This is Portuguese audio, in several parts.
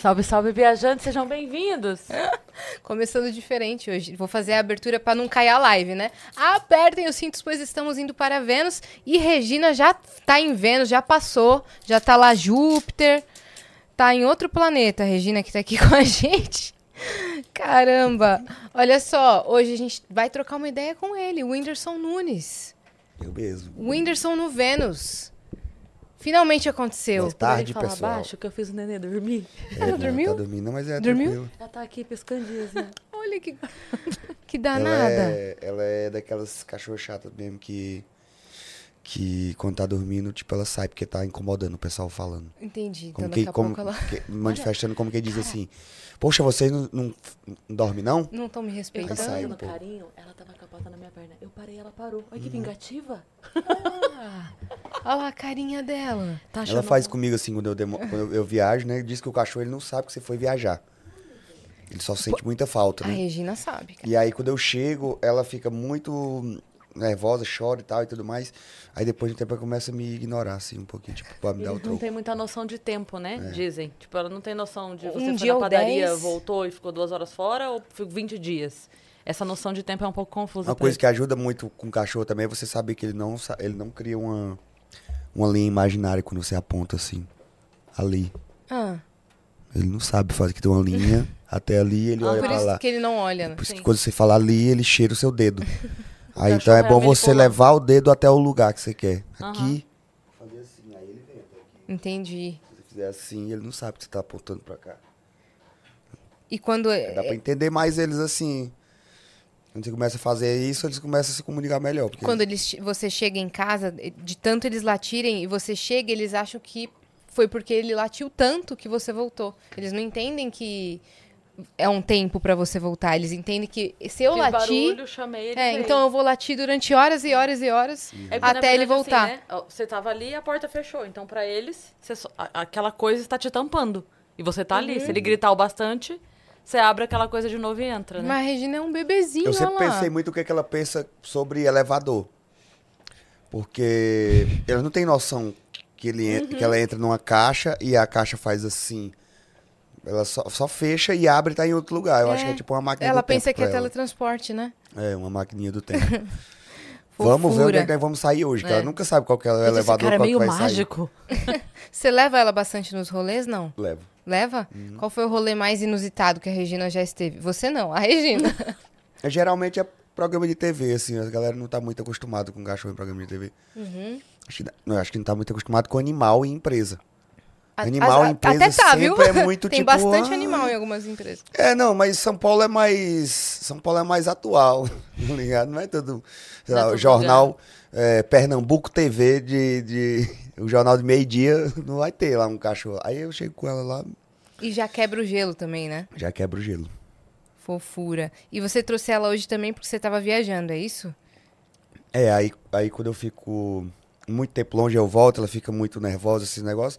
Salve, salve, viajantes, sejam bem-vindos. Começando diferente hoje. Vou fazer a abertura para não cair a live, né? Apertem os cintos, pois estamos indo para Vênus. E Regina já tá em Vênus, já passou. Já tá lá Júpiter. Tá em outro planeta, Regina, que tá aqui com a gente. Caramba! Olha só, hoje a gente vai trocar uma ideia com ele, o Whindersson Nunes. Eu mesmo. O Whindersson no Vênus. Finalmente aconteceu. Boa tarde, falar pessoal. baixo que eu fiz o nenê dormir. É, Ela não, dormiu? Tá dormindo, mas é Dormiu? tranquilo. Ela tá aqui piscandinha assim. Olha que, que Ela danada. é, ela é daquelas cachorras chatas mesmo que. Que quando tá dormindo, tipo, ela sai porque tá incomodando o pessoal falando. Entendi. Como então que, daqui a como, pouco ela... que- manifestando como que diz assim. Poxa, vocês não, não, não dormem, não? Não estão me Eu respeitando. tava sai um carinho, ela tava com a pata na minha perna. Eu parei, ela parou. Olha que vingativa. Ah, olha lá a carinha dela. Tá Ela faz comigo assim quando eu, demo- quando eu- eu viajo, né? Diz que o cachorro ele não sabe que você foi viajar. Ele só sente muita falta, A né? Regina sabe, cara. E aí quando eu chego, ela fica muito nervosa, chora e tal e tudo mais. Aí depois de um tempo ela começa a me ignorar, assim, um pouquinho, tipo, pra me dar o Eles não tem muita noção de tempo, né? Dizem. Tipo, ela não tem noção de você Um foi dia na padaria, dez. voltou e ficou duas horas fora ou ficou 20 dias. Essa noção de tempo é um pouco confusa. Uma coisa ele. que ajuda muito com o cachorro também é você saber que ele não, ele não cria uma, uma linha imaginária quando você aponta assim. Ali. Ah, Ele não sabe fazer que tem uma linha até ali ele Ah, olha por pra isso lá. que ele não olha, né? Por isso que quando você fala ali, ele cheira o seu dedo. Aí então cachorro é é bom você manipular. levar o dedo até o lugar que você quer. Aham. Aqui. Fazer assim, aí ele vem até aqui. Entendi. Se você fizer assim, ele não sabe que você tá apontando pra cá. E quando... Aí Dá pra entender mais eles assim. Quando você começa a fazer isso, eles começam a se comunicar melhor. Porque Quando eles, você chega em casa, de tanto eles latirem, e você chega, eles acham que foi porque ele latiu tanto que você voltou. Eles não entendem que é um tempo pra você voltar. Eles entendem que se eu Fiz latir... barulho, chamei ele. É, então eu vou latir durante horas e horas e horas É até ele verdade, voltar. assim, né, Você tava ali e a porta fechou. Então, pra eles, você só- aquela coisa está te tampando. E você tá ali. Uhum. Se ele gritar o bastante, você abre aquela coisa de novo e entra, né? Mas a Regina é um bebezinho, Eu sempre lá. pensei muito o que, é que ela pensa sobre elevador. Porque ela não tem noção que, ele en- Uhum. que ela entra numa caixa e a caixa faz assim. Ela só, só fecha e abre e tá em outro lugar. Eu acho que é tipo uma máquina Ela do pensa tempo que é pra ela. teletransporte, né? É, uma maquininha do tempo. vamos ver onde é que nós vamos sair hoje, que É. ela nunca sabe qual que é o elevador cara é que meio mágico. Você leva ela bastante nos rolês, não? Levo. Leva? Uhum. Qual foi o rolê mais inusitado que a Regina já esteve? Você não, a Regina. É, geralmente é programa de TV, assim, a galera não tá muito acostumada com cachorro em programa de TV. Uhum. Acho, que, não, acho que não tá muito acostumado com animal e empresa. Animal em empresa Até tá, viu? é muito, Tem tipo, bastante ah. animal em algumas empresas. É, não, mas São Paulo é mais. São Paulo é mais atual, tá ligado? Não é todo. Sei Não é lá, o jornal é, Pernambuco TV de, de. O jornal de meio-dia não vai ter lá um cachorro. Aí eu chego com ela lá, E já quebra o gelo também, né? já quebra o gelo. Fofura. E você trouxe ela hoje também porque você tava viajando, é isso? É, aí, aí quando eu fico muito tempo longe, eu volto, ela fica muito nervosa, esse negócio.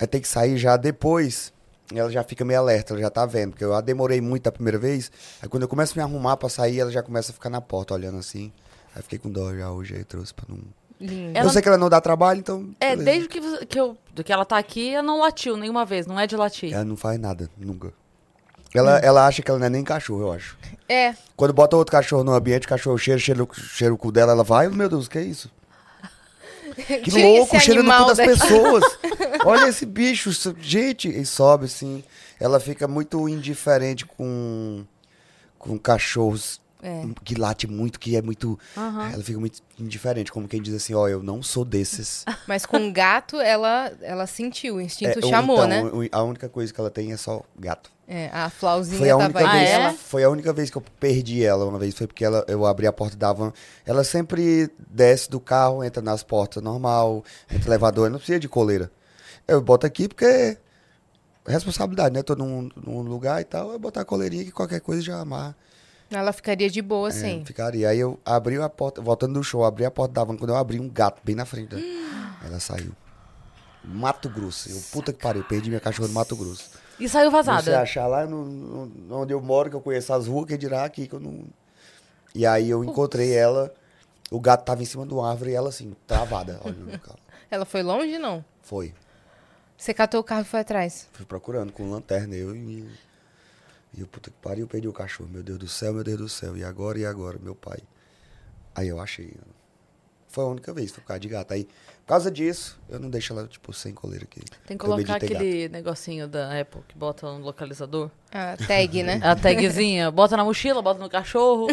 Aí tem que sair já depois. Ela já fica meio alerta, ela já tá vendo, porque eu já demorei muito a primeira vez. Aí quando eu começo a me arrumar pra sair, ela já começa a ficar na porta olhando assim. Aí fiquei com dó já hoje, aí trouxe pra não. Lindo. Ela- Eu sei que ela não dá trabalho, então. É, beleza. desde que, você- que, eu, que ela tá aqui, ela não latiu nenhuma vez. Não é de latir. Ela não faz nada, nunca. Ela, ela acha que ela não é nem cachorro, eu acho. É, Quando bota outro cachorro no ambiente, o cachorro cheira, cheira, o- cheira o cu dela, ela vai, meu Deus, que é isso? Que Tira louco, esse cheira no cu animal das daqui. pessoas. Olha esse bicho, gente, e sobe assim. Ela fica muito indiferente com, com cachorros É. que late muito, que é muito. Aham. Ela fica muito indiferente, como quem diz assim: ó, eu não sou desses. mas com gato ela, ela sentiu, o instinto É, ou chamou, então, né? o- A única coisa que ela tem é só gato. É, a Flauzinha Foi a, tava única aí. vez, Ah, é? foi a única vez que eu perdi ela uma vez. Foi porque ela, eu abri a porta da van. Ela sempre desce do carro, entra nas portas normal, entra no elevador, não precisa de coleira. Eu boto aqui porque é responsabilidade, né? Tô num, num lugar e tal, eu botar a coleirinha que qualquer coisa já amarra. Ela ficaria de boa, É, assim. ficaria. Aí eu abri a porta, voltando do show, abri a porta da van. Quando eu abri um gato bem na frente dela, ela saiu. Mato Grosso. Eu, puta que pariu, perdi minha cachorra no Mato Grosso. E saiu Você vazada. achar lá no, no- onde eu moro, que eu conheço as ruas, que dirá aqui que eu não. E aí eu encontrei ela, o gato tava em cima de uma árvore e ela assim, travada. Olha no carro. Ela foi longe, não? Foi. Você catou o carro e foi atrás. Fui procurando com lanterna, eu e. E eu, puta que pariu, perdi o cachorro. Meu Deus do céu, meu Deus do céu. E agora, e agora, meu pai? Aí eu achei. Foi a única vez, foi por causa de gato. Aí, por causa disso, eu não deixo ela, tipo, sem coleira aqui. Tem que colocar aquele negocinho da Apple que bota no localizador. A tag, né? A tagzinha. bota na mochila, bota no cachorro.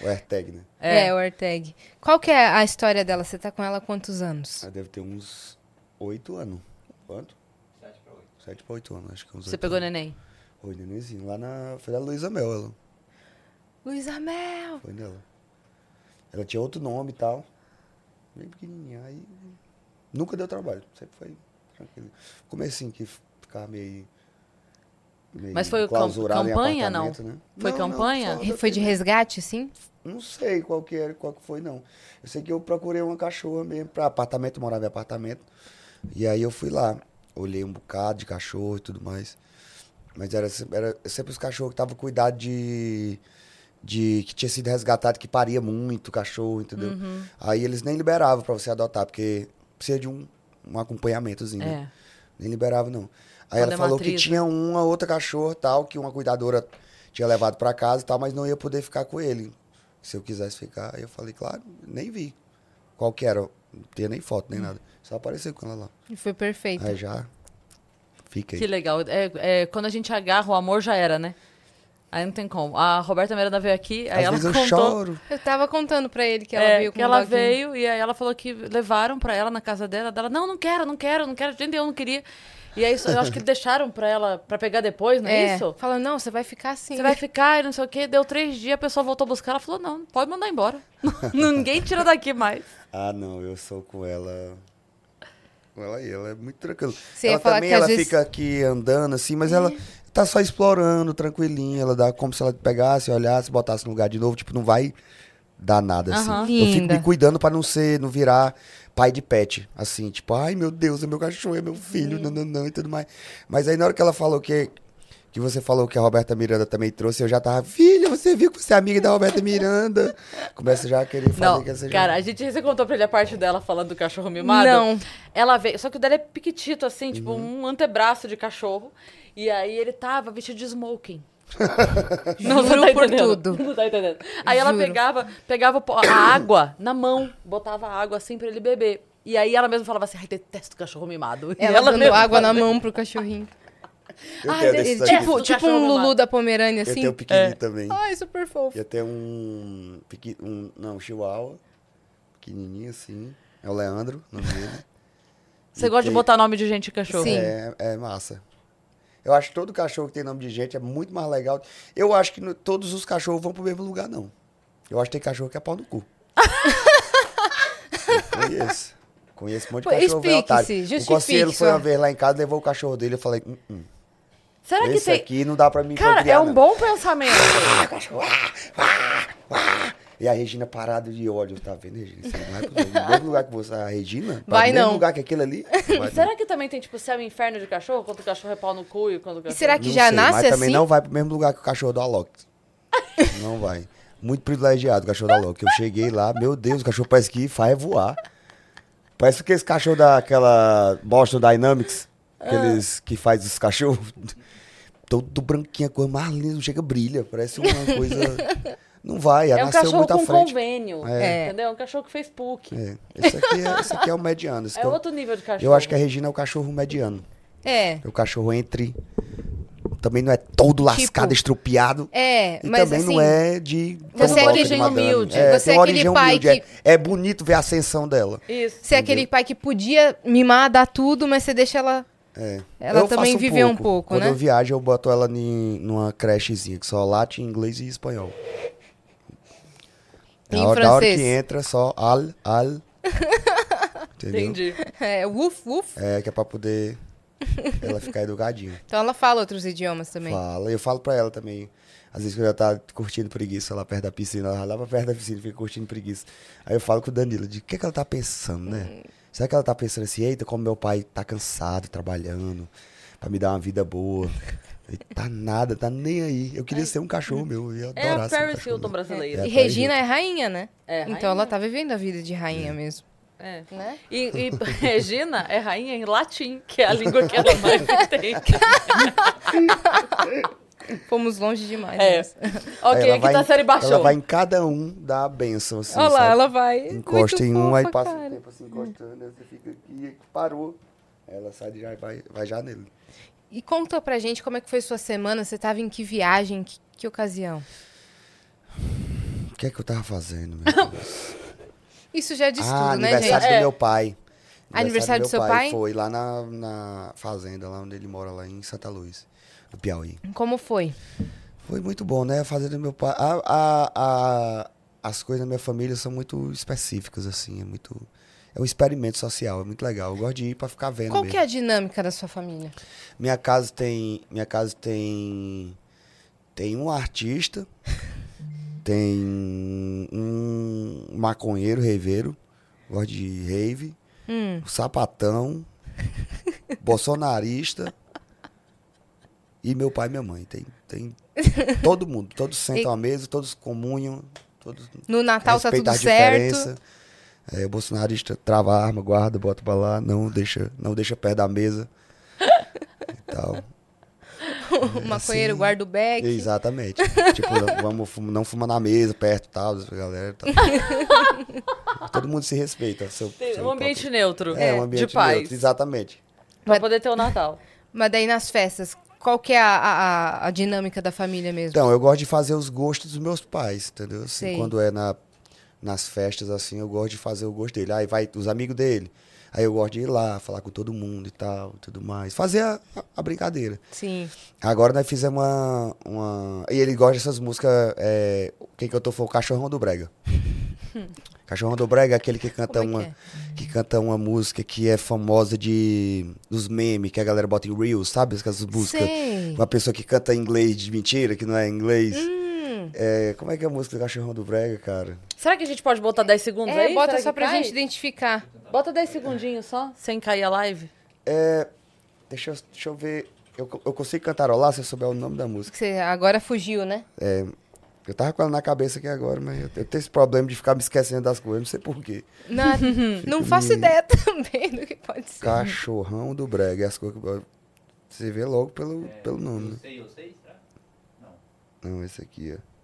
O AirTag, né? É, o AirTag. Qual que é a história dela? Você tá com ela há quantos anos? Ela deve ter uns oito anos. Quanto? Sete pra oito. Sete pra oito anos, acho que uns Você pegou anos. neném? Foi nenenzinho, lá na. Foi da Luísa Mel, ela. Luísa Mel. Foi nela. Ela tinha outro nome e tal. Bem pequenininha. Aí. Nunca deu trabalho. Sempre foi tranquilo. Comecinho que ficava meio. meio Mas foi campanha, não? Né? Foi Não, não, campanha? só Foi de resgate, sim? Não sei qual que era, qual que foi, não. Eu sei que eu procurei uma cachorra mesmo para apartamento, morava em apartamento. E aí eu fui lá, olhei um bocado de cachorro e tudo mais. Mas era, era sempre os cachorros que estavam cuidado de, de. que tinha sido resgatado, que paria muito cachorro, entendeu? Uhum. Aí eles nem liberavam para você adotar, porque precisa de um, um acompanhamentozinho. né? É. Nem liberava, não. Aí Quando ela é falou matriz, que tinha uma outra cachorra tal, que uma cuidadora tinha levado pra casa e tal, mas não ia poder ficar com ele. Se eu quisesse ficar. Aí eu falei, claro, nem vi. Qual que era? Não tinha nem foto, Hum. nem nada. Só apareceu com ela lá. E foi perfeito. Aí já fiquei. Que legal. É, é, quando a gente agarra o amor, já era, né? Aí não tem como. A Roberta Miranda veio aqui, aí Às ela vezes eu contou. choro. Eu tava contando pra ele que ela é, veio com que um ela veio e aí ela falou que levaram pra ela na casa dela. Dela, não, não quero, não quero, não quero. Gente, eu não queria. E aí eu acho que deixaram pra ela pra pegar depois, não é, isso? Falando, não, você vai ficar assim. Você vai ficar e não sei o quê. Deu três dias, a pessoa voltou a buscar. Ela falou, não, pode mandar embora. Ninguém tira daqui mais. Ah, não, eu sou com ela. Com ela aí, ela é muito tranquila. Você ela também ela vezes- fica aqui andando assim, mas ela tá só explorando, tranquilinha. Ela dá como se ela pegasse, olhasse, botasse no lugar de novo, tipo, não vai dar nada assim. Aham. Eu fico me cuidando pra não ser, não virar pai de pet, assim, tipo, ai meu Deus, é meu cachorro, é meu filho, não, não, não, e tudo mais. Mas aí na hora que ela falou que que você falou que a Roberta Miranda também trouxe, eu já tava, filha, você viu que você é amiga da Roberta Miranda? Começa já a querer fazer Não, que essa cara, a gente você contou pra ele a parte dela falando do cachorro mimado? Não. Ela veio, só que o dela é piquitito, assim, tipo Uhum. um antebraço de cachorro. E aí ele tava vestido de smoking. Juro por entendendo. tudo. Não tá entendendo. Aí ela Juro. pegava, pegava po- a água na mão, botava água assim pra ele beber. E aí ela mesma falava assim, ai, detesto cachorro mimado. E Ela, dando mesma água na mão pro cachorrinho. Eu desses tipo-. Tipo, tipo um Lulu mimado. da Pomerânia, Eu assim. tenho um pequenininho também. Ai, super fofo. E até um, pequi- um. Não, um chihuahua. Pequenininho assim. É o Leandro, nome dele. Você E gosta de tem- botar nome de gente cachorro? Sim. É, é massa. Eu acho que todo cachorro que tem nome de gente é muito mais legal. Eu acho que no- todos os cachorros vão pro mesmo lugar, não. Eu acho que tem cachorro que é pau no cu. Eu conheço. Conheço um monte de Pô, cachorro velho otário. O conselheiro foi uma vez lá em casa, levou o cachorro dele. Eu falei, hum, hum, Será que esse tem... aqui não dá pra mim Cara, criar, é um não. bom pensamento. E a Regina parada de ódio, tá vendo, Regina? Você não vai pro no mesmo lugar que você, a Regina? Vai no mesmo não. lugar que aquele ali? Vai Será que também tem, tipo, céu e inferno de cachorro? Quando o cachorro é pau no cu e quando o E cachorro... será que Não já sei, nasce mas também assim? não vai pro mesmo lugar que o cachorro do Alok. Não vai. Muito privilegiado o cachorro do Alok. Eu cheguei lá, meu Deus, o cachorro parece que faz voar. Parece que esse cachorro daquela Boston Dynamics, aqueles que faz os cachorros, todo branquinho, a cor mais linda, chega brilha, parece uma coisa... Não vai, ela É um nasceu cachorro muito à com frente. convênio, É. entendeu? É um cachorro que fez PUC. É, esse aqui é, esse aqui é o mediano. esse É é outro nível de cachorro. eu acho que a Regina é o cachorro mediano. É. É o cachorro entre... Também não é todo lascado, estrupiado. É, E mas também assim. não é de. Você é origem humilde. É, Você tem é aquele origem pai humilde. É- que- É, bonito ver a ascensão dela. Isso. Você é aquele pai que podia mimar, dar tudo, mas você deixa ela. É. Ela Eu também faço viveu um pouco, Quando né? eu viajo, eu boto ela em, numa crechezinha, que só late em inglês e espanhol. Na em hora, da hora francês? que entra, só al, al. Entendeu? Entendi. É, uf, uf. É, que é pra poder ela ficar educadinha. Então ela fala outros idiomas também. Fala. Eu falo pra ela também. Às vezes quando ela tá curtindo preguiça lá perto da piscina, ela vai lá pra perto da piscina e fica curtindo preguiça. Aí eu falo com o Danilo, de o que, que ela tá pensando, né? Hum. Será que ela tá pensando assim, eita, como meu pai tá cansado, trabalhando, pra me dar uma vida boa. Ele tá nada, tá nem aí. Eu queria ser um cachorro meu, eu ia É a ser um Paris cachorro Hilton brasileira. É, E Regina é rainha, né? É, então rainha. ela tá vivendo a vida de rainha mesmo. É. né? E, e Regina é rainha em latim, que é a língua que ela mais entende. Fomos longe demais. É. nessa. Ok, aqui vai tá a em- série baixou. Ela vai em cada um dar a benção, assim, Olha lá, sabe? ela vai. Encosta em um, aí passa cara. o tempo assim, encostando, aí você fica aqui, parou. Ela sai de já e vai, vai já nele. E conta pra gente como é que foi sua semana. Você tava em que viagem? Que, que ocasião? O que é que eu tava fazendo? Isso já diz ah, tudo, né, aniversário gente? do É. meu pai. Aniversário do seu pai? Foi lá na, na fazenda, lá onde ele mora, lá em Santa Luz, no Piauí. Como foi? Foi muito bom, né? A fazenda do meu pai. A, a, a- as coisas da minha família são muito específicas, assim. É muito. É um experimento social, é muito legal. Eu gosto de ir pra ficar vendo Qual mesmo. que é a dinâmica da sua família? Minha casa tem. Minha casa tem. Tem um artista. tem um maconheiro, reveiro. Gosto de rave. Hum. um sapatão. bolsonarista. E meu pai e minha mãe. Tem, tem todo mundo. Todos sentam à mesa, todos comunham. Todos No Natal tá tudo certo. É, o bolsonarista trava a arma, guarda, bota pra lá, não deixa, não deixa perto da mesa. e tal. O maconheiro Assim, guarda o beck. Exatamente. tipo, não- vamos fuma- não fuma na mesa, perto e tal, galera. tal. Todo mundo se respeita. Seu, Tem seu um ambiente próprio- neutro. É, um ambiente de paz. neutro, exatamente. Pra poder ter o Natal. Mas daí nas festas, qual que é a, a, a- a dinâmica da família mesmo? Então, eu gosto de fazer os gostos dos meus pais, entendeu? Assim, Sei. quando é na, nas festas, assim, eu gosto de fazer o gosto dele. Aí vai os amigos dele. Aí eu gosto de ir lá, falar com todo mundo e tal, tudo mais. Fazer a, a- brincadeira. Sim. Agora nós fizemos uma, uma... E ele gosta dessas músicas... É... Quem cantou foi o Cachorrão do Brega. Cachorrão do Brega é aquele que canta, é uma, que é? que canta uma música que é famosa de... Dos memes, que a galera bota em Reels, sabe? Essas músicas... Sei. Uma pessoa que canta em inglês de mentira, que não é inglês. Hum. É, como é que é a música do Cachorrão do Brega, cara? Será que a gente pode botar 10 segundos É, aí? bota Será só pra cai? gente identificar. Bota 10 segundinhos só, sem cair a live. É, deixa, eu- deixa eu ver. Eu, eu consigo cantarolar se eu souber o nome da música. Você agora fugiu, né? É, eu tava com ela na cabeça aqui agora, mas eu, eu tenho esse problema de ficar me esquecendo das coisas, não sei porquê. Na- não faço ideia também do que pode ser. Cachorrão do Brega. é As coisas que eu- você vê logo pelo, pelo nome, né? sei, eu sei, será? Não, esse aqui, ó.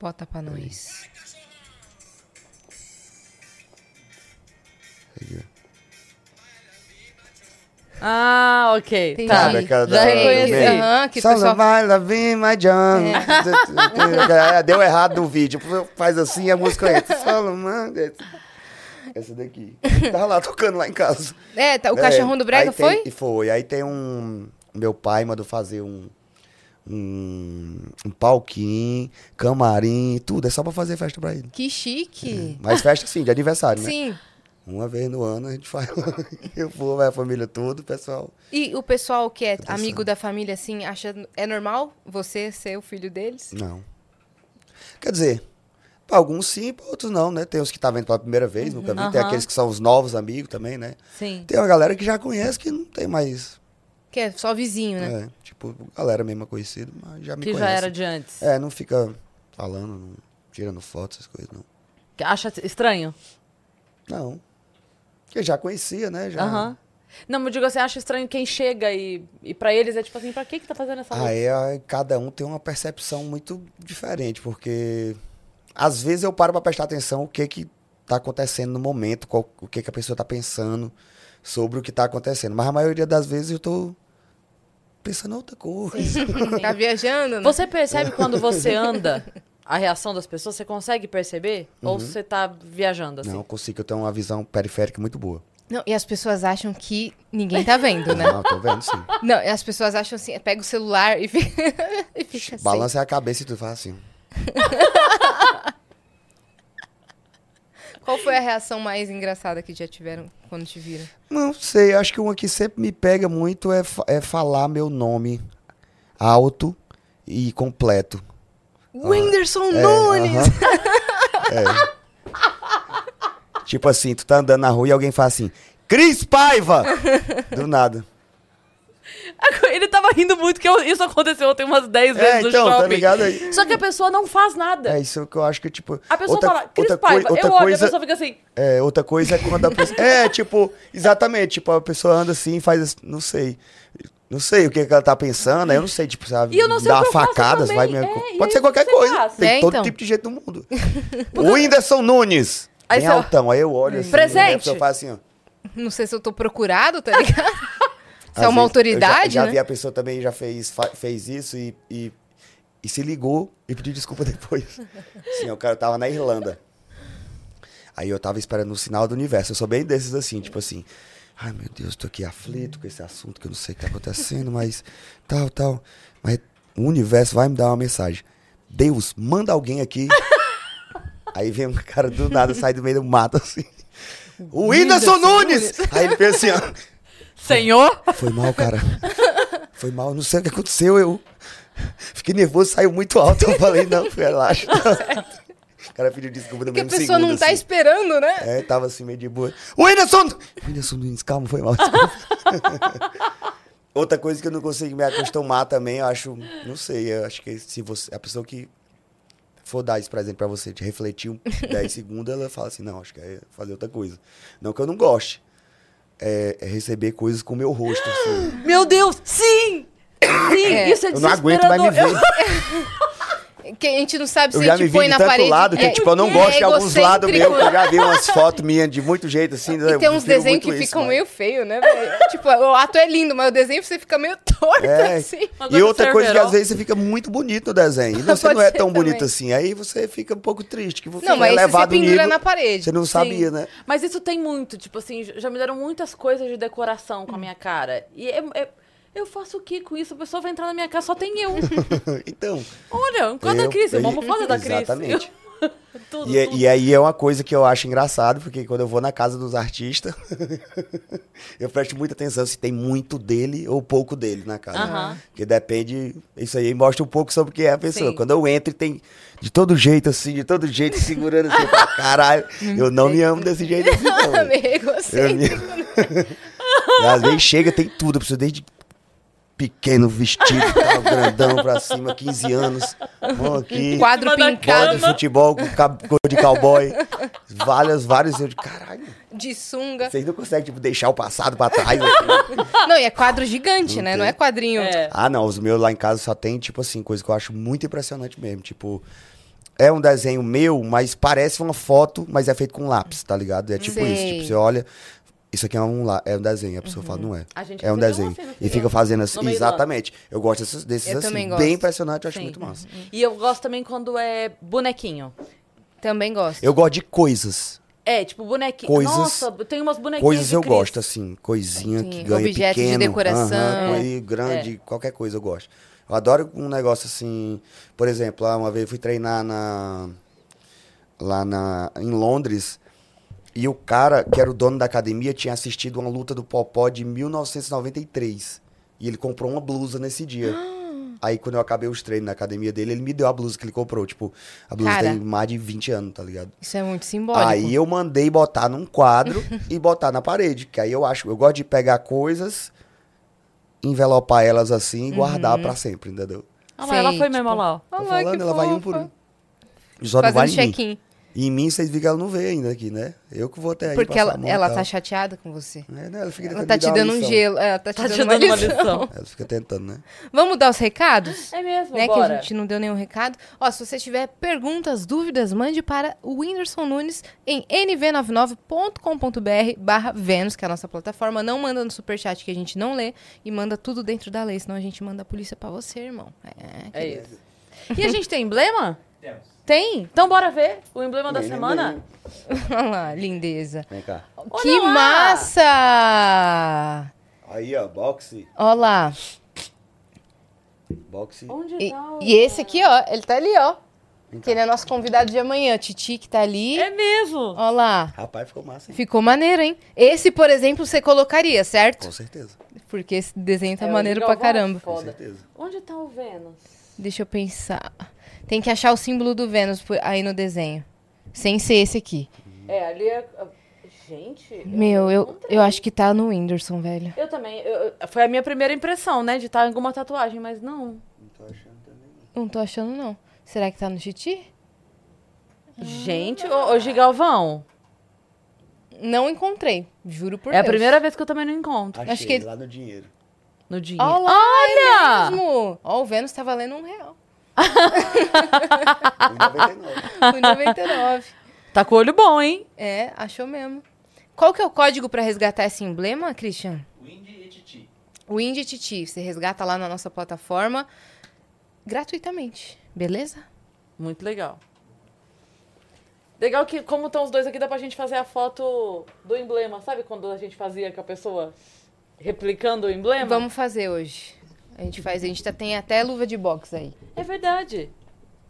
Bota pra nós. Ó. Ah, ok. Entendi. Tá. Sabe Já da- reconheci. do meio? Aham, que pessoal- vai lá, vem, my John. É, Deu errado no vídeo. Faz assim, a música entra. Fala, mano. Essa daqui. Tava lá tocando lá em casa. É, tá, o É, cachorrão do Brega aí tem- foi? Foi. Aí tem um. Meu pai mandou fazer um. Um, um palquinho, camarim, tudo. É só pra fazer festa pra ele. Que chique. Mas festa sim, de aniversário, né? Sim. Uma vez no ano a gente faz. Eu vou, vai a família toda, o pessoal. E o pessoal que é Tá amigo da família, assim, acha. É normal você ser o filho deles? Não. Quer dizer, pra alguns sim, pra outros não, né? Tem os que tá vendo pela primeira vez, nunca vi. Tem aqueles que são os novos amigos também, né? Sim. Tem uma galera que já conhece que não tem mais. Que é só vizinho, né? É, tipo, galera mesmo conhecida, mas já me Que conhece. já era de antes. É, não fica falando, não, tirando foto, essas coisas, não. Que Acha estranho? Não. Porque já conhecia, né? Já. Aham. Não, mas eu digo assim, acha estranho quem chega e, e pra eles é tipo assim, pra que que tá fazendo essa? Aí é, cada um tem uma percepção muito diferente, porque às vezes eu paro pra prestar atenção o que que tá acontecendo no momento, qual- o que que a pessoa tá pensando sobre o que tá acontecendo. Mas a maioria das vezes eu tô pensando em outra coisa. Tá viajando, né? Você percebe quando você anda a reação das pessoas? Você consegue perceber? Ou você tá viajando assim? Não, eu consigo, eu tenho uma visão periférica muito boa. Não, e as pessoas acham que ninguém tá vendo, né? Não, tô vendo sim. Não, e as pessoas acham assim, pega o celular e fica, e fica assim. Balança a cabeça e tu faz assim. Qual foi a reação mais engraçada que já tiveram quando te viram? Não sei, acho que uma que sempre me pega muito é, é falar meu nome alto e completo. Whindersson É, Nunes! aham. É. Tipo assim, tu tá andando na rua e alguém fala assim, Cris Paiva! Do nada. Ele tava rindo muito, que isso aconteceu ontem umas 10 vezes É, no então, shopping. tá ligado aí? Só que a pessoa não faz nada. É isso que eu acho que, tipo. A pessoa outra, fala, Cris outra, Paiva, outra eu olho, coisa, a pessoa fica assim... É, outra coisa é quando a pessoa. é, tipo, exatamente, tipo, a pessoa anda assim e faz. Não sei. Não sei o que, que ela tá pensando, eu não sei, tipo, ela E eu não sei dá o que eu faço facadas, vai me... é, Pode ser qualquer coisa. faz? Tem É, todo então. tipo de jeito no mundo. o Whindersson Nunes. Aí bem altão, aí eu olho assim. Presente. né, A pessoa faz assim, ó. Não sei se eu tô procurado, tá ligado? Se é uma vezes, autoridade, já, já né? vi a pessoa também já fez, fez isso e, e, e se ligou e pediu desculpa depois. Sim, o cara tava na Irlanda. Aí eu tava esperando o sinal do universo. Eu sou bem desses assim, tipo assim. Ai meu Deus, tô aqui aflito com esse assunto que eu não sei o que tá acontecendo, mas tal, tal. Mas o universo vai me dar uma mensagem. Deus, manda alguém aqui. Aí vem um cara do nada, sai do meio do mato assim. O Whindersson Nunes! Aí ele pensa assim, ó. Senhor? Foi mal, cara. Foi mal, não sei o que aconteceu. Eu fiquei nervoso, saiu muito alto. Eu falei, não, relaxa. O cara pediu desculpa no Porque a mesmo pessoa segundo, não tá assim. esperando, né? É, tava assim meio de boa. O Whindersson! Whindersson Nunes, calma, foi mal. Outra coisa que eu não consigo me acostumar também, eu acho, não sei, eu acho que se você, a pessoa que for dar esse presente pra você, te refletir um 10 segundos, ela fala assim, não, acho que é fazer outra coisa. Não que eu não goste. É, é receber coisas com o meu rosto, assim. Meu Deus, sim! Sim, É. isso é Eu não aguento mais me ver. Que a gente não sabe Eu se já a me gente vi põe de na tanto parede. lado que, é- tipo, eu não é gosto de alguns lados que eu já vi umas fotos minhas de muito jeito, assim. E tem uns desenhos que ficam meio feio, né, velho? tipo, o ato é lindo, mas o desenho você fica meio torto, É, assim. E outra coisa que às vezes você fica muito bonito no desenho. E você não é tão bonito também. assim. Aí você fica um pouco triste, que você Não, mas é esse você nível. na parede. Você não sabia, Sim. né? Mas isso tem muito, tipo assim, já me deram muitas coisas de decoração com a minha cara. E é- é- eu faço o que com isso? A pessoa vai entrar na minha casa, só tem eu. então. Olha, quadro da eu- Cris, eu- uma almofada da Cris. Exatamente. tudo, E, é- tudo. e aí é uma coisa que eu acho engraçado, porque quando eu vou na casa dos artistas, eu presto muita atenção se tem muito dele ou pouco dele na casa. Aham. Porque depende, isso aí mostra um pouco sobre quem é a pessoa. Sim. Quando eu entro e tem de todo jeito assim, de todo jeito, segurando assim, pra caralho, eu não me amo desse jeito assim, não. Meio Eu me... às vezes chega, tem tudo, eu preciso desde pequeno, vestido, tal, grandão pra cima, 15 anos, mão aqui, Quadro cima da pincado bola de futebol com cor de cowboy, várias, vários, eu de caralho, de sunga. vocês não conseguem, tipo, deixar o passado pra trás, assim. Não, e é quadro gigante, Não né? tem. Não é quadrinho. É. Ah, não, os meus lá em casa só tem, tipo assim, coisa que eu acho muito impressionante mesmo. Tipo, é um desenho meu, mas parece uma foto, mas é feito com lápis, tá ligado? É tipo Sei. isso. Tipo, você olha, isso aqui é um, lá- é um desenho, a pessoa fala, não é. A gente É um desenho. e fica fazendo assim. Exatamente. Eu gosto desses, desses Eu assim. Bem impressionante, eu acho Sim. muito massa. E eu gosto também quando é bonequinho. Também gosto. Eu gosto de coisas. É, tipo bonequinho. Coisas- Nossa, tem umas bonequinhas Coisas de eu gosto, assim, coisinha Sim, que ganha objetos de pequeno. decoração. aham, É. grande, qualquer coisa eu gosto. Eu adoro um negócio assim, por exemplo, lá uma vez eu fui treinar na lá na em Londres e o cara que era o dono da academia tinha assistido uma luta do Popó de 1993 e ele comprou uma blusa nesse dia. Aí quando eu acabei os treinos na academia dele, ele me deu a blusa que ele comprou, tipo, a blusa Cara. tem mais de 20 anos, tá ligado? Isso é muito simbólico. Aí eu mandei botar num quadro e botar na parede. Que aí eu acho, eu gosto de pegar coisas, envelopar elas assim e guardar pra sempre, entendeu? Ah lá, ela Sei, foi mesmo tipo, lá, ó. Tô Olha lá, falando, que ela vai um por fofa. um. Só não Fazendo vai em mim. check-in. E em mim, vocês viram que ela não veio ainda aqui, né? Eu que vou até aí Porque ela, a mão ela tá chateada com você. É, né? Ela fica Ela tentando tá me te dar uma dando um lição. gelo. Ela tá te Tá dando, te uma, dando uma lição. lição. Ela fica tentando, né? Vamos dar os recados? É mesmo, né, que a bora. gente não deu nenhum recado. Ó, se você tiver perguntas, dúvidas, mande para o Whindersson Nunes em nv99.com.br barra Vênus, que é a nossa plataforma. Não manda no superchat que a gente não lê e manda tudo dentro da lei, senão a gente manda a polícia pra você, irmão. É, É isso. E a gente tem emblema? Temos. Tem? Então bora ver o emblema da Nem semana? Olha lá, lindeza. Vem cá. que lá! massa! Aí, ó, boxe. Olha lá. Boxe. Onde E, tá e esse aqui, ó, ele tá ali, ó. Que ele é nosso convidado de amanhã. Titi, que tá ali. É mesmo. Olha lá. Rapaz, ficou massa, hein? Ficou maneiro, hein? Esse, por exemplo, você colocaria, certo? Com certeza. Porque esse desenho tá É, maneiro pra caramba. Com certeza. Onde tá o Vênus? Deixa eu pensar. Tem que achar o símbolo do Vênus por- aí no desenho. Sem ser esse aqui. É, ali é... Gente. Meu, eu, eu acho que tá no Whindersson, velho. Eu também. eu- foi a minha primeira impressão, né? De estar em alguma tatuagem, mas não. Não tô achando também. não. Não tô achando, não. Será que tá no Titi? Gente, ô, ô Gigalvão. Não encontrei, juro por é a Deus. primeira vez que eu também não encontro. Achei, Acho que- lá no dinheiro. No dinheiro. Olha lá, Olha! é mesmo! Ó, o Vênus tá valendo um real. 1,99. 1,99. Tá com o olho bom, hein? é, achou mesmo. Qual que é o código pra resgatar esse emblema, Christian? Windy e Titi. O Indie Titi. Você resgata lá na nossa plataforma gratuitamente. Beleza? Muito legal. Legal que, como estão os dois aqui, dá pra gente fazer a foto do emblema. Sabe quando a gente fazia com a pessoa replicando o emblema? Vamos fazer hoje. A gente faz, a gente tá, tem até luva de boxe aí. É verdade.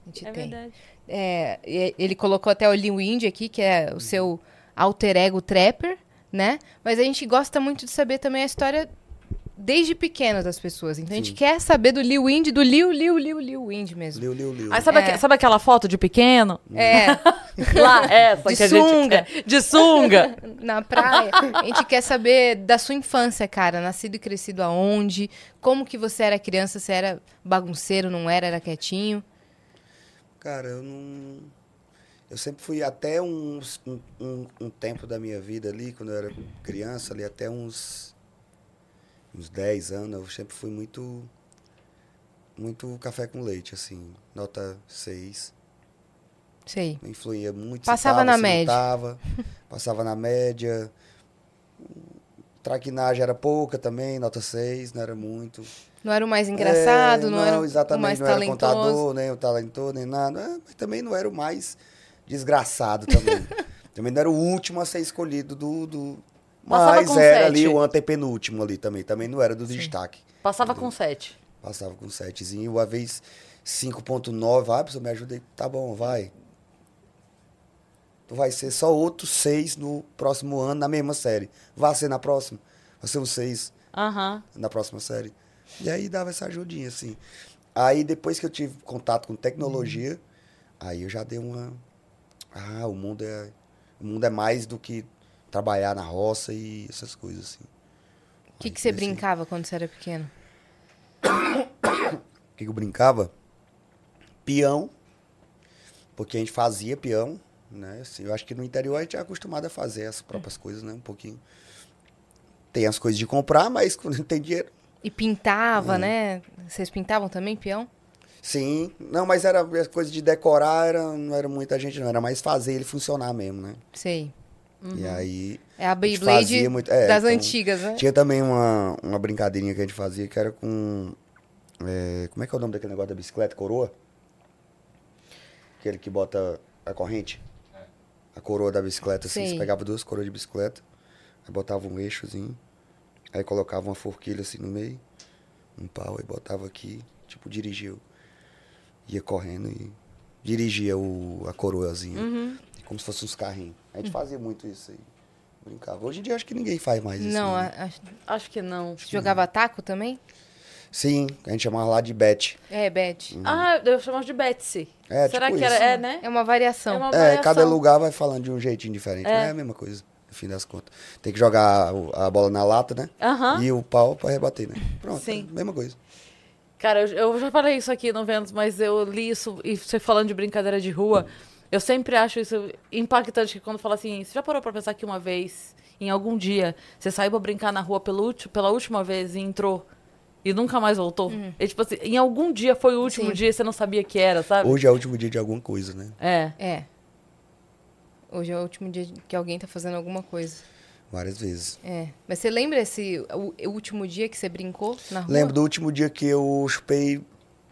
A gente É tem. verdade. É, e- ele colocou até o Lil Indy aqui, que é o seu alter ego trapper, né? Mas a gente gosta muito de saber também a história desde pequeno das pessoas. Então a gente Sim. quer saber do Lil Indy, do Lil, Lil, Lil, Lil Indy mesmo. Liu, liu, liu. Aí sabe, É. sabe aquela foto de pequeno? É, Lá, essa De que a gente sunga. quer. De sunga. na praia. A gente quer saber da sua infância, cara. Nascido e crescido aonde? Como que você era criança? Você era bagunceiro, não era? Era quietinho? Cara, eu não. Eu sempre fui até uns, um, um, um tempo da minha vida ali, quando eu era criança, ali até uns. Uns 10 anos, eu sempre fui muito. muito café com leite, assim. Nota 6. Sei. Não influía muito. Passava tava, na não média. tava. passava na média. Traquinagem era pouca também, nota 6, não era muito. Não era o mais engraçado, É, não, era exatamente, o mais não era talentoso. contador, nem o talentoso, nem nada. É, mas também não era o mais desgraçado também. também não era o último a ser escolhido do. do... Mas era sete. ali o antepenúltimo ali também. Também não era do destaque. Passava com sete. Passava com 7zinho, uma vez 5.9. Vai, pessoal, me ajuda aí. Tá bom, vai. Tu vai ser só outro 6 no próximo ano, na mesma série. Vai ser na próxima. Vai ser um 6 Aham. na próxima série. E aí dava essa ajudinha, assim. Aí depois que eu tive contato com tecnologia, aí eu já dei uma. Ah, o mundo é. O mundo é mais do que trabalhar na roça e essas coisas, assim. O que, que você comecei- brincava quando você era pequeno? O que, que eu brincava? Peão. Porque a gente fazia peão, né? Assim, eu acho que no interior a gente é acostumado a fazer as próprias coisas, né? Um pouquinho. Tem as coisas de comprar, mas quando não tem dinheiro. E pintava, Hum. né? Vocês pintavam também, peão? Sim. Não, mas era coisa de decorar, era, não era muita gente, não. Era mais fazer ele funcionar mesmo, né? Sei. E aí. É a Beyblade fazia muito- é, das então, antigas, né? Tinha também uma, uma brincadeirinha que a gente fazia que era com. é, como é que é o nome daquele negócio da bicicleta? Coroa? Aquele que bota a corrente? A coroa da bicicleta, assim. Sei. Você pegava duas coroas de bicicleta, aí botava um eixozinho, aí colocava uma forquilha assim no meio, um pau, aí botava aqui, tipo, dirigia. o- Ia correndo e dirigia o, a coroazinha. Uhum. Como se fosse uns carrinhos. A gente fazia muito isso aí. Brincava. Hoje em dia acho que ninguém faz mais isso. Não, né? a- a- Acho que não. jogava taco também? Sim, a gente chamava lá de bet. É, Beth. Ah, eu chamava de Betsy. É, Será tipo que era? isso. É, né? É uma variação. É uma É, variação. cada lugar vai falando de um jeitinho diferente. É. Mas é a mesma coisa, no fim das contas. Tem que jogar a bola na lata, né? Aham. E o pau pra rebater, né? Pronto, Sim. é a mesma coisa. Cara, eu, eu já falei isso aqui no Vênus, mas eu li isso, e você falando de brincadeira de rua, eu sempre acho isso impactante, que quando fala assim, você já parou pra pensar que uma vez, em algum dia, você saiu pra brincar na rua pela, ulti- pela última vez e entrou e nunca mais voltou? E, tipo assim, em algum dia foi o último Sim. dia e você não sabia que era, sabe? Hoje é o último dia de alguma coisa, né? É. É. Hoje é o último dia que alguém tá fazendo alguma coisa. Várias vezes. É. Mas você lembra esse o, o último dia que você brincou na rua? Lembro do último dia que eu chupei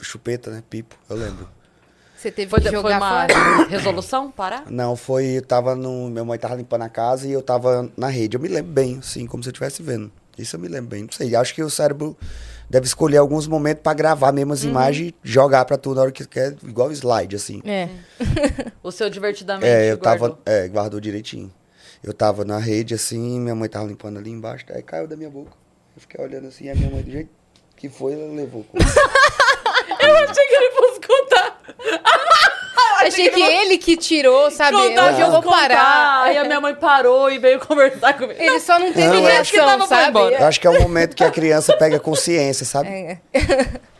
chupeta, né? Pipo, eu lembro. Você teve Foi, que foi jogar uma fora? resolução? Parar? Não, foi. Eu tava no. Minha mãe tava limpando a casa e eu tava na rede. Eu me lembro bem, assim, como se eu estivesse vendo. Isso eu me lembro bem. Não sei. Acho que o cérebro deve escolher alguns momentos pra gravar mesmo as imagens e jogar pra tu na hora que quer, igual slide, assim. É. O seu divertidamente É, eu guardou. tava. É, guardou direitinho. Eu tava na rede, assim, minha mãe tava limpando ali embaixo, aí caiu da minha boca. Eu fiquei olhando assim, a minha mãe, do jeito que foi, ela levou. Eu achei que. Achei achei que ele que tirou, sabe? Contar, Hoje eu vou contar. parar. Aí a minha mãe parou e veio conversar comigo. Ele só não teve Não, é. Reação, foi sabe? Eu acho que é o momento que a criança pega consciência, sabe? É.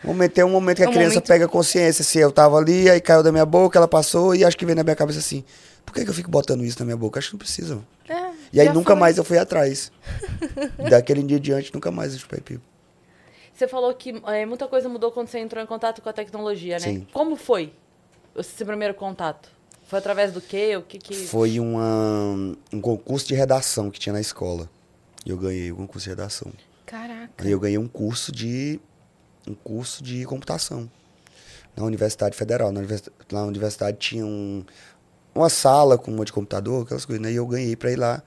O momento, é um momento que É a um criança momento- pega consciência. Se eu tava ali, aí caiu da minha boca, ela passou e acho que veio na minha cabeça assim: por que, que eu fico botando isso na minha boca? Acho que não precisa. mano. É, E aí nunca foi. mais eu fui atrás. Daquele dia em diante, nunca mais eu chupei pipa. Você falou que é, muita coisa mudou quando você entrou em contato com a tecnologia, né? Sim. Como foi esse primeiro contato? Foi através do quê? O que que... Foi uma, um concurso de redação que tinha na escola. E eu ganhei o concurso de redação. Caraca. Aí eu ganhei um curso de um curso de computação na Universidade Federal. Na universidade, lá na universidade tinha um, uma sala com um monte de computador, aquelas coisas, né? E eu ganhei pra ir lá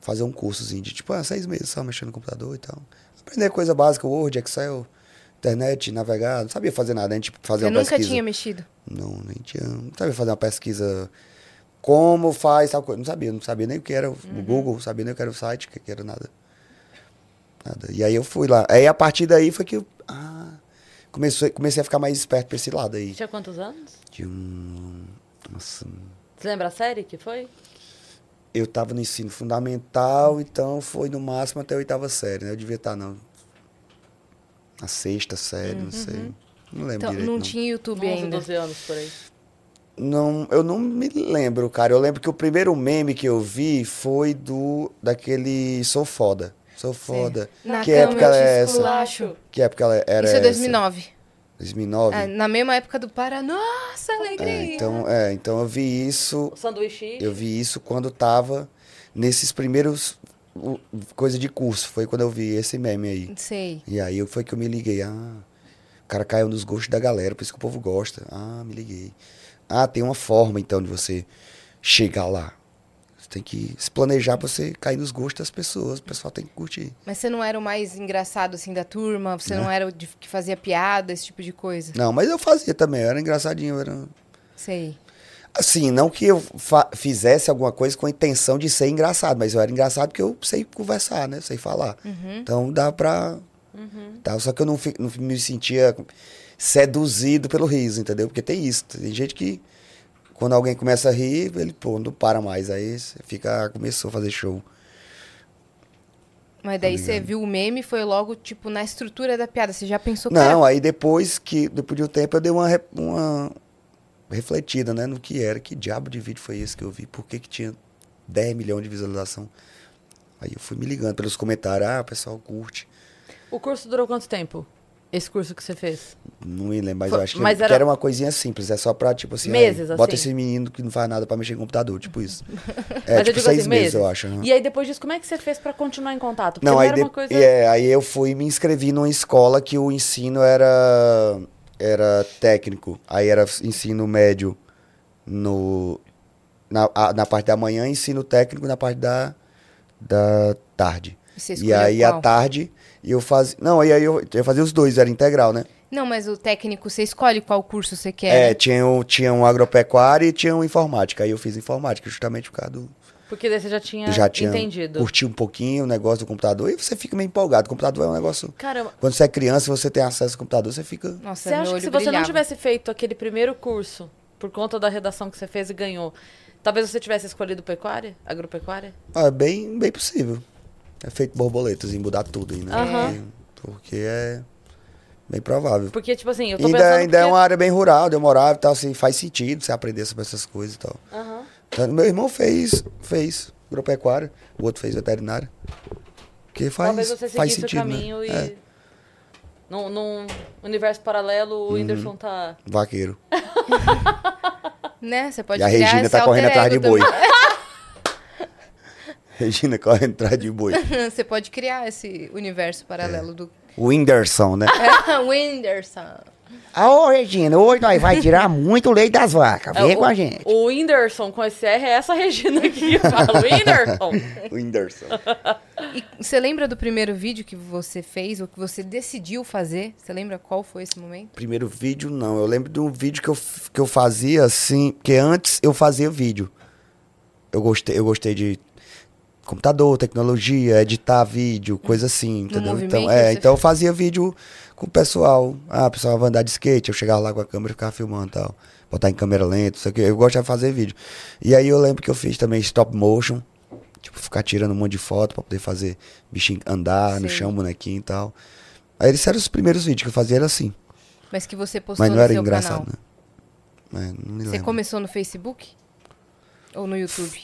fazer um cursozinho de tipo, ah, seis meses só mexendo no computador e tal. Aprender coisa básica, Word, Excel, internet, navegar, não sabia fazer nada, a gente fazer Eu uma nunca pesquisa. tinha mexido. Não, nem tinha. Não sabia fazer uma pesquisa. Como faz tal coisa. Não sabia, não sabia nem o que era o Google, não sabia nem o que era o site, o que que era nada. Nada. E aí eu fui lá. Aí a partir daí foi que eu. Ah, comecei, comecei a ficar mais esperto pra esse lado aí. Tinha quantos anos? De um. Nossa. Você lembra a série que foi? Eu tava no ensino fundamental, então foi no máximo até a oitava série, né? Eu devia estar, não. Na sexta série, não sei. Não lembro Então, direito. não não. tinha YouTube 11, ainda. 12 anos por aí. Não, eu não me lembro, cara. Eu lembro que o primeiro meme que eu vi foi do daquele Sou Foda. Sou Foda. Na que cama época eu te era essa? Que época ela era Isso é essa? 2009. 2009? É, na mesma época do Pará. Nossa, alegria. É, então, é, então eu vi isso, O sanduíche. eu vi isso quando tava nesses primeiros o- coisa de curso. Foi quando eu vi esse meme aí. Sei. E aí foi que eu me liguei. Ah, o cara caiu nos gostos da galera, por isso que o povo gosta. Ah, me liguei. Ah, tem uma forma então de você chegar lá. Tem que se planejar pra você cair nos gostos das pessoas. O pessoal tem que curtir. Mas você não era o mais engraçado, assim, da turma? Você não era o de- que fazia piada, esse tipo de coisa? Não, mas eu fazia também. Eu era engraçadinho. Eu era... Sei. Assim, não que eu fizesse alguma coisa com a intenção de ser engraçado, mas eu era engraçado porque eu sei conversar, né? Sei falar. Então dá pra. Tá? Só que eu não, não me sentia seduzido pelo riso, entendeu? Porque tem isso. Tem gente que, quando alguém começa a rir, ele pô, não para mais. Aí você fica, começou a fazer show. Mas daí você viu o meme foi logo, tipo, na estrutura da piada. Você já pensou, Não, aí depois que, depois de um tempo, eu dei uma, uma refletida, né? No que era, que diabo de vídeo foi esse que eu vi, por que que tinha 10 milhões de visualização. Aí eu fui me ligando pelos comentários, ah, o pessoal curte. O curso durou quanto tempo? Esse curso que você fez? Não me lembro, mas Foi- eu acho que, mas era- era... uma coisinha simples, é só pra, tipo assim, Meses, aí, bota assim? esse menino que não faz nada pra mexer em computador, tipo isso. É, Mas tipo digo seis assim, meses, eu acho. aham. E aí depois disso, como é que você fez pra continuar em contato? Porque Não, não aí, era de- uma coisa... é, aí eu fui me inscrevi numa escola que o ensino era, era técnico. Aí era ensino médio no, na, a- na parte da manhã ensino técnico na parte da, da tarde. E E aí à tarde eu fazia. Não, aí, aí eu, eu fazia os dois, era integral, né? Não, mas o técnico, você escolhe qual curso você quer, É, né? tinha, um, tinha um agropecuário e tinha um informática. Aí eu fiz informática, justamente por causa do. Porque daí você já tinha, já tinha entendido. curti um pouquinho o negócio do computador e você fica meio empolgado. O computador é um negócio. Caramba, Quando você é criança e você tem acesso ao computador, você fica. Nossa, você acha que se você não brilhava. tivesse feito aquele primeiro curso, por conta da redação que você fez e ganhou, talvez você tivesse escolhido pecuária? Agropecuária? Ah, é bem, bem possível. É feito borboletas em mudar tudo aí, né? Aham. Porque é bem provável. Porque, tipo assim, eu tô Ainda, pensando ainda é porque- uma área bem rural, demorável e tal, assim, faz sentido você aprender sobre essas coisas e tal. Aham. Então, meu irmão fez, fez agropecuária, o outro fez veterinária. Porque faz, Talvez você faz sentido, o caminho né? e... É, Num, num universo paralelo, Uhum. o Whindersson tá... vaqueiro. Né? Você pode e a Regina tá correndo atrás de boi. Regina correndo atrás de boi. Você pode criar esse universo paralelo do O Whindersson, né? Whindersson. Ah, Ô, Regina, hoje nós vai tirar muito leite das vacas. Vem É, com o, a gente. O Whindersson com esse R é essa Regina aqui que fala. Whindersson. Whindersson. E você lembra do primeiro vídeo que você fez, ou que você decidiu fazer? Você lembra qual foi esse momento? Primeiro vídeo, não. Eu lembro de um vídeo que eu, que eu fazia assim, porque antes eu fazia vídeo. Eu gostei, eu gostei de computador, tecnologia, editar vídeo, coisa assim, entendeu? Então, é, então eu fazia vídeo com o pessoal. Ah, o pessoal vai andar de skate, eu chegava lá com a câmera e ficava filmando e tal. botar em câmera lenta, não sei o que. Eu gosto de fazer vídeo. E aí eu lembro que eu fiz também stop motion, tipo, ficar tirando um monte de foto pra poder fazer bichinho andar no Sei. chão, bonequinho e tal. Aí esses eram os primeiros vídeos que eu fazia, era assim. Mas que você postou Mas não no era seu engraçado, canal. né? Mas não me Você lembro. começou no Facebook? Ou no YouTube?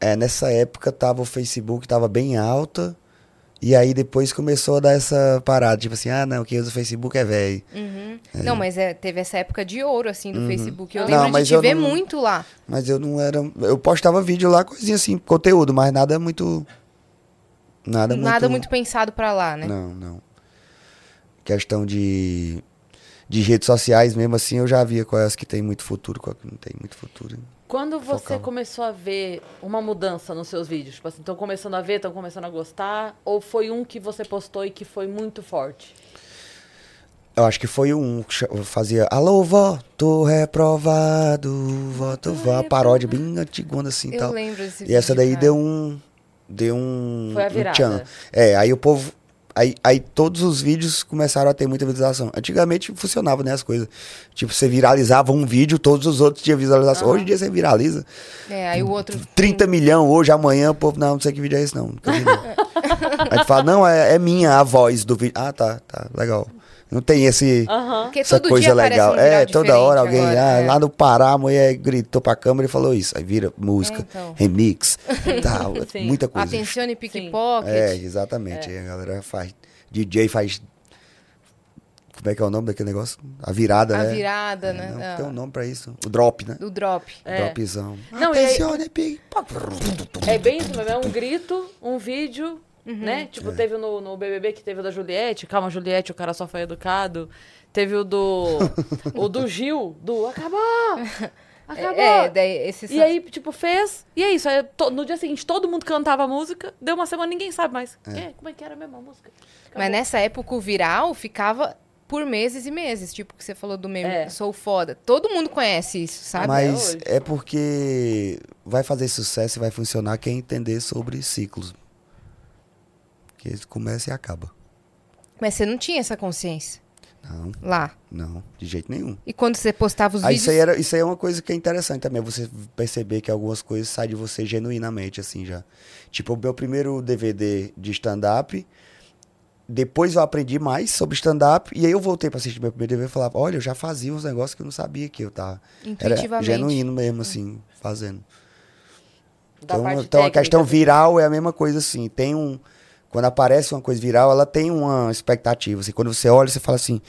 É, nessa época tava o Facebook, tava bem alta. E aí depois começou a dar essa parada, tipo assim, ah não, quem usa o Facebook é velho. Uhum. Não, mas é, teve essa época de ouro, assim, do Facebook. Eu Não, lembro de te ver não- muito lá. Mas eu não era. Eu postava vídeo lá, coisinha assim, conteúdo, mas nada muito. Nada, Nada muito. muito pensado pra lá, né? Não, não. Questão de. De redes sociais mesmo assim, eu já via quais que tem muito futuro, qual que não tem muito futuro. Quando você Focava. começou a ver uma mudança nos seus vídeos? Tipo assim, estão começando a ver, estão começando a gostar? Ou foi um que você postou e que foi muito forte? Eu acho que foi um que fazia Alô, voto reprovado, voto vó, paródia bem antigona assim e Eu tal. lembro desse E essa vídeo, daí cara. deu um. Deu um. Foi a um virada. tchan. É, aí o povo. Aí, aí todos os vídeos começaram a ter muita visualização. Antigamente funcionava, né, as coisas. Tipo, você viralizava um vídeo, todos os outros tinham visualização. Hoje em dia você viraliza. É, aí o outro... 30 milhões hoje, amanhã, o povo, não, não sei que vídeo é esse, não. Não. aí tu fala, não, é, é minha a voz do vídeo. Ah, tá, tá, legal. Não tem esse. Porque Essa todo coisa legal. um é, toda hora alguém. agora, ah, é. Lá no Pará, a mulher gritou pra câmera e falou isso. Aí vira música, É, então. remix, tal. Sim. Muita coisa. Atencione pickpocket. É, exatamente. Aí a galera faz. DJ faz. Como é que é o nome daquele negócio? A virada, A né? virada, É, né? não, Ah, tem um nome pra isso. O drop, né? Do drop. É. Dropzão. Não, e aí- Atencione, pique. É bem isso é um grito, um vídeo, Uhum. né? Tipo, teve no, no BBB que teve o da Juliette, calma Juliette, o cara só foi educado. Teve o do o do Gil, do acabou! Acabou! É, daí esse E aí, tipo, fez. E é isso. Aí, to- no dia seguinte, todo mundo cantava a música. Deu uma semana, ninguém sabe mais. É, como é que era mesmo a música? Acabou. Mas nessa época o viral ficava por meses e meses. Tipo, que você falou do meme, É. sou foda. Todo mundo conhece isso, sabe? Mas hoje. é porque vai fazer sucesso e vai funcionar quem entender sobre ciclos. Que eles começa e acaba. Mas você não tinha essa consciência Não, lá. não, de jeito nenhum. E quando você postava os Aí vídeos... isso, aí era, isso aí é uma coisa que é interessante também, você perceber que algumas coisas saem de você genuinamente, assim, já. Tipo, o meu primeiro DVD de stand-up, depois eu aprendi mais sobre stand-up, e aí eu voltei pra assistir meu primeiro DVD e falava, olha, eu já fazia uns negócios que eu não sabia que eu tava... Era Intuitivamente. genuíno mesmo, assim, fazendo. Da Então, parte então a questão viral é a mesma coisa, assim. Tem um. Quando aparece uma coisa viral, ela tem uma expectativa. Assim, quando você olha, você fala assim.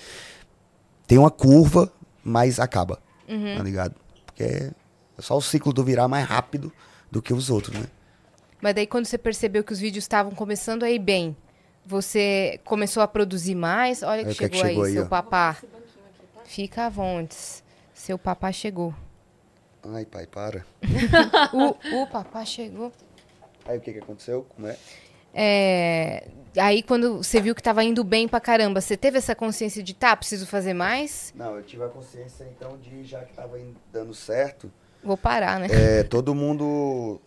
Tem uma curva, mas acaba. Uhum. Tá ligado? Porque é só o ciclo do virar mais rápido do que os outros, né? Mas daí quando você percebeu que os vídeos estavam começando a ir bem, você começou a produzir mais? Olha que, Aí, o que é que chegou, chegou aí, aí, seu ó? papá. Fica à vontade. Seu papá chegou. Ai, pai, para. o, o papá chegou. Aí o que, que aconteceu? Como é? É, aí quando você viu que tava indo bem pra caramba, você teve essa consciência de, tá, preciso fazer mais? Não, eu tive a consciência, então, de já que tava indo- dando certo, Vou parar, né? é, todo mundo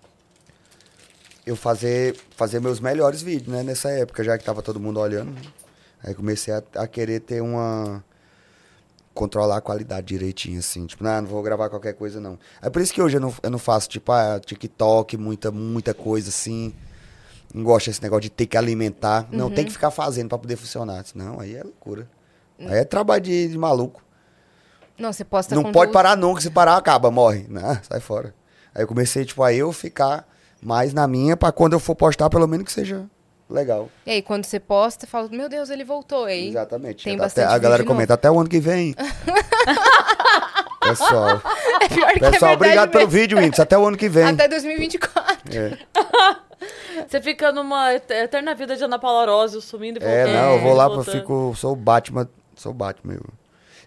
eu fazer fazer meus melhores vídeos, né, nessa época, já que tava todo mundo olhando. né? Aí comecei a, a querer ter uma controlar a qualidade direitinho assim, tipo, não, não vou gravar qualquer coisa não. É por isso que hoje eu não, eu não faço tipo ah, TikTok, muita muita coisa assim. Não gosto desse negócio de ter que alimentar, não tem que ficar fazendo pra poder funcionar. Não, aí é loucura. Aí é trabalho de, de maluco. Não, você posta Não pode parar nunca, se parar acaba, morre. Não, sai fora. Aí eu comecei, tipo, a eu ficar mais na minha pra quando eu for postar, pelo menos que seja legal. E aí quando você posta, fala, meu Deus, ele voltou. Aí Exatamente. tem Até- bastante a galera comenta, até o ano que vem. Pessoal, É pior que é pessoal, verdade obrigado pelo mesmo. vídeo, Whindersson. Até o ano que vem. Até 2024. É, Você fica numa et- eterna vida de Ana Paula Arósio, sumindo e É, voltando. não, eu vou lá, eu fico, sou o Batman, sou o Batman. Eu,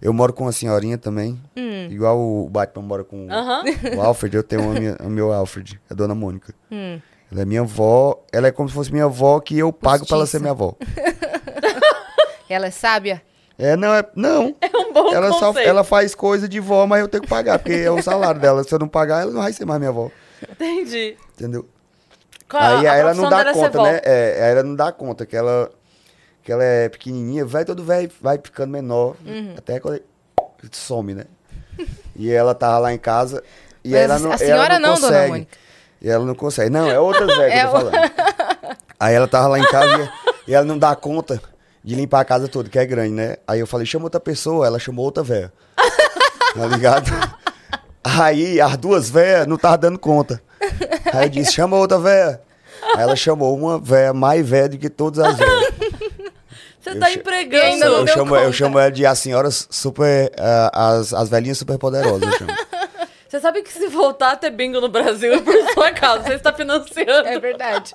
eu moro com uma senhorinha também, Hum. igual o Batman mora com Aham. o Alfred, eu tenho a minha- o meu Alfred, a dona Mônica. Hum. Ela é minha avó, ela é como se fosse minha avó, que eu pago pra ela ser minha avó. Ela é sábia? É, não, é, não. É um bom ela, só, ela faz coisa de vó, mas eu tenho que pagar, porque é o salário dela. Se eu não pagar, ela não vai ser mais minha avó, Entendi. entendeu? Qual a- aí a aí ela não dá é conta, né? É, aí ela não dá conta que ela, que ela é pequenininha, vai todo velho, vai ficando menor, Uhum. até quando ele some, né? E ela tava lá em casa. E Mas ela não, a senhora ela não, não, consegue. dona Mônica. E ela não consegue. Não, é outras velhas que É eu tô falando. Aí ela tava lá em casa e, e ela não dá conta de limpar a casa toda, que é grande, né? Aí eu falei, chama outra pessoa, ela chamou outra velha. Tá ligado? Aí as duas velhas não tava dando conta. Aí eu disse, chama outra velha. Aí ela chamou uma velha mais velha do que todas as velhas. Você Eu tá empregando. Eu deu chamo, eu conta. chamo ela de as senhoras super. ah, as, as velhinhas super poderosas. Eu chamo. Você sabe que se voltar a ter bingo no Brasil é por sua causa. Você está financiando. É verdade.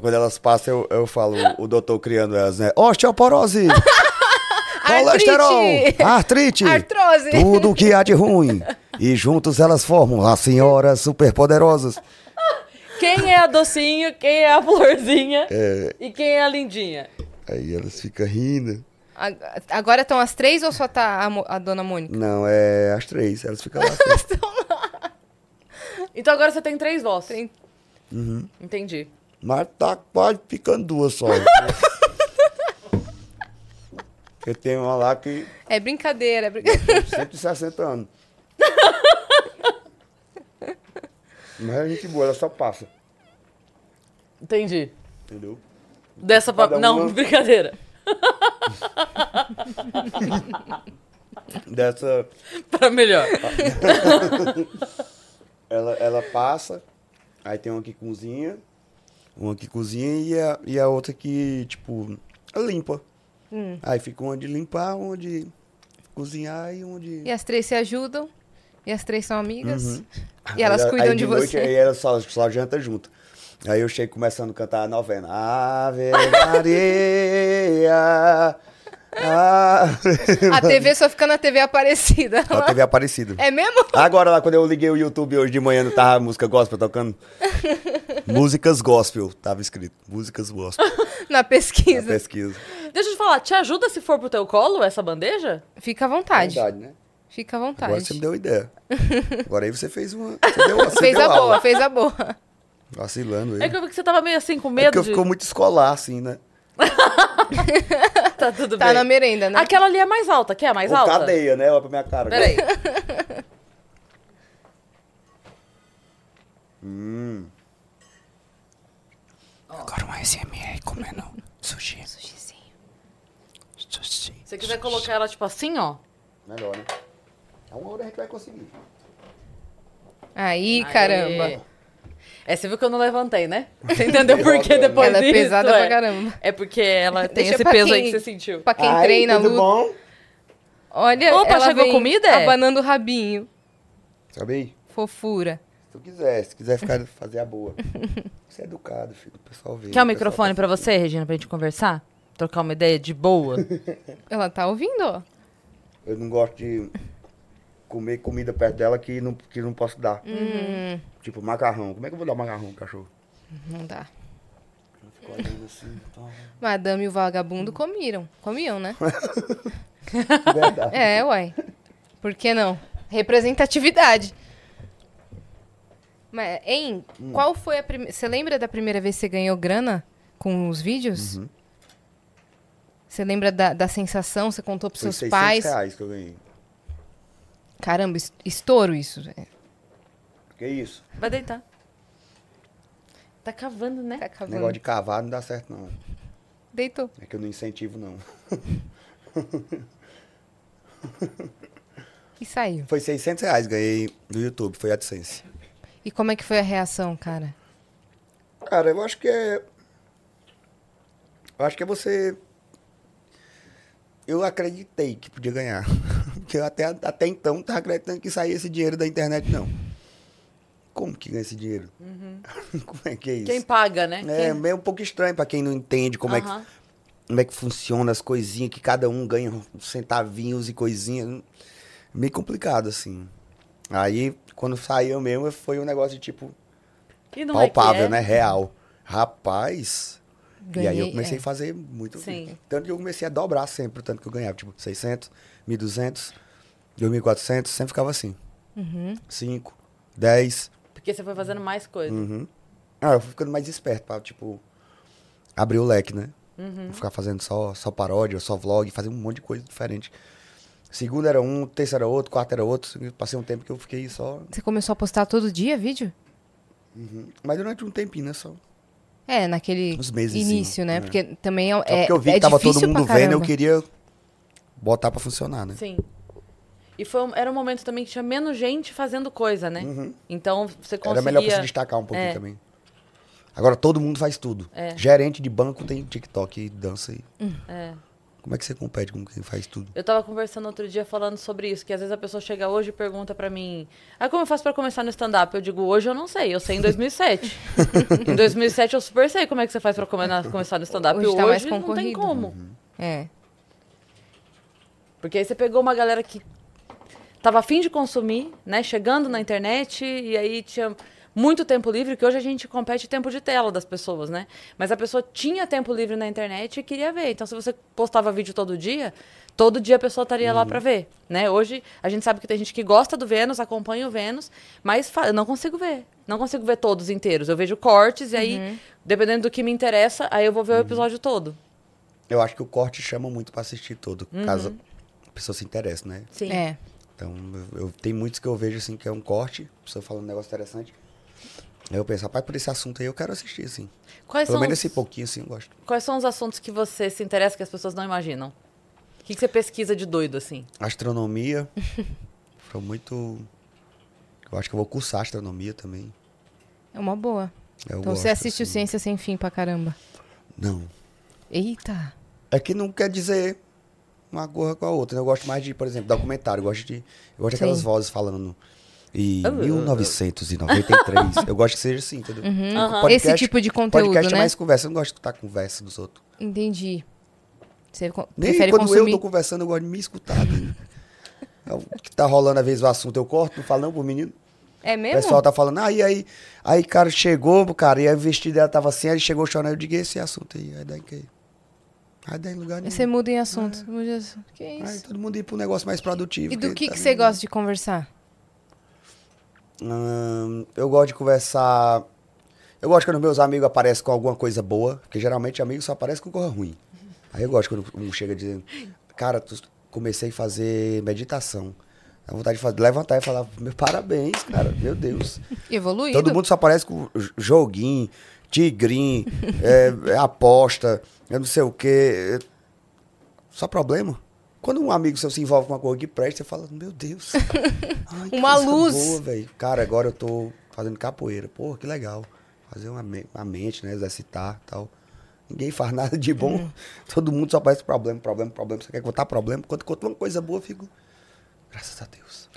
Quando elas passam, eu, eu falo, o doutor criando elas, né? Osteoporose! colesterol! Artrite! Artrose. Tudo que há de ruim. E juntos elas formam as senhoras superpoderosas. Quem é a docinho, quem é a florzinha É, e quem é a lindinha. aí elas ficam rindo. A- Agora estão as três ou só tá a, a dona Mônica? Não, é as três. Elas ficam lá. assim. Então agora você tem três vozes. Tem- Entendi. Mas tá quase ficando duas só. Porque tem uma lá que É brincadeira, é brincadeira. tem 160 anos. Mas é gente boa, ela só passa. Entendi. Entendeu? Dessa pra... Não, uma- brincadeira. Dessa. Pra melhor. Ela, ela passa, aí tem uma que cozinha, uma que cozinha e a, e a outra que, tipo, limpa. Hum. Aí fica uma de limpar, uma de cozinhar e uma de. E as três se ajudam. E as três são amigas. Uhum. E elas Aí- cuidam aí de, noite, você. Aí elas só, só janta junto. Aí eu chego começando a cantar a novena. Ave Maria. Ave A TV só fica na TV Aparecida. A TV Aparecida. É mesmo? Agora lá, quando eu liguei o YouTube hoje de manhã, não tava música gospel tocando? Músicas gospel, tava escrito. Músicas gospel, Na na pesquisa. pesquisa. Deixa eu te falar, te ajuda se for pro teu colo essa bandeja? Fica à vontade. Verdade, né? Fica à Agora vontade. você me deu ideia. Agora aí você fez uma. Você deu, você Fez deu a aula. boa, fez a boa. Vacilando aí. É que eu vi que você tava meio assim com É medo porque de... ficou muito escolar, assim, né? Tá tudo Tá bem. na merenda, né? Aquela ali é mais alta. Quer a mais Ou alta? cadeia, né? Olha pra minha cara. Peraí. Hum. Agora um SMR comendo sushi. Sushizinho. Sushi. Se você quiser colocar ela tipo assim, ó. Melhor, né? A uma hora a gente vai conseguir. Aí, Aê. caramba. É, você viu que eu não levantei, né? Você entendeu por que Ela depois é disso? pesada pra caramba. É porque ela tem Deixa esse peso aí quem- que você sentiu. Pra quem Ai, treina tudo luta. bom? Olha, Opa, ela chegou vem comida, é? abanando o rabinho. Sabe aí? Fofura. Se tu quiser, se quiser ficar, fazer a boa. Você é educado, filho. O pessoal vê. Quer o pessoal microfone tá- pra você, Regina, pra gente conversar? Trocar uma ideia de boa? Ela tá ouvindo, ó. Eu não gosto de comer comida perto dela que não, que não posso dar. Hum, Tipo, macarrão. Como é que eu vou dar macarrão pro cachorro? não dá. Assim, então... Madame e o vagabundo comiram. Comiam, né? Verdade. É, uai. Por que não? Representatividade. Mas, hein, Hum. qual foi a primeira... Você lembra da primeira vez que você ganhou grana com os vídeos? Uhum. Você lembra da, da sensação? Você contou pros Foi seus 600 pais? reais que eu ganhei. Caramba, es- estouro isso. Que isso? Vai deitar. Tá cavando, né? Tá cavando. Negócio de cavar não dá certo, não. Deitou. É que eu não incentivo, não. E saiu. Foi 600 reais, ganhei do YouTube, foi AdSense. E como é que foi a reação, cara? Cara, eu acho que é. Eu acho que é você. Eu acreditei que podia ganhar. Porque eu até, até então não tava acreditando que saía esse dinheiro da internet, não. Como que ganha esse dinheiro? Como é que é isso? Quem paga, né? É Quem- meio um pouco estranho pra quem não entende como, é Aham. que, como é que funciona as coisinhas, que cada um ganha centavinhos e coisinhas. Meio complicado, assim. Aí, quando saiu mesmo, foi um negócio de tipo não é palpável, é? né? Real. Rapaz. E aí eu Ganhei, comecei é. a fazer muito. Sim. Tanto que eu comecei a dobrar sempre o tanto que eu ganhava. Tipo, 600, 1.200, 2.400, sempre ficava assim. Uhum. 5, 10. Porque você foi fazendo mais coisa. Uhum. Ah, eu fui ficando mais esperto pra, tipo, abrir o leque, né? Uhum. Não ficar fazendo só, só paródia, só vlog, fazer um monte de coisa diferente. Segunda era um, terça era outro, quarta era outro. Eu Passei um tempo que eu fiquei só. Você começou a postar todo dia vídeo? Mas durante um tempinho, né? Só. É, naquele meses, início, né? é. Porque também é, Só é, porque eu vi é que tava todo mundo vendo, eu queria botar pra funcionar, né? Sim. E foi, um- era um momento também que tinha menos gente fazendo coisa, né? Então você conseguia... Uhum. Era melhor pra se destacar um pouquinho É. também. Agora todo mundo faz tudo. É. Gerente de banco tem TikTok e dança aí. É. Como é que você compete com quem faz tudo? Eu tava conversando outro dia falando sobre isso, que às vezes a pessoa chega hoje e pergunta pra mim, ah, como eu faço pra começar no stand-up? Eu digo, hoje eu não sei, eu sei em 2007. em 2007 eu super sei como é que você faz pra come- começar no stand-up. Hoje Hoje, tá mais não tem como. É. Porque aí você pegou uma galera que tava afim de consumir, né? Chegando na internet, e aí tinha muito tempo livre, que hoje a gente compete tempo de tela das pessoas, né? Mas a pessoa tinha tempo livre na internet e queria ver. Então, se você postava vídeo todo dia, todo dia a pessoa estaria lá pra ver, né? Hoje a gente sabe que tem gente que gosta do Vênus, acompanha o Vênus, mas eu não consigo ver. Não consigo ver todos inteiros. Eu vejo cortes e aí, dependendo do que me interessa, aí eu vou ver o episódio todo. Eu acho que o corte chama muito pra assistir todo, caso a pessoa se interesse, né? Sim. É. Então, eu, eu- tem muitos que eu vejo assim que é um corte, a pessoa falando um negócio interessante. Aí eu penso, rapaz, por esse assunto aí eu quero assistir, assim. Quais Pelo são menos os- esse pouquinho, assim, eu gosto. Quais são os assuntos que você se interessa que as pessoas não imaginam? O que, que você pesquisa de doido, assim? Astronomia. foi muito. Eu acho que eu vou cursar astronomia também. É uma boa. Eu então gosto, você assiste o assim. Ciência Sem Fim pra caramba. Não. Eita. É que não quer dizer uma coisa com a outra. né? Eu gosto mais de, por exemplo, documentário. Eu gosto de. Eu gosto daquelas vozes falando. E Ah, 1993. eu gosto que seja assim, entendeu? Aham. Podcast- Esse tipo de conteúdo, Podcast é né? mais conversa. Eu não gosto de escutar conversa dos outros. Entendi. Você Nem prefere quando eu consumir... tô conversando, eu gosto de me escutar. né? É o que tá rolando, às vezes, o assunto, eu corto, não falo não pro menino. É O mesmo? pessoal tá falando, ah, e aí, aí, cara, chegou, cara, e aí o vestido dela tava assim, aí chegou chorando, eu digo, esse assunto aí, aí daí que... Aí daí lugar nenhum. Você muda em assunto. Muda assunto. Que Aí isso? todo mundo ir pro negócio mais produtivo. E do que, tá que você gosta de conversar? Hum, eu gosto de conversar. Eu gosto quando meus amigos aparecem com alguma coisa boa, porque geralmente amigos só aparecem com coisa ruim. Aí eu gosto quando um chega dizendo, cara, tu comecei a fazer meditação. Dá vontade de fazer, levantar e falar, meu parabéns, cara, meu Deus. Evoluído? Todo mundo só aparece com joguinho, tigrinho, é, é aposta, eu não sei o quê. Só problema. Quando um amigo seu se envolve com uma coisa que presta, você fala, meu Deus. ai, Uma coisa luz. Boa, velho. Cara, agora eu tô fazendo capoeira. Pô, que legal. Fazer uma, me- uma mente, né? Exercitar e tal. Ninguém faz nada de bom. Uhum. Todo mundo só aparece problema, problema, problema. Você quer contar problema? Quando conta uma coisa boa, eu fico. Graças a Deus.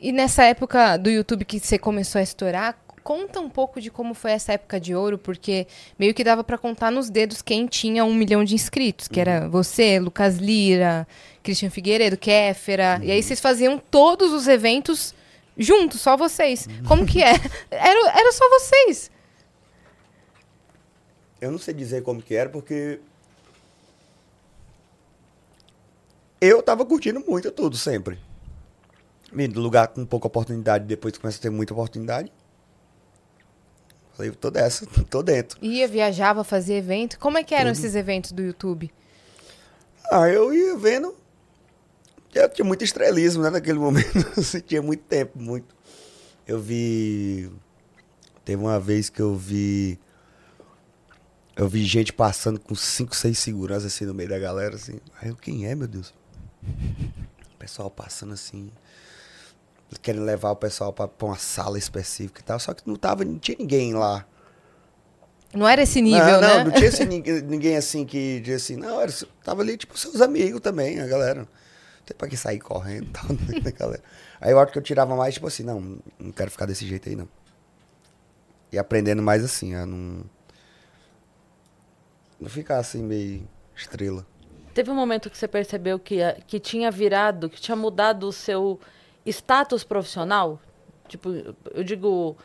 E nessa época do YouTube que você começou a estourar, conta um pouco de como foi essa época de ouro, porque meio que dava pra contar nos dedos quem tinha um milhão de inscritos, que era você, Lucas Lira, Christian Figueiredo, Kéfera, e aí vocês faziam todos os eventos juntos, só vocês. Como que é? Era, era só vocês. Eu não sei dizer como que era, porque. Eu tava curtindo muito tudo, sempre. Vindo do lugar com pouca oportunidade, depois começa a ter muita oportunidade. Falei, tô dessa, tô dentro. Ia, viajava, fazia evento. Como é que eram esses eventos do YouTube? Ah, eu ia vendo. Eu tinha muito estrelismo, né, naquele momento. Assim, tinha muito tempo, muito. Eu vi. Teve uma vez que eu vi. Eu vi gente passando com cinco, seis seguranças assim no meio da galera, assim. Aí eu, quem é, meu Deus? O pessoal passando assim. Querendo levar o pessoal pra, pra uma sala específica e tal. Só que não tava, não tinha ninguém lá. Não era esse nível, não, né? não, não tinha assim, ninguém, assim que dizia assim, não, era, tava ali, tipo, seus amigos também, a galera. Não tem pra que sair correndo e tal, né, galera. Aí eu acho que eu tirava mais, tipo assim, não, não quero ficar desse jeito aí, não. E aprendendo mais assim, a não. Não ficar assim, meio estrela. Teve um momento que você percebeu que, que tinha virado, que tinha mudado o seu status profissional? Tipo, eu digo,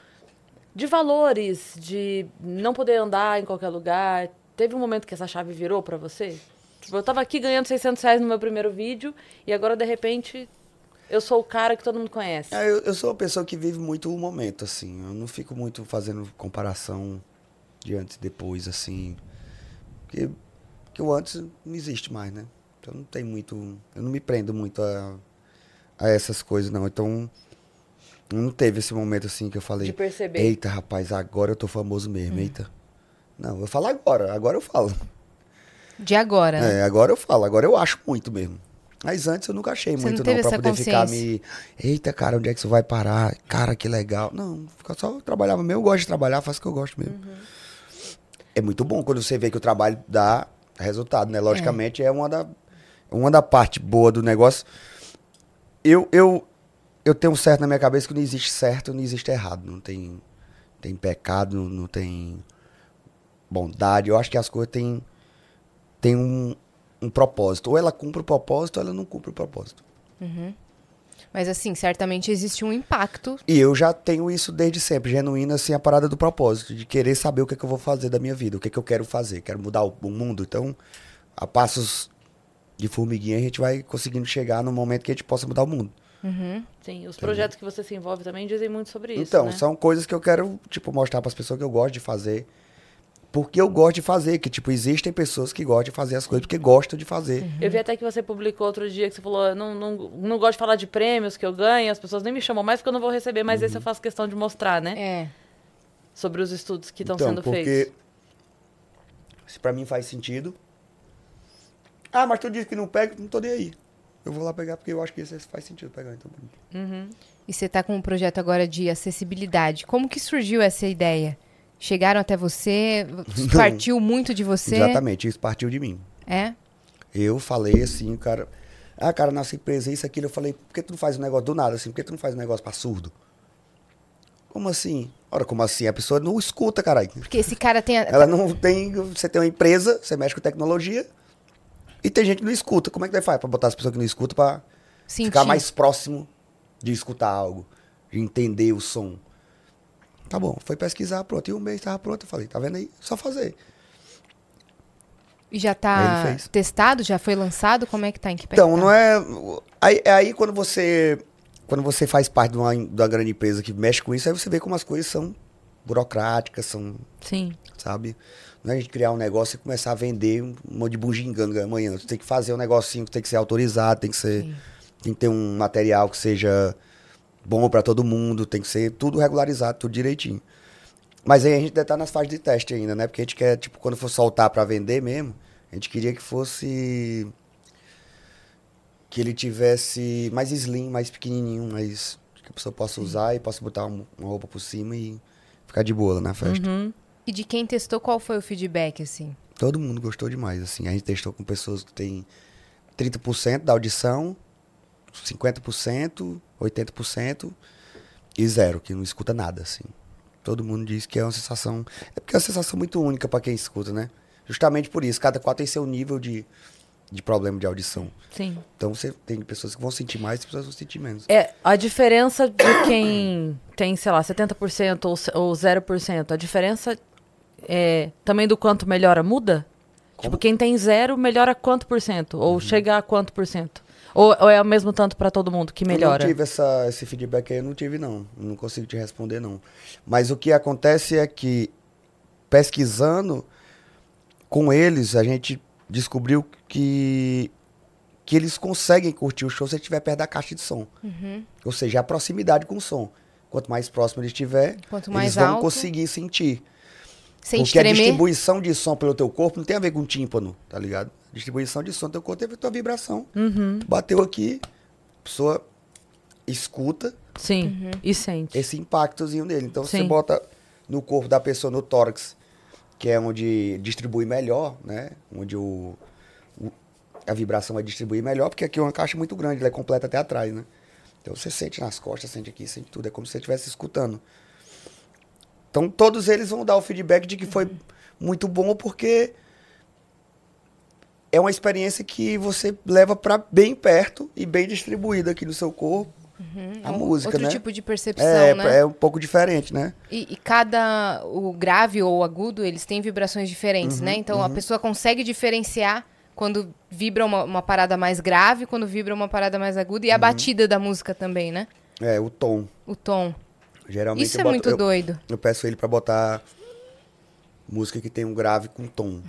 de valores, de não poder andar em qualquer lugar. Teve um momento que essa chave virou pra você? Tipo, eu tava aqui ganhando 600 reais no meu primeiro vídeo e agora, de repente, eu sou o cara que todo mundo conhece. É, eu, eu sou uma pessoa que vive muito o momento, assim. Eu não fico muito fazendo comparação de antes e depois, assim. Porque, porque o antes não existe mais, né? Então não tem muito. Eu não me prendo muito a, a essas coisas, não. Então. Não teve esse momento assim que eu falei. De perceber. Eita, rapaz, agora eu tô famoso mesmo, eita. Não, eu falo agora, agora eu falo. De agora? É, agora eu falo, agora eu acho muito mesmo. Mas antes eu nunca achei Você muito, não não, pra poder ficar me. Eita, cara, onde é que isso vai parar? Cara, que legal. Não, fica só trabalhava mesmo. Eu gosto de trabalhar, faço o que eu gosto mesmo. Uhum. É muito bom quando você vê que o trabalho dá resultado, né? Logicamente é, uma da uma da parte boa do negócio. Eu, eu, eu tenho um certo na minha cabeça que não existe certo, não existe errado. Não tem, tem pecado, não, não tem bondade. Eu acho que as coisas têm, têm um, um propósito. Ou ela cumpre o propósito, ou ela não cumpre o propósito. Mas assim, certamente existe um impacto. E eu já tenho isso desde sempre, genuíno, assim, a parada do propósito, de querer saber o que, é que eu vou fazer da minha vida, o que, é que eu quero fazer. Quero mudar o, o mundo. Então, a passos de formiguinha, a gente vai conseguindo chegar no momento que a gente possa mudar o mundo. Sim, os projetos que você se envolve também dizem muito sobre isso, então, né? são coisas que eu quero, tipo, mostrar para as pessoas que eu gosto de fazer. Porque eu gosto de fazer, que, tipo, existem pessoas que gostam de fazer as coisas porque gostam de fazer. Eu vi até que você publicou outro dia que você falou, "Eu não, não, não gosto de falar de prêmios que eu ganho, as pessoas nem me chamam mais porque eu não vou receber, mas Uhum. esse eu faço questão de mostrar, né? É. Sobre os estudos que estão então, sendo porque feitos. se pra mim faz sentido. Ah, mas tu disse que não pega, não tô nem aí. Eu vou lá pegar porque eu acho que isso faz sentido pegar, então. E você tá com um projeto agora de acessibilidade. Como que surgiu essa ideia? Chegaram até você? Partiu muito de você? Exatamente, isso partiu de mim. É? Eu falei assim, cara. Ah, cara, nossa empresa, isso, aquilo. Eu falei, por que tu não faz um negócio do nada assim? Por que tu não faz um negócio pra surdo? Como assim? Ora, como assim? A pessoa não escuta, caralho. Porque esse cara tem. a- Ela não tem. Você tem uma empresa, você mexe com tecnologia, e tem gente que não escuta. Como é que vai fazer pra botar as pessoas que não escutam pra sentir. ficar mais próximo de escutar algo, de entender o som? Tá bom, foi pesquisar, pronto. E um mês tava pronto. Eu falei, tá vendo aí? Só fazer. E já tá testado? Já foi lançado? Como é que tá? Em que Então, tá? não é. Aí, é aí quando você. Quando você faz parte de uma, de uma grande empresa que mexe com isso, aí você vê como as coisas são burocráticas, são, Sim. sabe? Não é a gente criar um negócio e começar a vender um monte de bugiganga amanhã. Você tem que fazer um negocinho que tem que ser autorizado, tem que ser. Sim. Tem que ter um material que seja bom pra todo mundo, tem que ser tudo regularizado, tudo direitinho. Mas aí a gente ainda tá nas fases de teste ainda, né? Porque a gente quer, tipo, quando for soltar pra vender mesmo, a gente queria que fosse. Que ele tivesse mais slim, mais pequenininho, mais. Que a pessoa possa usar e possa botar um- uma roupa por cima e ficar de boa na festa. Uhum. E de quem testou, qual foi o feedback, assim? Todo mundo gostou demais, assim. A gente testou com pessoas que têm 30% da audição, 50%, 80% e zero, que não escuta nada, assim. Todo mundo diz que é uma sensação. É porque é uma sensação muito única para quem escuta, né? Justamente por isso, cada qual tem seu nível de, de problema de audição. Sim. Então você tem pessoas que vão sentir mais e pessoas que vão sentir menos. É, a diferença de quem tem, sei lá, 70% ou, ou 0%, a diferença é também do quanto melhora muda? Tipo, quem tem zero melhora quanto por cento? Ou chega a quanto por cento? Ou, ou é o mesmo tanto pra todo mundo que melhora? Eu não tive essa, esse feedback aí, eu não tive, não. Eu Não consigo te responder, não. Mas o que acontece é que, pesquisando com eles, a gente descobriu que, que eles conseguem curtir o show se ele estiver perto da caixa de som. Ou seja, a proximidade com o som. Quanto mais próximo ele estiver, Quanto eles mais vão alto. conseguir sentir. Sente Porque a tremer? distribuição de som pelo teu corpo não tem a ver com tímpano, tá ligado? A distribuição de som do teu corpo tem a ver com a tua vibração. Uhum. Tu bateu aqui, a pessoa escuta Sim, e sente. esse impactozinho dele. Então você Sim. bota no corpo da pessoa, no tórax, que é onde distribui melhor, né? Onde o, o- a vibração vai distribuir melhor, porque aqui é uma caixa muito grande, ela é completa até atrás, né? Então você sente nas costas, sente aqui, sente tudo. É como se você estivesse escutando. Então todos eles vão dar o feedback de que foi muito bom, porque é uma experiência que você leva para bem perto e bem distribuída aqui no seu corpo. A Um- música, Outro né? tipo de percepção, É, né? é um pouco diferente, né? E, e cada, o grave ou o agudo, eles têm vibrações diferentes, Uhum, né? Então a pessoa consegue diferenciar quando vibra uma, uma parada mais grave, quando vibra uma parada mais aguda e Uhum. a batida da música também, né? É, o tom. O tom. Geralmente Isso eu é boto- muito eu, doido. Eu peço ele pra botar música que tem um grave com tom.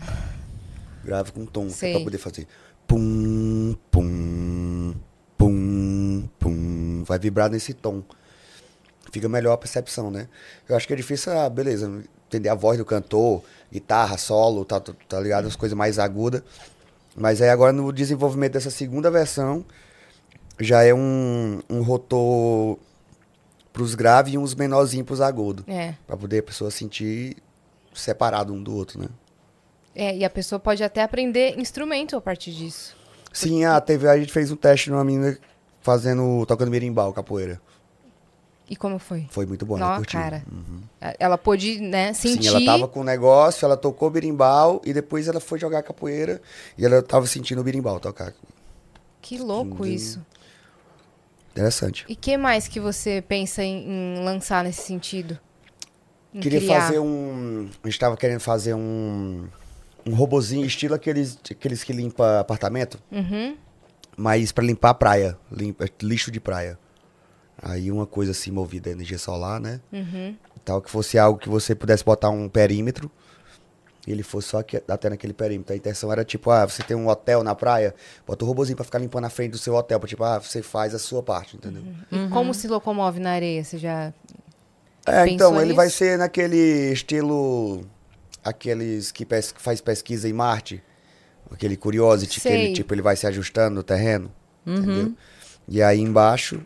Grave com tom, que é Sei. pra poder fazer. pum, pum, pum, pum. Vai vibrar nesse tom. Fica melhor a percepção, né? Eu acho que é difícil, ah, beleza, entender a voz do cantor, guitarra, solo, tá, tá, tá ligado? As coisas mais agudas. Mas aí agora no desenvolvimento dessa segunda versão, já é um, um rotor pros graves e uns menorzinhos pros agudos. É. Pra poder a pessoa sentir separado um do outro, né? É, e a pessoa pode até aprender instrumento a partir disso. Sim, a teve, a gente fez um teste numa menina fazendo, tocando berimbau, capoeira. E como foi? Foi muito bom, curtiu. cara. Ela pôde, né, sentir. Sim, ela tava com o negócio, ela tocou berimbau e depois ela foi jogar capoeira e ela tava sentindo o berimbau tocar. Que louco isso. Interessante. E que mais que você pensa em, em lançar nesse sentido? Em Queria criar? fazer um. A gente tava querendo fazer um. Um robozinho, estilo aqueles, aqueles que limpa apartamento, Uhum. mas pra limpar a praia, limpa, lixo de praia. Aí uma coisa assim movida a energia solar, né? Uhum. Tal que fosse algo que você pudesse botar um perímetro ele fosse só aqui, até naquele perímetro. A intenção era tipo, ah, você tem um hotel na praia, bota o robozinho pra ficar limpando a frente do seu hotel, pra tipo, ah, você faz a sua parte, entendeu? E como se locomove na areia? Você já. É, então, ele nisso? vai ser naquele estilo. Aqueles que pes- que faz pesquisa em Marte. Aquele Curiosity, que Sei. ele, tipo, ele vai se ajustando no terreno. Entendeu? E aí embaixo,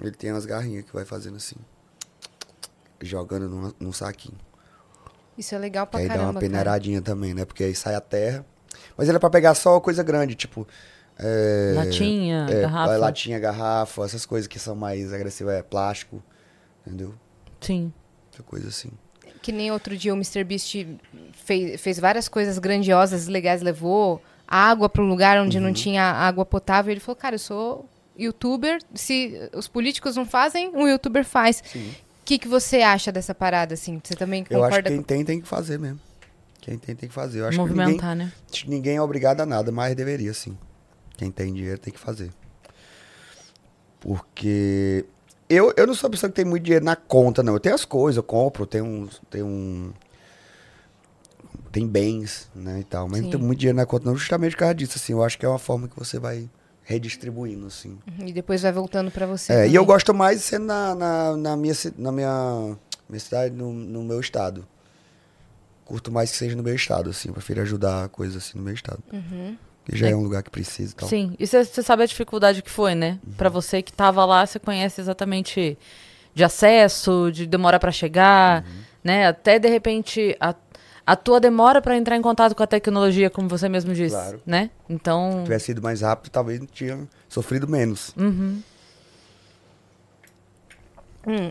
ele tem umas garrinhas que vai fazendo assim. Jogando num, num saquinho. Isso é legal pra aí dá caramba. uma cara. peneiradinha também, né? Porque aí sai a terra. Mas ele é pra pegar só coisa grande, tipo. é, Latinha, é, garrafa. Latinha, garrafa, essas coisas que são mais agressivas, é plástico. Entendeu? Sim. Essa coisa assim. Que nem outro dia o Mr. Beast fez, fez várias coisas grandiosas, legais, levou água para um lugar onde Uhum. não tinha água potável. Ele falou, cara, eu sou youtuber, se os políticos não fazem, um youtuber faz. O que, que você acha dessa parada, assim? Você também Eu acho concorda que quem tem tem que fazer mesmo. Quem tem tem que fazer. Eu acho que ninguém, Movimentar, né? acho que ninguém é obrigado a nada, mas deveria sim. Quem tem dinheiro tem que fazer. Porque eu, eu não sou uma pessoa que tem muito dinheiro na conta, não. Eu tenho as coisas, eu compro, tenho um. Tenho um tem bens, né, e tal. Mas não Sim. tenho muito dinheiro na conta, não, justamente por causa disso, assim. Eu acho que é uma forma que você vai redistribuindo, assim. E depois vai voltando para você. É, e eu gosto mais de ser na, na, na minha, na minha, minha cidade, no, no meu estado. Curto mais que seja no meu estado, assim. Eu prefiro ajudar coisas assim no meu estado. Uhum. Que já é, um lugar que precisa e tal. Sim. E você sabe a dificuldade que foi, né? Pra você que tava lá, você conhece exatamente de acesso, de demora pra chegar, né? Até de repente a, a tua demora pra entrar em contato com a tecnologia, como você mesmo disse, Claro. né? Então, Se tivesse sido mais rápido, talvez não tinha sofrido menos. Uhum.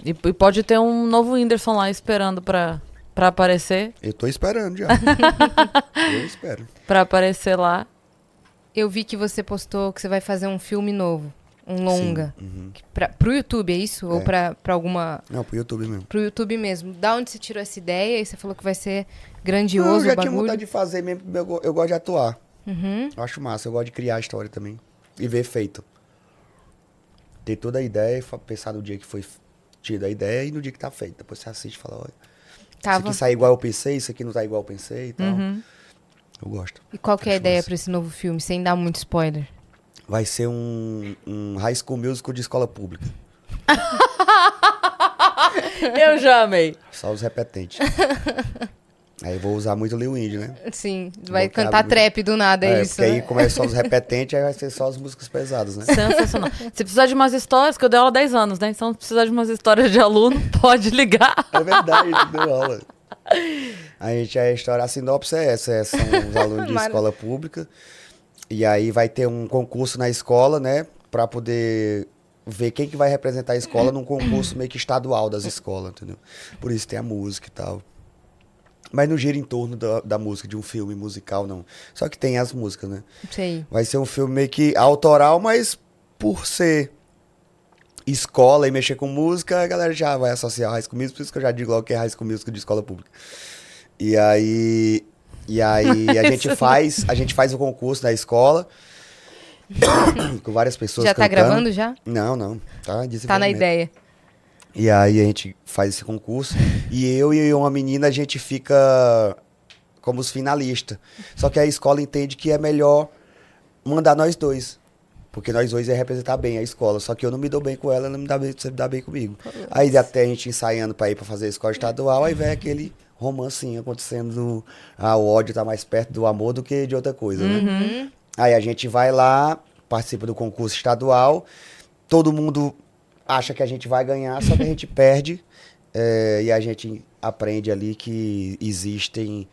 e, e pode ter um novo Whindersson lá esperando pra, pra aparecer, Eu tô esperando já. eu espero. para aparecer lá. Eu vi que você postou que você vai fazer um filme novo, um longa. Sim, uhum. Pra, pro YouTube, é isso? Ou É. pra, pra alguma... Não, pro YouTube mesmo. Pro YouTube mesmo. Da onde você tirou essa ideia? E você falou que vai ser Não, grandioso eu já tinha de fazer mesmo, eu, eu gosto de atuar. Uhum. Eu acho massa, eu gosto de criar a história também. E ver feito. Ter toda a ideia pensar no dia que foi tida a ideia e no dia que tá feito. Depois você assiste e fala, olha, isso Tava. aqui sai igual eu pensei, isso aqui não tá igual eu pensei e tal. Uhum. Eu gosto. E qual que é a ideia pra esse novo filme, sem dar muito spoiler? Vai ser um, um high school musical de escola pública. Eu já amei. Só os repetentes. aí eu vou usar muito Lil Indy, né? Sim, vai Bloqueado cantar muito. trap do nada, é, isso, porque aí né? começa só os repetentes, aí vai ser só as músicas pesadas, né? Sensacional. Se precisar de umas histórias, que eu dei aula há 10 anos, né? Então, se precisar de umas histórias de aluno, pode ligar. É verdade, a gente deu aula. A gente, a história, a sinopse é essa, é, são os alunos de escola pública. E aí vai ter um concurso na escola, né? Pra poder ver quem que vai representar a escola num concurso meio que estadual das escolas, entendeu? Por isso tem a música e tal. Mas não gira em torno da, da música, de um filme musical, não. Só que tem as músicas, né? Sei. Vai ser um filme meio que autoral, mas por ser escola e mexer com música, a galera já vai associar High School Musical, por isso que eu já digo logo que é High School Musical de escola pública. E aí, e aí a gente faz, a gente faz o concurso na escola com várias pessoas Já tá cantando. gravando já? Não, não. Tá, Tá na ideia. E aí a gente faz esse concurso e eu e uma menina a gente fica como os finalistas. Só que a escola entende que é melhor mandar nós dois. Porque nós dois ia representar bem a escola. Só que eu não me dou bem com ela, ela não me dá bem, sempre dá bem comigo. Aí até a gente ensaiando pra ir pra fazer a escola estadual, aí vem aquele romancinho acontecendo. Do, ah, o ódio tá mais perto do amor do que de outra coisa, né? Aí a gente vai lá, participa do concurso estadual, todo mundo acha que a gente vai ganhar, só que a gente perde. é, e a gente aprende ali que existem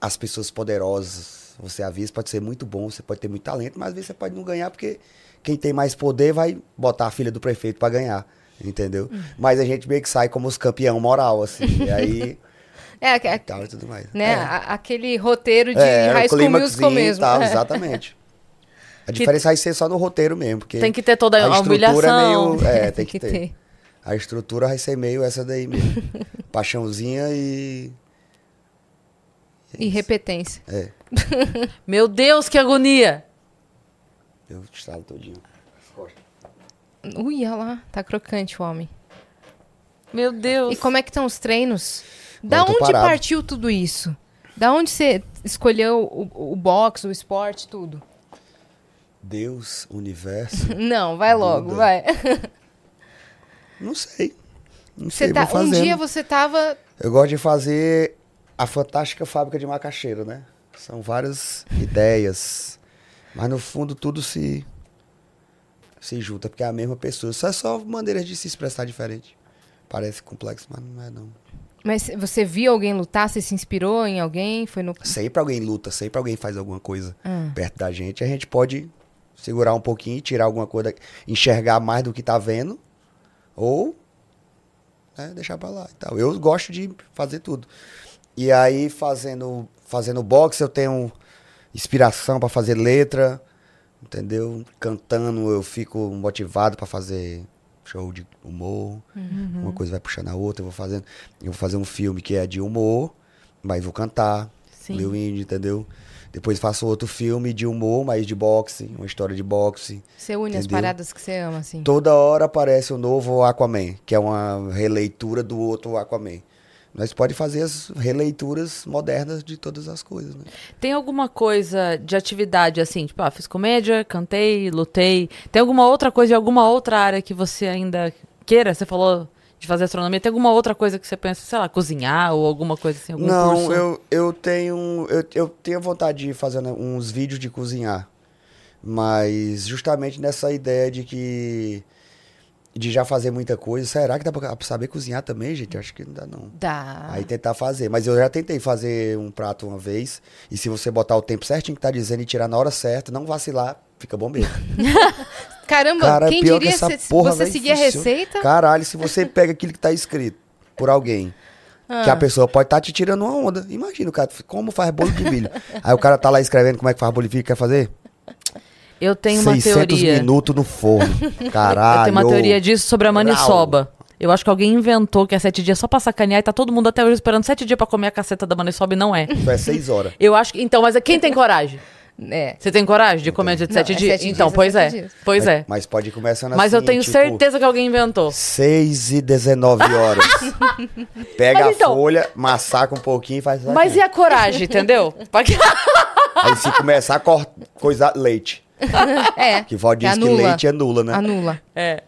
as pessoas poderosas. Você avisa, pode ser muito bom, você pode ter muito talento, mas às vezes você pode não ganhar porque quem tem mais poder vai botar a filha do prefeito pra ganhar, entendeu? Mas a gente meio que sai como os campeão moral, assim. e aí, É, é, tal e tudo mais. né, É. aquele roteiro de É, High School Musical mesmo. E tal, É. exatamente. A diferença vai ser só no roteiro mesmo, porque Tem que ter toda a, estrutura humilhação. é meio... É, tem que ter. A estrutura vai ser meio essa daí mesmo. Paixãozinha e... E repetência. É, Meu Deus, que agonia! eu estalo todinho. Ui, olha lá, tá crocante o homem. Meu Deus. E como é que estão os treinos? Da onde parado. partiu tudo isso? Da onde você escolheu o, o boxe, o esporte, tudo? Deus, universo... Não, vai logo, Buda. vai. Não sei. Não Você sei, tá, um dia você tava. Eu gosto de fazer a fantástica fábrica de macaxeira, né? São várias ideias, mas no fundo tudo se se junta porque é a mesma pessoa. Só é só maneiras de se expressar diferente. Parece complexo, mas não é não. Mas você viu alguém lutar? Você se inspirou em alguém? Foi no. Sempre alguém luta, sempre alguém faz alguma coisa Ah. perto da gente. A gente pode segurar um pouquinho, tirar alguma coisa, enxergar mais do que tá vendo, ou né, deixar pra lá e tal. Eu gosto de fazer tudo. E aí, fazendo, fazendo boxe, eu tenho inspiração pra fazer letra, entendeu? Cantando, eu fico motivado pra fazer show de humor. Uma coisa vai puxando a outra, eu vou fazendo. Eu vou fazer um filme que é de humor, mas vou cantar. Sim. Indy, entendeu? Depois faço outro filme de humor, mas de boxe, uma história de boxe. Você une as Entendeu? paradas que você ama, assim. Toda hora aparece o novo Aquaman, que é uma releitura do outro Aquaman. Nós pode fazer as releituras modernas de todas as coisas, né? Tem alguma coisa de atividade assim, tipo, ah, fiz comédia, cantei, lutei. Tem alguma outra coisa de alguma outra área que você ainda queira? Você falou de fazer astronomia. Tem alguma outra coisa que você pensa, sei lá, cozinhar ou alguma coisa assim, Não, curso? eu, eu tenho eu, eu tenho vontade de fazer uns vídeos de cozinhar, mas justamente nessa ideia de que de já fazer muita coisa. Será que dá pra saber cozinhar também, gente? Acho que não dá não. Dá. Aí tentar fazer. Mas eu já tentei fazer um prato uma vez. E se você botar o tempo certinho que tá dizendo e tirar na hora certa, não vacilar, fica bom mesmo. Caramba, Cara, quem pior que diria essa se porra, você seguir a receita? Caralho, se você pega aquilo que tá escrito por alguém, que Ah. a pessoa pode estar te tirando uma onda. Imagina o cara, como faz bolo de milho. Aí o cara tá lá escrevendo como é que faz bolo de milho, quer fazer? Eu tenho uma 600 teoria. minutos no forno. Caralho. Eu tenho uma teoria disso sobre a maniçoba. Eu acho que alguém inventou que é sete dias só pra sacanear e tá todo mundo até hoje esperando sete dias pra comer a caceta da maniçoba e não é. Isso é seis horas. Eu acho que. Então, mas quem tem coragem? É. Você tem coragem de comer de Não, sete é dias? sete então, dias, é pois sete é. dias. Pois mas, é. Mas pode ir começando Mas assim, eu tenho tipo, certeza que alguém inventou. 6 e 19 horas. Pega Mas então- a folha, massacra um pouquinho e faz. Mas e a coragem, entendeu? Que- Aí se começar a cortar coisa leite. É. Que Val diz que anula. leite anula, né? Anula. É.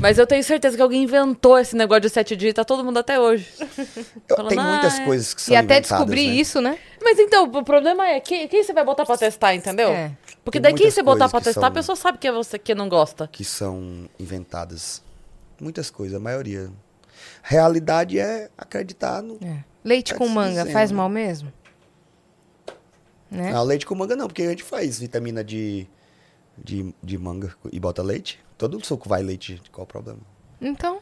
Mas eu tenho certeza que alguém inventou esse negócio de sete dias e tá todo mundo até hoje. Eu- Falando, tem muitas "Ah, é." coisas que são E até descobrir né? isso, né? Mas então, o problema é quem, quem você vai botar pra testar, entendeu? É. Porque Tem daí quem muitas você botar pra testar, são- a pessoa sabe que é você que não gosta. Que são inventadas. Muitas coisas, a maioria. Realidade é acreditar no. É. Leite Tá com manga dizendo. faz mal mesmo? Né? Não, leite com manga não, porque a gente faz vitamina de, de, de manga e bota leite. Todo suco vai leite, qual o problema? Então,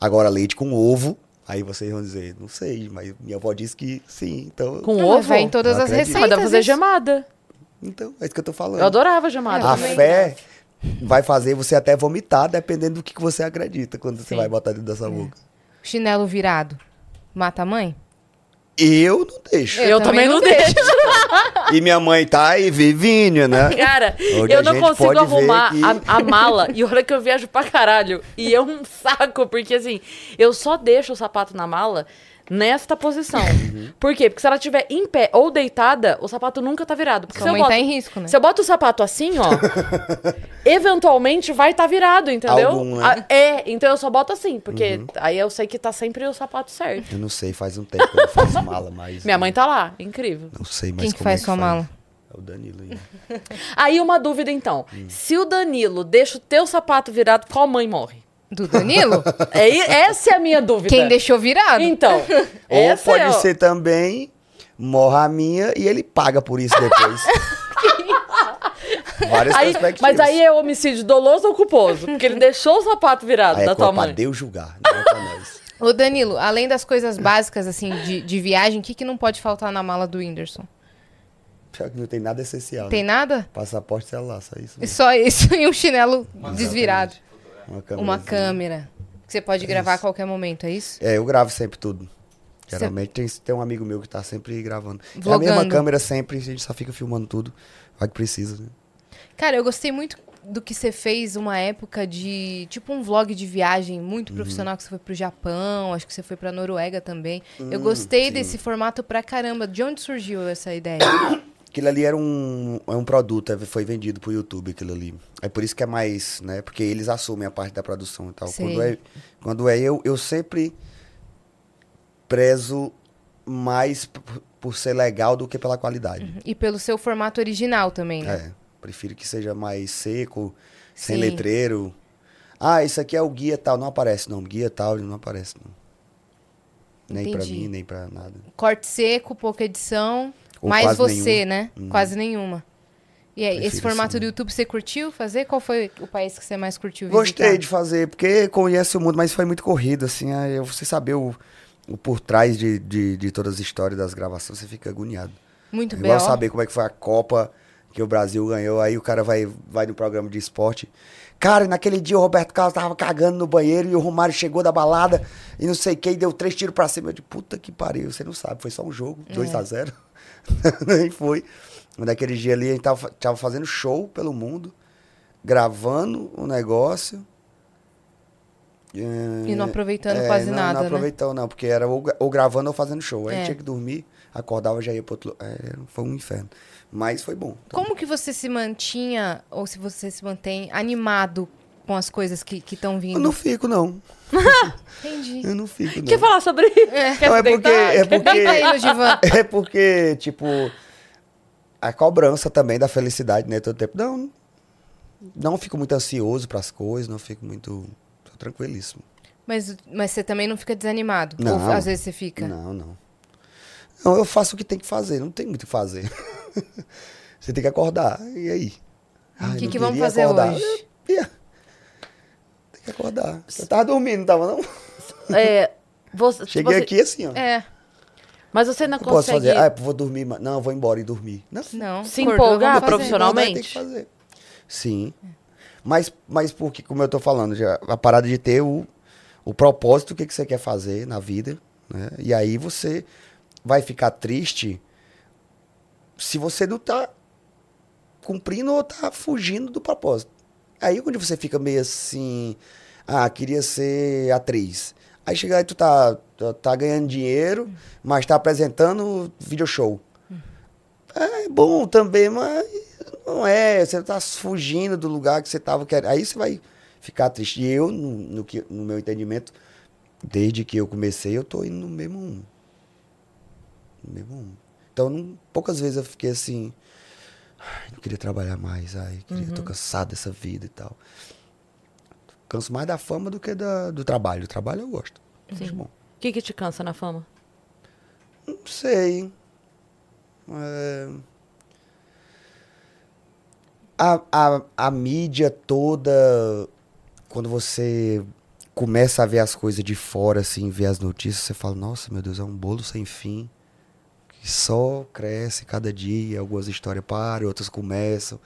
Agora, leite com ovo, aí vocês vão dizer, não sei, mas minha avó disse que sim, então. Com não, mas ovo? vai em todas as receitas. dá pra fazer isso. gemada. Então, é isso que eu tô falando. Eu adorava gemada. Eu A também fé vai fazer você até vomitar, dependendo do que, você acredita quando você Sim. vai botar dentro dessa boca. Chinelo virado. Mata a mãe? Eu não deixo. Eu, também não deixo. E minha mãe tá aí, vivinha, né? Cara, Onde eu não consigo arrumar que- a, a mala. E olha que eu viajo pra caralho. E é um saco, porque assim, eu só deixo o sapato na mala nesta posição. Uhum. Por quê? Porque se ela estiver em pé ou deitada, o sapato nunca tá virado. Porque se Sua eu, mãe boto, tá em risco, né? se eu boto o sapato assim, ó, eventualmente vai estar virado, entendeu? Algum, né? Ah, É, então eu só boto assim, porque aí eu sei que tá sempre o sapato certo. Eu não sei, faz um tempo que eu não faço mala, mas. Minha mãe tá lá, incrível. Não sei mais Quem que como faz é sua mala? É o Danilo aí. Aí uma dúvida então. Se o Danilo deixa o teu sapato virado, qual mãe morre? Do Danilo? É, essa é a minha dúvida. Quem deixou virado? Então, Ou pode é ser também morra a minha e ele paga por isso depois. Várias Aí- perspectivas. mas aí é homicídio doloso ou culposo? Porque ele deixou o sapato virado Aí da é tua culpa mãe. Deus julgar, não é pra nós. Ô, Danilo, além das coisas básicas, assim, de, de viagem, o que, que não pode faltar na mala do Whindersson? Pior que não tem nada essencial. Tem né? nada? Passaporte e celular, só isso. É mesmo. Só isso e um chinelo desvirado. Uma câmera. Uma câmera. Que você pode gravar a Isso. qualquer momento, é isso? É, eu gravo sempre tudo. Geralmente tem, tem um amigo meu que tá sempre gravando. É a Vlogando. mesma câmera sempre, a gente só fica filmando tudo. Vai que precisa, né? Cara, eu gostei muito do que você fez uma época de. Tipo um vlog de viagem muito Uhum. profissional, que você foi pro Japão, acho que você foi pra Noruega também. eu Hum, gostei sim. desse formato pra caramba. De onde surgiu essa ideia? Aquilo ali era um, é um produto, é, foi vendido pro YouTube aquilo ali. É por isso que é mais, né? Porque eles assumem a parte da produção e tal. Quando é, quando é eu, eu sempre prezo mais por ser legal do que pela qualidade. e pelo seu formato original também, né? É, prefiro que seja mais seco, sem Sim. letreiro. Ah, isso aqui é o guia tal, não aparece não. Guia tal, não aparece não. Nem pra Entendi. mim, nem pra nada. Corte seco, pouca edição. Ou mais você, nenhuma. né? Uhum. Quase nenhuma. E aí, esse formato assim. do YouTube você curtiu fazer? Qual foi o país que você mais curtiu Gostei visitar? de fazer, porque conhece o mundo, mas foi muito corrido, assim, aí você saber o, o por trás de, de, de todas as histórias das gravações, você fica agoniado. Muito É bem. igual saber como é que foi a Copa que o Brasil ganhou, aí o cara vai, vai no programa de esporte. Cara, naquele dia o Roberto Carlos tava cagando no banheiro e o Romário chegou da balada e não sei quem, deu três tiros pra cima. Eu de puta que pariu, você não sabe, foi só um jogo, É. 2 a 0 Nem foi. Naquele dia ali a gente tava, tava fazendo show pelo mundo, gravando o negócio. E não aproveitando É, quase não, nada, Não né? aproveitou, não, porque era ou, ou gravando ou fazendo show. Aí É. tinha que dormir, acordava já ia pro outro. É, foi um inferno. Mas foi bom. Como que você se mantinha, ou se você se mantém animado com as coisas que estão eu vindo? não fico, não. Entendi. Eu não fico, não. Quer falar sobre isso? Quer Não, é porque, é porque, é porque, tipo, a cobrança também da felicidade, né? Todo tempo. Não, não fico muito ansioso pras coisas, não fico muito. Tô tranquilíssimo. Mas, mas você também não fica desanimado? Não. Ou às vezes você fica? Não, não. Não, eu faço o que tem que fazer, não tem muito o que fazer. Você tem que acordar. E aí? O que, que vamos fazer acordar. hoje? Que acordar. Eu tava dormindo, não tava não? É, você, Cheguei você- aqui assim, ó. É, Mas você ainda Não posso consegue... fazer. Ah, eu vou dormir. mas- Não, eu vou embora e dormir. Não. não. Se empolgar profissionalmente? Tem que fazer. Sim. Mas, mas porque, como eu tô falando, já, a parada de ter o, o propósito, o que, que você quer fazer na vida, né? E aí você vai ficar triste se você não tá cumprindo ou tá fugindo do propósito. Aí quando você fica meio assim, ah, queria ser atriz. Aí chega aí tu tá, tá, tá ganhando dinheiro, mas tá apresentando video show. É bom também, mas não é. Você tá fugindo do lugar que você tava querendo. Aí você vai ficar triste. E eu, no, no, que, no meu entendimento, desde que eu comecei, eu tô indo no mesmo. No mesmo. Então, não- poucas vezes eu fiquei assim. Ai, não queria trabalhar mais. Ai, queria, tô cansado dessa vida e tal. Canso mais da fama do que da, do trabalho. O trabalho eu gosto. Acho bom. O que, que te cansa na fama? Não sei. É... A, a, a mídia toda, quando você começa a ver as coisas de fora, assim, ver as notícias, você fala, nossa, meu Deus, é um bolo sem fim. Só cresce cada dia, algumas histórias param, outras começam,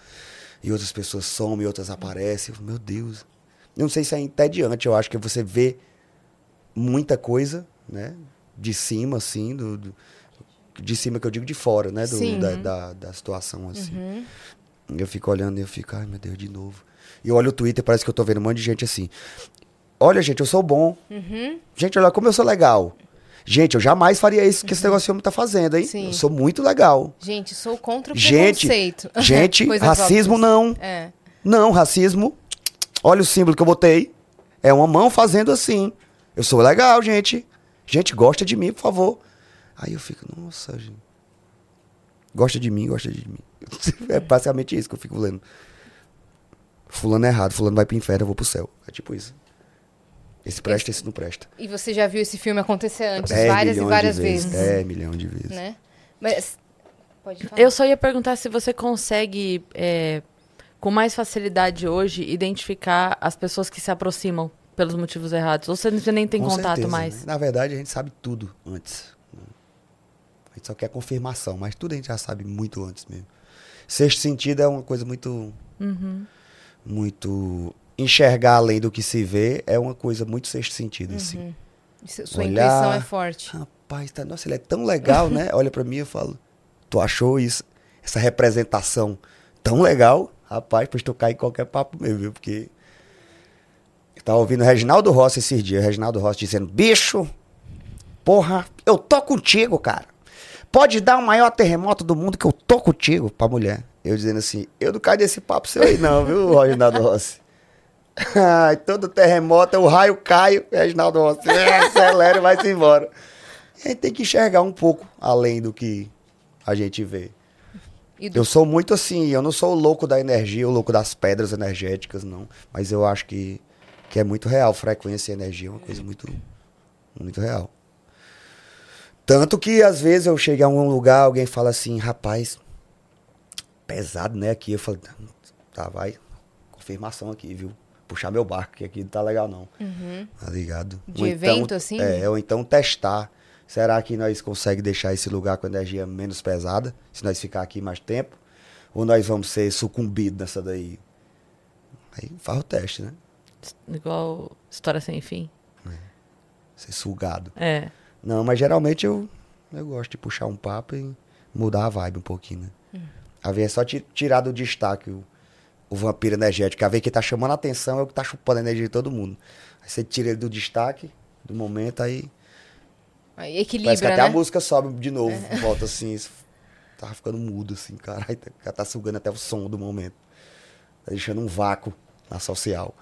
e outras pessoas somem, outras aparecem. Meu Deus. Eu não sei se é entediante, eu acho que você vê muita coisa, né? De cima, assim, do, do- de cima que eu digo de fora, né? Do, da, da, da situação, assim. Uhum. Eu fico olhando e eu fico, ai meu Deus, de novo. E eu olho o Twitter, parece que eu tô vendo um monte de gente assim. Olha, gente, eu sou bom. Uhum. Gente, olha como eu sou legal. Gente, eu jamais faria isso que esse negócio de homem tá fazendo, hein? Sim. Eu sou muito legal. Gente, sou contra o Gente, preconceito. gente, racismo não. É. Não, racismo. Olha o símbolo que eu botei. É uma mão fazendo assim. Eu sou legal, gente. Gente, gosta de mim, por favor. Aí eu fico, nossa, gente. Gosta de mim, gosta de mim. É basicamente isso que eu fico lendo. Fulano é errado, fulano vai pro inferno, eu vou pro céu. É tipo isso. Esse presta, esse não presta. E você já viu esse filme acontecer antes, Dez várias e várias de vezes. É, milhão de vezes. Né? Mas. Pode falar. Eu só ia perguntar se você consegue, é, com mais facilidade hoje, identificar as pessoas que se aproximam pelos motivos errados. Ou você nem tem Com contato certeza, mais. né? Na verdade, a gente sabe tudo antes. né? A gente só quer confirmação, mas tudo a gente já sabe muito antes mesmo. Sexto sentido é uma coisa muito. Uhum. Muito. Enxergar além do que se vê é uma coisa muito sexto sentido, assim. Isso- Sua Olhar- intuição é forte. Rapaz, tá, nossa, ele é tão legal, né? Olha pra mim e falo, tu achou isso, essa representação tão legal? Rapaz, pois tu cai em qualquer papo mesmo, viu? Porque eu tava ouvindo o Reginaldo Rossi esses dias, o Reginaldo Rossi dizendo, bicho, porra, eu tô contigo, cara. Pode dar o maior terremoto do mundo que eu tô contigo pra mulher. Eu dizendo assim, eu não caio desse papo seu aí não, viu, Reginaldo Rossi? Todo terremoto, o raio cai, Reginaldo Rossi acelera e vai-se embora. A gente tem que enxergar um pouco além do que a gente vê. Do- Eu sou muito assim, eu não sou o louco da energia, o louco das pedras energéticas, não. Mas eu acho que, que é muito real. Frequência e energia é uma coisa muito, muito real. Tanto que às vezes eu chego a um lugar, alguém fala assim, rapaz, pesado, né? Aqui eu falo, tá, vai, confirmação aqui, viu? Puxar meu barco, que aqui não tá legal, não. Tá ligado? Uhum. De Ou evento, assim? É, ou então testar. Será que nós conseguimos deixar esse lugar com energia menos pesada? Se nós ficar aqui mais tempo? Ou nós vamos ser sucumbidos nessa daí? Aí faz o teste, né? Igual História Sem Fim. Ser sugado. É. Não, mas geralmente eu, eu gosto de puxar um papo e mudar a vibe um pouquinho, né? Hum. A ver é só ti- tirar do destaque o, o vampiro energético. A ver que tá chamando a atenção é o que tá chupando a energia de todo mundo. Aí você tira ele do destaque, do momento, aí Aí Parece que Equilibra, até né? a música sobe de novo, volta assim. isso Tava ficando mudo, assim, caralho. tá- Tá sugando até o som do momento. Tá deixando um vácuo na social.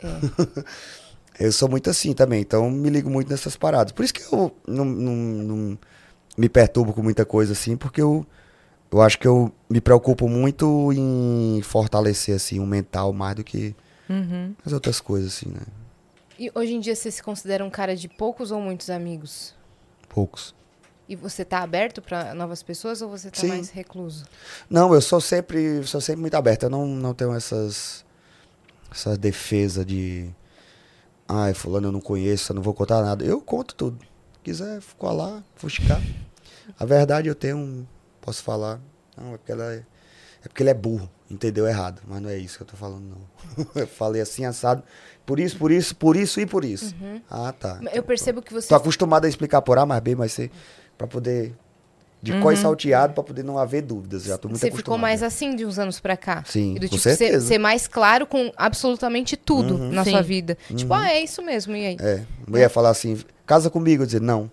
eu sou muito assim também, então me ligo muito nessas paradas. Por isso que eu não, não, não me perturbo com muita coisa assim, porque eu, eu acho que eu me preocupo muito em fortalecer, assim, o mental mais do que Uhum. as outras coisas, assim, né? E hoje em dia você se considera um cara de poucos ou muitos amigos? Poucos. E você tá aberto pra novas pessoas ou você tá Sim. mais recluso? Não, eu sou sempre, sou sempre muito aberto. Eu não, não tenho essas, essas defesas de. Ai, fulano eu não conheço, eu não vou contar nada. Eu conto tudo. Se quiser colar, fuxicar. A verdade eu tenho. um- Posso falar. Não, é porque ela é. É porque ele é burro, entendeu errado. Mas não é isso que eu tô falando, não. eu falei assim, assado. Por isso, por isso, por isso e por isso. Ah, tá. Eu percebo que você. Tô acostumado a explicar por A mais B, mais C. Pra poder. De có e salteado, pra poder não haver dúvidas. Já tô muito Você ficou mais assim de uns anos pra cá? Sim, E do com tipo, ser, certeza. ser mais claro com absolutamente tudo na Sim. sua vida. Tipo, ah, é isso mesmo, e aí? É, mulher falar assim, casa comigo, eu dizer, não.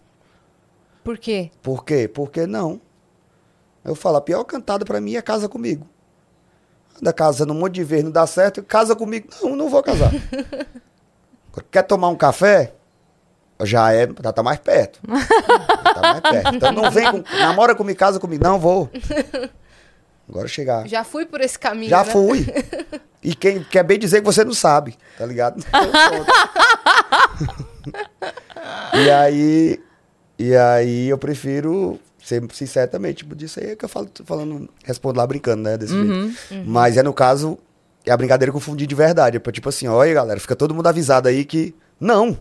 Por quê? Por quê? Porque não. Eu falo, a pior cantada pra mim é casa comigo. Anda casando um monte de vez, não dá certo, casa comigo. Não, não vou casar. Quer tomar um café? Já é, já tá mais perto. Já tá mais perto. Então não vem com, namora comigo, casa comigo. Não vou. Agora chegar. Já fui por esse caminho, Já né? fui. E quem quer bem dizer que você não sabe, tá ligado? Então, e aí, e aí eu prefiro ser sincero também, tipo, disso aí é que eu falo, tô falando, respondo lá brincando, né, desse jeito. Mas é no caso, é a brincadeira que eu confundi de verdade, é tipo assim, olha galera, fica todo mundo avisado aí que não.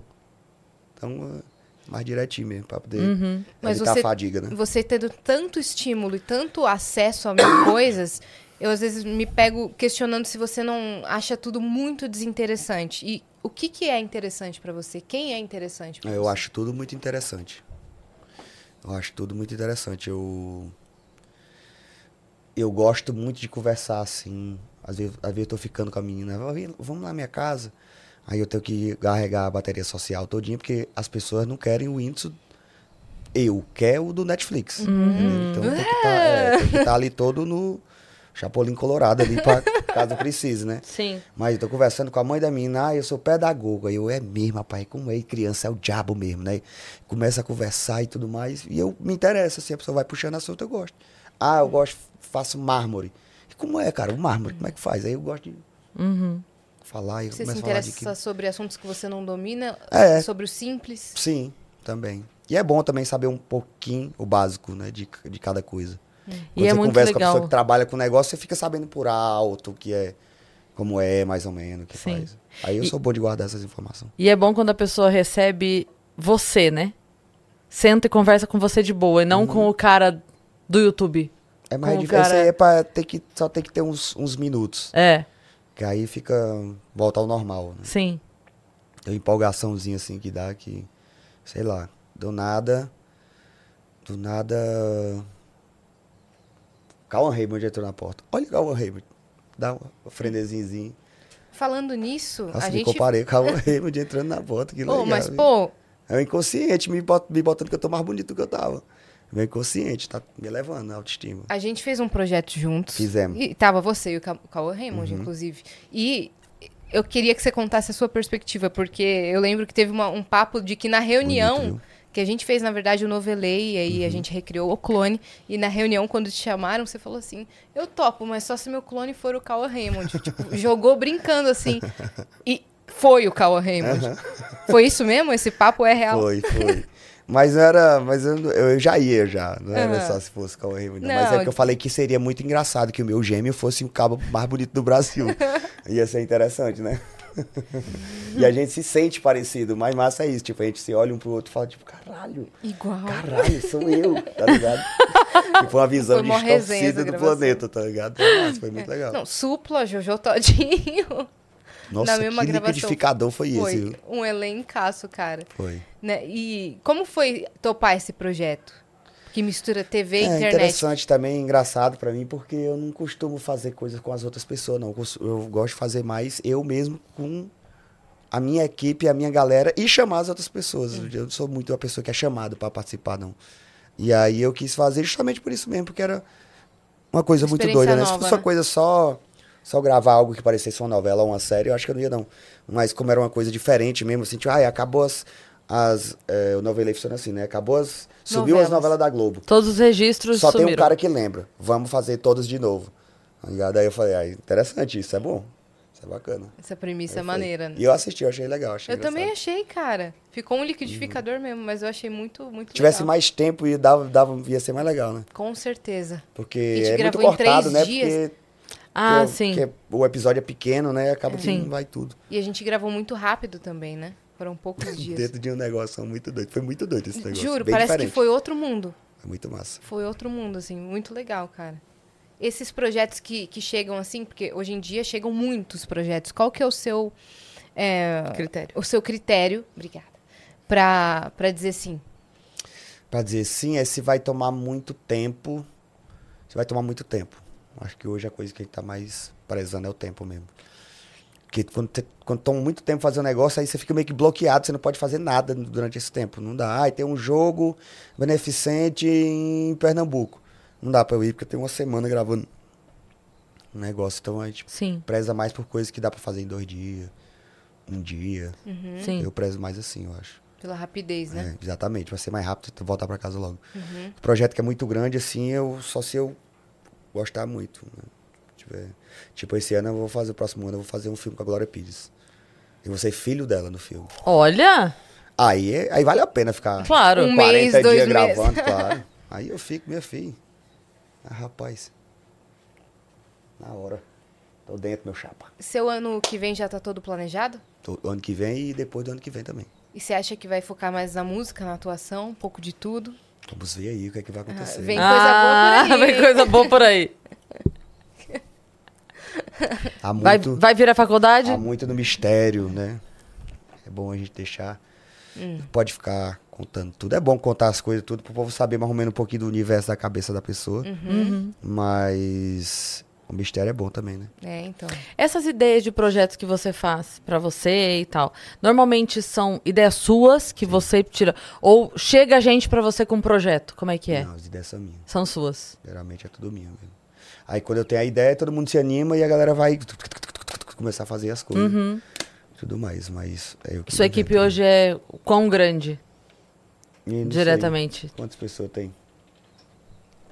Então, é mais direitinho mesmo, pra poder Mas evitar você- a fadiga, né? Você tendo tanto estímulo e tanto acesso a mil coisas, eu às vezes me pego questionando se você não acha tudo muito desinteressante. E o que, que é interessante pra você? Quem é interessante pra Eu você? acho tudo muito interessante. Eu acho tudo muito interessante. Eu eu gosto muito de conversar assim. Às vezes, às vezes eu tô ficando com a menina, "Vamos lá na minha casa. Aí eu tenho que carregar a bateria social todinha, porque as pessoas não querem o índice eu, que é o do Netflix. Hum. Então tem que estar tá ali todo no Chapolin Colorado ali, pra, caso precise, né? Sim. Mas eu tô conversando com a mãe da menina, ah, eu sou pedagogo. Aí eu, é mesmo, rapaz, como é? Criança é o diabo mesmo, né? Começa a conversar e tudo mais. E eu me interessa, assim, a pessoa vai puxando assunto, eu gosto. Ah, eu gosto, faço mármore. E como é, cara, o mármore, como é que faz? Aí eu gosto de Uhum. falar e Você se interessa sobre assuntos que você não domina? É. Sobre o simples? Sim, também. E é bom também saber um pouquinho o básico, né, de, de cada coisa. E Quando é você muito conversa com a legal. pessoa que trabalha com negócio, você fica sabendo por alto o que é, como é, mais ou menos, o que Sim. faz. Aí eu E- sou bom de guardar essas informações. E é bom quando a pessoa recebe você, né? Senta e conversa com você de boa, e não com o cara do YouTube. É mais o difícil. cara- Esse é pra ter que, só ter que ter uns, uns minutos. É, Que aí fica, volta ao normal, né? sim. Tem uma empolgaçãozinha assim que dá que, sei lá, do nada, do nada... Calma Raymond entrou na porta. Olha o Calma Raymond. Dá um frenezinho. Falando nisso, Nossa, a me gente. comparei com o Calma Raymond entrando na porta. Que Pô, legal. mas, hein? pô, É o inconsciente me, bot, me botando que eu tô mais bonito do que eu tava. Meu inconsciente tá me levando a autoestima. a gente fez um projeto juntos. Fizemos. Uhum. E tava você e o Ca- o Cauã Raymond, inclusive. E eu queria que você contasse a sua perspectiva, porque eu lembro que teve uma- um papo de que na reunião. Bonito? Que a gente fez, na verdade, o Novelei, e aí Uhum. a gente recriou o clone. E na reunião, quando te chamaram, você falou assim: Eu topo, mas só se meu clone for o Cauã Raymond. tipo, jogou brincando assim. E foi o Cauã Raymond. Foi isso mesmo? Esse papo é real? Foi, foi. Mas era. Mas eu, eu já ia já. Não era Aham. só se fosse Cauã Raymond. não. Mas é porque eu falei que seria muito engraçado que o meu gêmeo fosse o cabo mais bonito do Brasil. Ia ser interessante, né? e a gente se sente parecido. Mas massa é isso. Tipo, a gente se olha um pro outro e fala, tipo, caralho. Igual. Caralho, sou eu, tá ligado? tipo, uma visão essa distorcida do planeta, tá ligado? Foi, massa, foi muito legal. Não, supla, Jojo Todinho. Nossa, na mesma que gravação. liquidificador foi, Foi esse, viu? um elencaço, cara. Foi. Né? E como foi topar esse projeto? Que mistura TV e É internet. interessante também, engraçado pra mim, porque eu não costumo fazer coisas com as outras pessoas, não. Eu Eu gosto de fazer mais eu mesmo com a minha equipe, a minha galera e chamar as outras pessoas. Eu não sou muito uma pessoa que é chamada pra participar, não. E aí eu quis fazer justamente por isso mesmo, porque era uma coisa muito Experiência doida, né? Se nova, fosse uma né? coisa só só gravar algo que parecesse uma novela ou uma série, eu acho que eu não ia, não. Mas como era uma coisa diferente mesmo, assim, tipo, ai, acabou as. As é, o novelei funciona assim, né? Acabou as. Subiu as Novelas. novelas da Globo. Todos os registros Só sumiram. tem um cara que lembra. Vamos fazer todos de novo. Tá ligado? Aí eu falei, ah, interessante isso, é bom. Isso é bacana. Essa premissa é maneira. né? E eu assisti, eu achei legal. Achei Eu também engraçado. achei, cara. Ficou um liquidificador mesmo, mas eu achei muito, muito Se tivesse legal. mais tempo, ia, dava, dava, ia ser mais legal, né? Com certeza. Porque A gente é muito gravou em três cortado, né? dias. Porque, Ah, porque- sim. porque o episódio é pequeno, né? Acaba que Sim. não vai tudo. E a gente gravou muito rápido também, né? Foram poucos dias. Dentro de um negócio muito doido. Foi muito doido esse negócio. Juro, bem parece diferente. que foi outro mundo. É muito massa. Foi outro mundo, assim, muito legal, cara. Esses projetos que, que chegam assim, porque hoje em dia chegam muitos projetos. Qual que é o seu é, Critério. o seu critério, obrigada, pra, pra dizer sim? Pra dizer sim, é se vai tomar muito tempo. Se vai tomar muito tempo. Acho que hoje a coisa que a gente tá mais prezando é o tempo mesmo. Porque quando, te, quando toma muito tempo fazer um negócio, aí você fica meio que bloqueado, você não pode fazer nada durante esse tempo. Não dá. Ai, tem um jogo beneficente em Pernambuco. Não dá pra eu ir, porque eu tenho uma semana gravando um negócio. Então a gente Sim, preza mais por coisas que dá pra fazer em dois dias, um dia. sim. Eu prezo mais assim, eu acho. Pela rapidez, né? É, exatamente, vai ser mais rápido tu voltar pra casa logo. Uhum. O projeto que é muito grande, assim, eu só se eu gostar muito. né? Tiver- tipo, esse ano eu vou fazer, o próximo ano eu vou fazer um filme com a Glória Pires. Eu vou ser filho dela no filme. Olha, Aí, é- aí vale a pena ficar claro. Um 40 mês, dias dois meses. gravando, claro. Aí eu fico, minha filha. Ah, rapaz. Na hora. Tô dentro, meu chapa. Seu ano que vem já tá todo planejado? Tô, ano que vem e depois do ano que vem também. E você acha que vai focar mais na música, na atuação, um pouco de tudo? Vamos ver aí o que é que vai acontecer. vem- ah, coisa boa por aí, Vem coisa boa por aí. Muito, Vai, vai vir a faculdade? Há muito no mistério, né? É bom a gente deixar. Hum. Pode ficar contando tudo. É bom contar as coisas, tudo, pro povo saber mais ou menos um pouquinho do universo da cabeça da pessoa. Uhum. Uhum. Mas O mistério é bom também, né? É, então. Essas ideias de projetos que você faz pra você e tal, normalmente são ideias suas que você tira ou chega a gente pra você com um projeto? Como é que é? Não, as ideias são minhas. São suas. Geralmente é tudo minha mesmo. Aí quando eu tenho a ideia, todo mundo se anima e a galera vai começar a fazer as coisas. Uhum. Tudo mais, mas é Sua equipe né? hoje é quão grande E não sei diretamente? Quantas pessoas tem?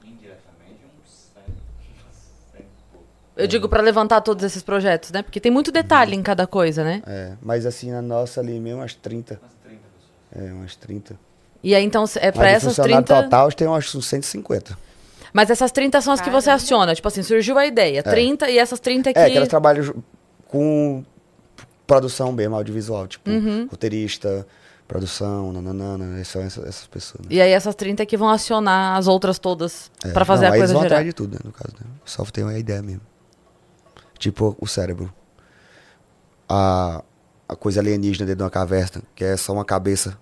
Indiretamente, uns 100, 100 e pouco. Eu digo pra levantar todos esses projetos, né? Porque tem muito detalhe em cada coisa, né? É, mas assim, na nossa ali mesmo, umas 30. Umas 30 pessoas. É, umas 30. E aí então é de essas funcionário 30. total, tem umas uns 150. Mas essas 30 são as que você Caramba. aciona. Tipo assim, surgiu a ideia. 30 e essas 30 que. É, que elas trabalham ju- com produção mesmo, audiovisual. Tipo, Uhum. roteirista, produção, nananana, são essas, essas pessoas. Né? E aí essas 30 que vão acionar as outras todas É, pra fazer não, a aí coisa eles vão gerar. atrás de tudo, né, no caso. Né? Só tem uma ideia mesmo. Tipo o cérebro. A, a coisa alienígena dentro de uma caverna, que é só uma cabeça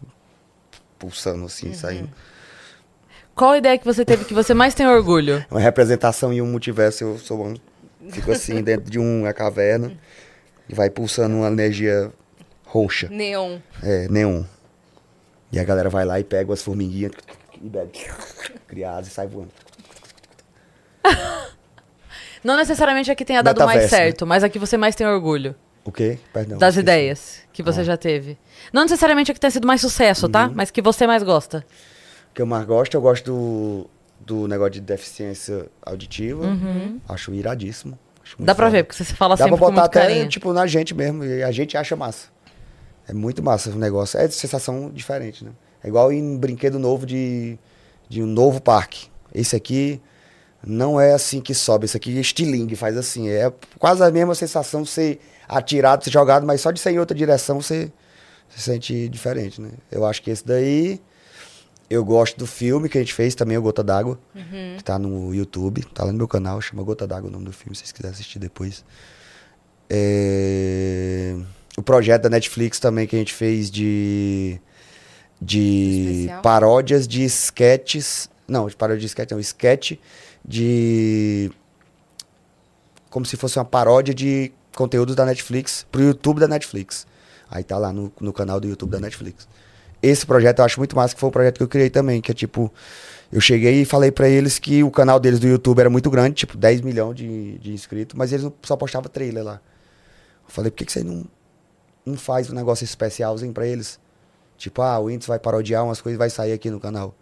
pulsando assim, Uhum. saindo. Qual a ideia que você teve que você mais tem orgulho? Uma representação em um multiverso, eu sou um, fico assim dentro de uma caverna e vai pulsando uma energia roxa, Neon. é, neon. E a galera vai lá e pega as formiguinhas e bebe. Criadas e sai voando. Não necessariamente a que tenha dado mais né? certo, mas a que você mais tem orgulho O quê? Perdão. das ideias que você Ah. já teve. Não necessariamente a que tenha sido mais sucesso, tá? Uhum. Mas que você mais gosta. Que eu mais gosto, eu gosto do, do negócio de deficiência auditiva. Acho iradíssimo. Acho Uhum. Dá pra foda. ver, porque você fala Dá pra sempre com botar até, carinho. tipo, na gente mesmo. E a gente acha massa. É muito massa o negócio. É de sensação diferente, né? É igual em brinquedo novo de, de um novo parque. Esse aqui não é assim que sobe. Esse aqui é estilingue, faz assim. É quase a mesma sensação de ser atirado, ser jogado, mas só de ser em outra direção você se sente diferente, né? Eu acho que esse daí... Eu gosto do filme que a gente fez também, o Gota d'Água, que tá no YouTube, tá lá no meu canal, chama Gota d'Água o nome do filme, se vocês quiserem assistir depois. É, O projeto da Netflix também que a gente fez de, de Especial? paródias de sketches. Não, de paródia de sketch, não, sketch de. Como se fosse uma paródia de conteúdos da Netflix pro YouTube da Netflix. Aí tá lá no, no canal do YouTube da Netflix. Esse projeto eu acho muito massa, que foi um projeto que eu criei também, que é tipo. Eu cheguei e falei pra eles que o canal deles do YouTube era muito grande, tipo 10 milhões de, de inscritos, mas eles só postavam trailer lá. Eu falei, por que, que você não, não faz um negócio especialzinho pra eles? Tipo, ah, o Whindersson vai parodiar umas coisas e vai sair aqui no canal.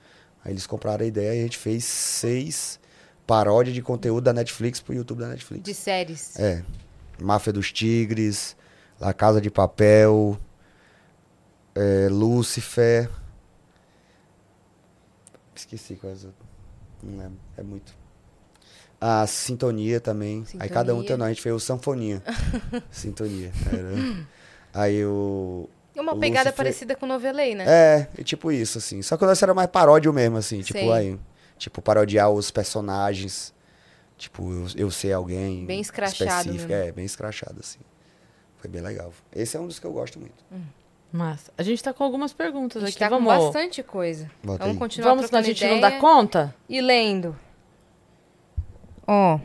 Aí eles compraram a ideia e a gente fez seis paródias de conteúdo da Netflix pro YouTube da Netflix. De séries. É. Máfia dos Tigres, La Casa de Papel, é, Lúcifer. Esqueci quais outras. Não lembro. É muito. A Sintonia também. Aí cada um Sintonia. tem o nome. A gente fez o Sanfonia. Sintonia. Era. Aí o. Uma O pegada Lucifer- parecida com novelei, né? É, é tipo isso, assim. Só que o lance era mais paródio mesmo, assim. Tipo, Sei. aí. Tipo, parodiar os personagens. Tipo, eu, eu ser alguém. Bem escrachado específico. mesmo. É, bem escrachado, assim. Foi bem legal. Esse é um dos que eu gosto muito. Mas a gente tá com algumas perguntas A gente aqui. tá com vamos bastante coisa. Bota Vamos aí. continuar Vamos, senão a gente não ideia dá conta? E lendo. Ó.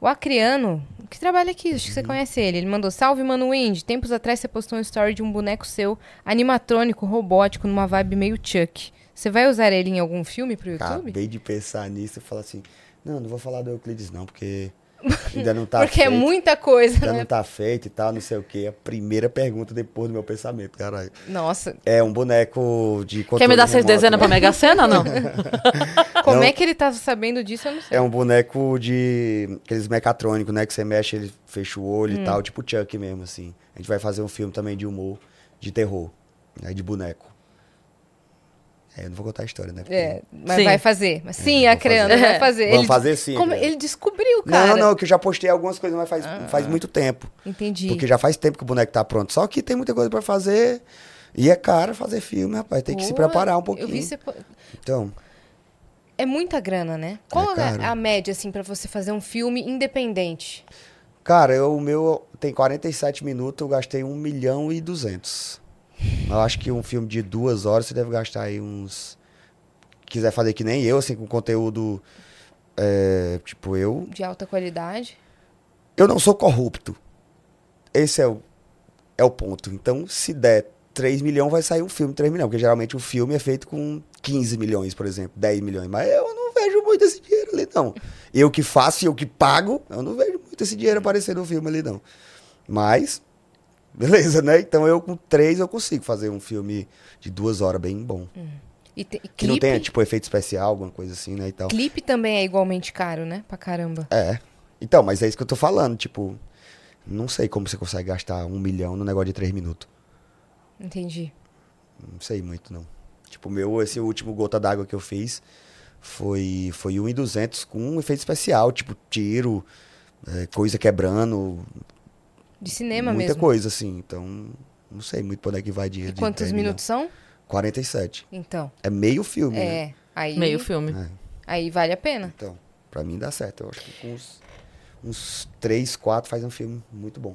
O Acriano, que trabalha aqui, acho Uhum. que você conhece ele. Ele mandou: Salve, Mano Wind. Tempos atrás você postou um story de um boneco seu, animatrônico, robótico, numa vibe meio Chuck. Você vai usar ele em algum filme pro YouTube? Acabei de pensar nisso e falar assim: não, não vou falar do Euclides, não, porque ainda não tá Porque é feito. muita coisa, Ainda né? não tá feito e tal, não sei o quê. A primeira pergunta depois do meu pensamento, caralho. Nossa, É um boneco de Quer me dar seis dezenas pra remoto. Mega Sena, não? como Não. é que ele tá sabendo disso? Eu não sei. É um boneco de aqueles mecatrônicos, né? Que você mexe, ele fecha o olho Hum. e tal, tipo Chuck mesmo, assim. A gente vai fazer um filme também de humor, de terror, né? De boneco. É, eu não vou contar a história, né? porque- É, mas Sim. vai fazer. Mas sim, vou Acriano, fazer. vai fazer. Vamos ele, fazer sim, como- ele descobriu, Não, cara. não, que eu já postei algumas coisas, mas faz, faz muito tempo. Entendi. Porque já faz tempo que o boneco tá pronto. Só que tem muita coisa pra fazer. E é caro fazer filme, rapaz. Tem que se preparar um pouquinho. Eu vi você... Então, É muita grana, né? Qual é, caro. a média, assim, pra você fazer um filme independente? cara, eu, o meu tem 47 minutos, eu gastei 1 milhão e 200. Eu acho que um filme de duas horas você deve gastar aí uns. Quiser fazer que nem eu, assim, com conteúdo É, tipo, eu De alta qualidade. eu não sou corrupto. Esse é o, é o ponto. Então, se der 3 milhões, vai sair um filme de 3 milhões. Porque geralmente o filme é feito com 15 milhões, por exemplo, 10 milhões. Mas eu não vejo muito esse dinheiro ali, não. Eu que faço e eu que pago, eu não vejo muito esse dinheiro aparecer no filme ali, não. Mas, beleza, né? Então eu com 3 eu consigo fazer um filme de duas horas bem bom. E, te- e Que não clipe, tenha, tipo, efeito especial, alguma coisa assim, né? E tal. clipe também é igualmente caro, né? Pra caramba. É. Então, mas é isso que eu tô falando, tipo. Não sei como você consegue gastar um milhão no negócio de três minutos. Entendi. Não sei muito, não. Tipo, o meu, esse último gota d'água que eu fiz foi, foi 1,200 com um efeito especial, tipo, tiro, é, coisa quebrando, De cinema muita mesmo. coisa, assim. Então, não sei muito pra onde é que vai dinheiro. E de quantos 10 minutos são? milhões. 47. Então. É meio filme, né? É. Aí, Meio filme. aí vale a pena. Então, pra mim dá certo. Eu acho que com uns, uns 3, 4 faz um filme muito bom.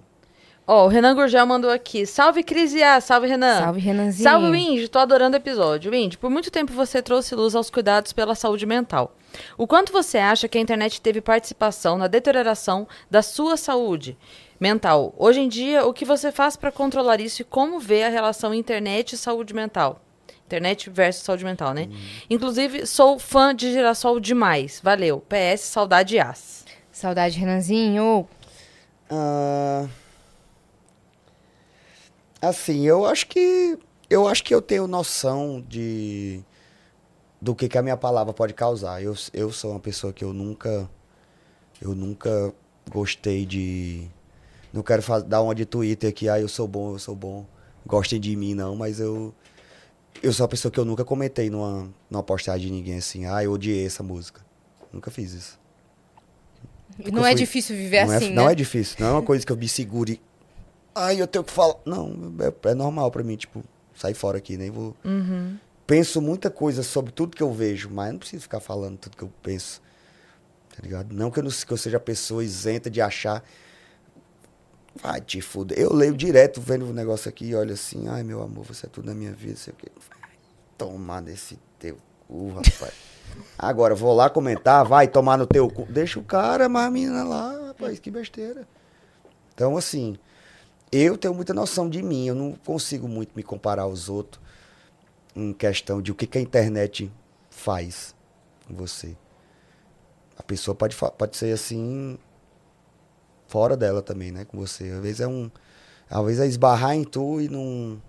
Ó, o Renan Gurgel mandou aqui. Salve, Crisia! Salve, Renan! Salve, Renanzinho. Salve, Windy! Tô adorando o episódio. Windy, por muito tempo você trouxe luz aos cuidados pela saúde mental. O quanto você acha que a internet teve participação na deterioração da sua saúde mental? Hoje em dia, o que você faz para controlar isso e como vê a relação internet e saúde mental? Internet versus saúde mental, né? Inclusive, sou fã de Girassol demais. Valeu. PS, saudade as. Saudade, Renanzinho. Ah, assim, eu acho que eu acho que eu tenho noção de do que, que a minha palavra pode causar. Eu, eu sou uma pessoa que eu nunca eu nunca gostei de não quero dar uma de Twitter aqui, ah, eu sou bom, eu sou bom. Gostem de mim não, mas eu eu sou uma pessoa que eu nunca comentei numa, numa postagem de ninguém assim, ah, eu odiei essa música. Nunca fiz isso. Não é fui- difícil viver não assim, é, Não né? é difícil, não é uma coisa que eu me segure. Ai, eu tenho que falar. Não, é, é normal pra mim, tipo, sair fora aqui, nem vou. Penso muita coisa sobre tudo que eu vejo, mas não preciso ficar falando tudo que eu penso. Tá ligado? Não que eu, não, que eu seja pessoa isenta de achar. Vai te fuder. Eu leio direto vendo o negócio aqui e olho assim, ai meu amor, você é tudo na minha vida, sei o quê. Tomar nesse teu cu, rapaz. Agora, vou lá comentar, vai tomar no teu cu. Deixa o cara, mas a menina lá, rapaz, que besteira. Então, assim, eu tenho muita noção de mim, eu não consigo muito me comparar aos outros em questão de o que, que a internet faz com você. A pessoa pode, pode ser assim, fora dela também, né, com você. Às vezes é um. Às vezes é esbarrar em tu e não,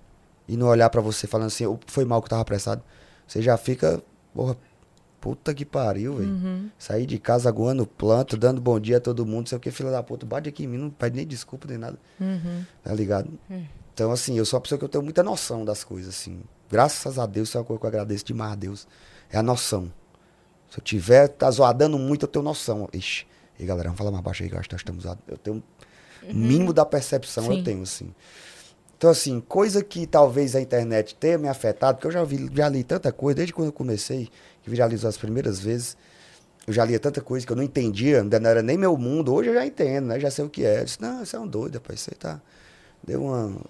e não olhar pra você falando assim, "Ô, foi mal que eu tava apressado. Você já fica, porra, puta que pariu, velho. Sair de casa aguando planta, dando bom dia a todo mundo, sei o que, filha da puta, bate aqui em mim, não pede nem desculpa nem nada. Tá ligado? Então, assim, eu sou uma pessoa que eu tenho muita noção das coisas, assim. Graças a Deus, isso é uma coisa que eu agradeço demais a Deus. É a noção. Se eu tiver, tá zoadando muito, eu tenho noção. Ixi, e galera, vamos falar mais baixo aí, que eu acho que nós estamos. Eu tenho um mínimo da percepção, Sim. eu tenho, assim. Então, assim, coisa que talvez a internet tenha me afetado, porque eu já, vi, já li tanta coisa, desde quando eu comecei, que viralizou as primeiras vezes, eu já lia tanta coisa que eu não entendia, ainda não era nem meu mundo, hoje eu já entendo, né? Já sei o que é. Eu disse, não, isso é um doido, rapaz, aí tá... Deu uma- um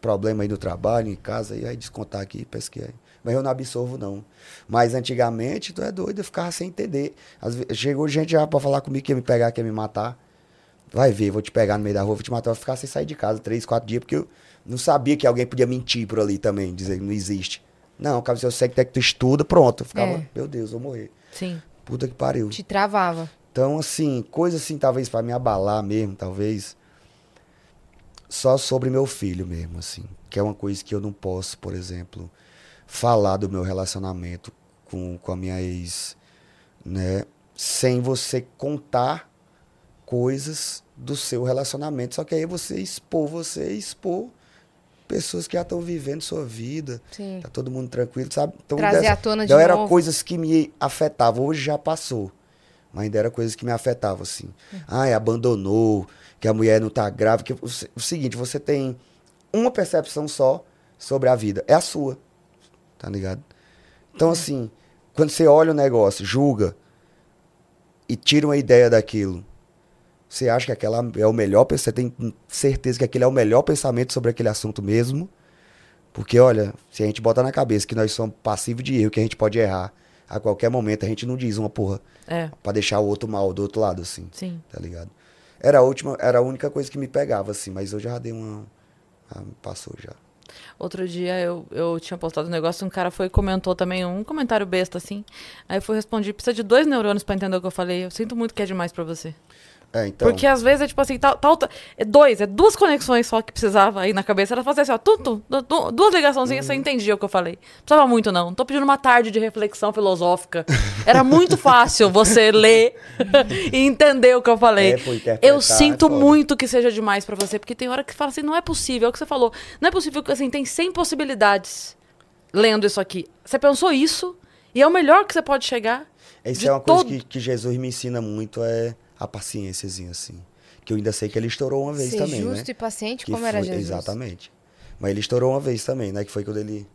problema aí no trabalho, em casa, e aí descontar aqui, pesquei. Mas eu não absorvo, não. Mas antigamente, tu é doido, eu ficava sem entender. Vezes, chegou gente já pra falar comigo que ia me pegar, que ia me matar. Vai ver, vou te pegar no meio da rua, vou te matar, eu vou ficar sem sair de casa três, quatro dias, porque eu não sabia que alguém podia mentir por ali também, dizer que não existe. Não, cara, se eu sei que tu estuda, pronto. Eu ficava, É. meu Deus, eu vou morrer. Sim. Puta que pariu. Te travava. Então, assim, coisa assim, talvez pra me abalar mesmo, talvez. Só sobre meu filho mesmo, assim. Que é uma coisa que eu não posso, por exemplo, falar do meu relacionamento com, com a minha ex, né? Sem você contar coisas do seu relacionamento. Só que aí você expor, você expor pessoas que já estão vivendo sua vida. Sim. Tá todo mundo tranquilo, sabe? Então, Trazer dessa- à tona de então, era novo. coisas que me afetavam. Hoje já passou. Mas ainda era coisas que me afetavam, assim. Ai, abandonou, que a mulher não tá grávida. Que, o seguinte, você tem uma percepção só sobre a vida. É a sua. Tá ligado? Então, assim, quando você olha o negócio, julga e tira uma ideia daquilo, você acha que aquela é o melhor, você tem certeza que aquele é o melhor pensamento sobre aquele assunto mesmo? Porque, olha, se a gente botar na cabeça que nós somos passivos de erro, que a gente pode errar, A qualquer momento a gente não diz uma porra É, pra deixar o outro mal do outro lado, assim, sim. tá ligado? Era a última, era a única coisa que me pegava, assim, mas eu já dei uma. ah, passou já. Outro dia eu, eu tinha postado um negócio, um cara foi e comentou também, um comentário besta, assim. Aí eu fui responder, precisa de dois neurônios pra entender o que eu falei. Eu sinto muito que é demais pra você. É, então. Porque às vezes é tipo assim, tal, tal, tal- é dois, é duas conexões só que precisava aí na cabeça. Ela fazia assim, ó, tum, tum, du- duas ligaçãozinhas, você entendia o que eu falei. Não precisava muito, não. Não tô pedindo uma tarde de reflexão filosófica. Era muito fácil você ler e entender o que eu falei. É, eu é sinto foda. muito que seja demais pra você, porque tem hora que fala assim, não é possível, é o que você falou. Não é possível que assim, tem 100 possibilidades lendo isso aqui. Você pensou isso e é o melhor que você pode chegar. Isso é uma coisa todo- que, que Jesus me ensina muito, é a paciênciazinha, assim. Que eu ainda sei que ele estourou uma vez Ser também, justo né? e paciente, Que como era foi- Jesus. Exatamente. Mas ele estourou uma vez também, né? Que foi quando ele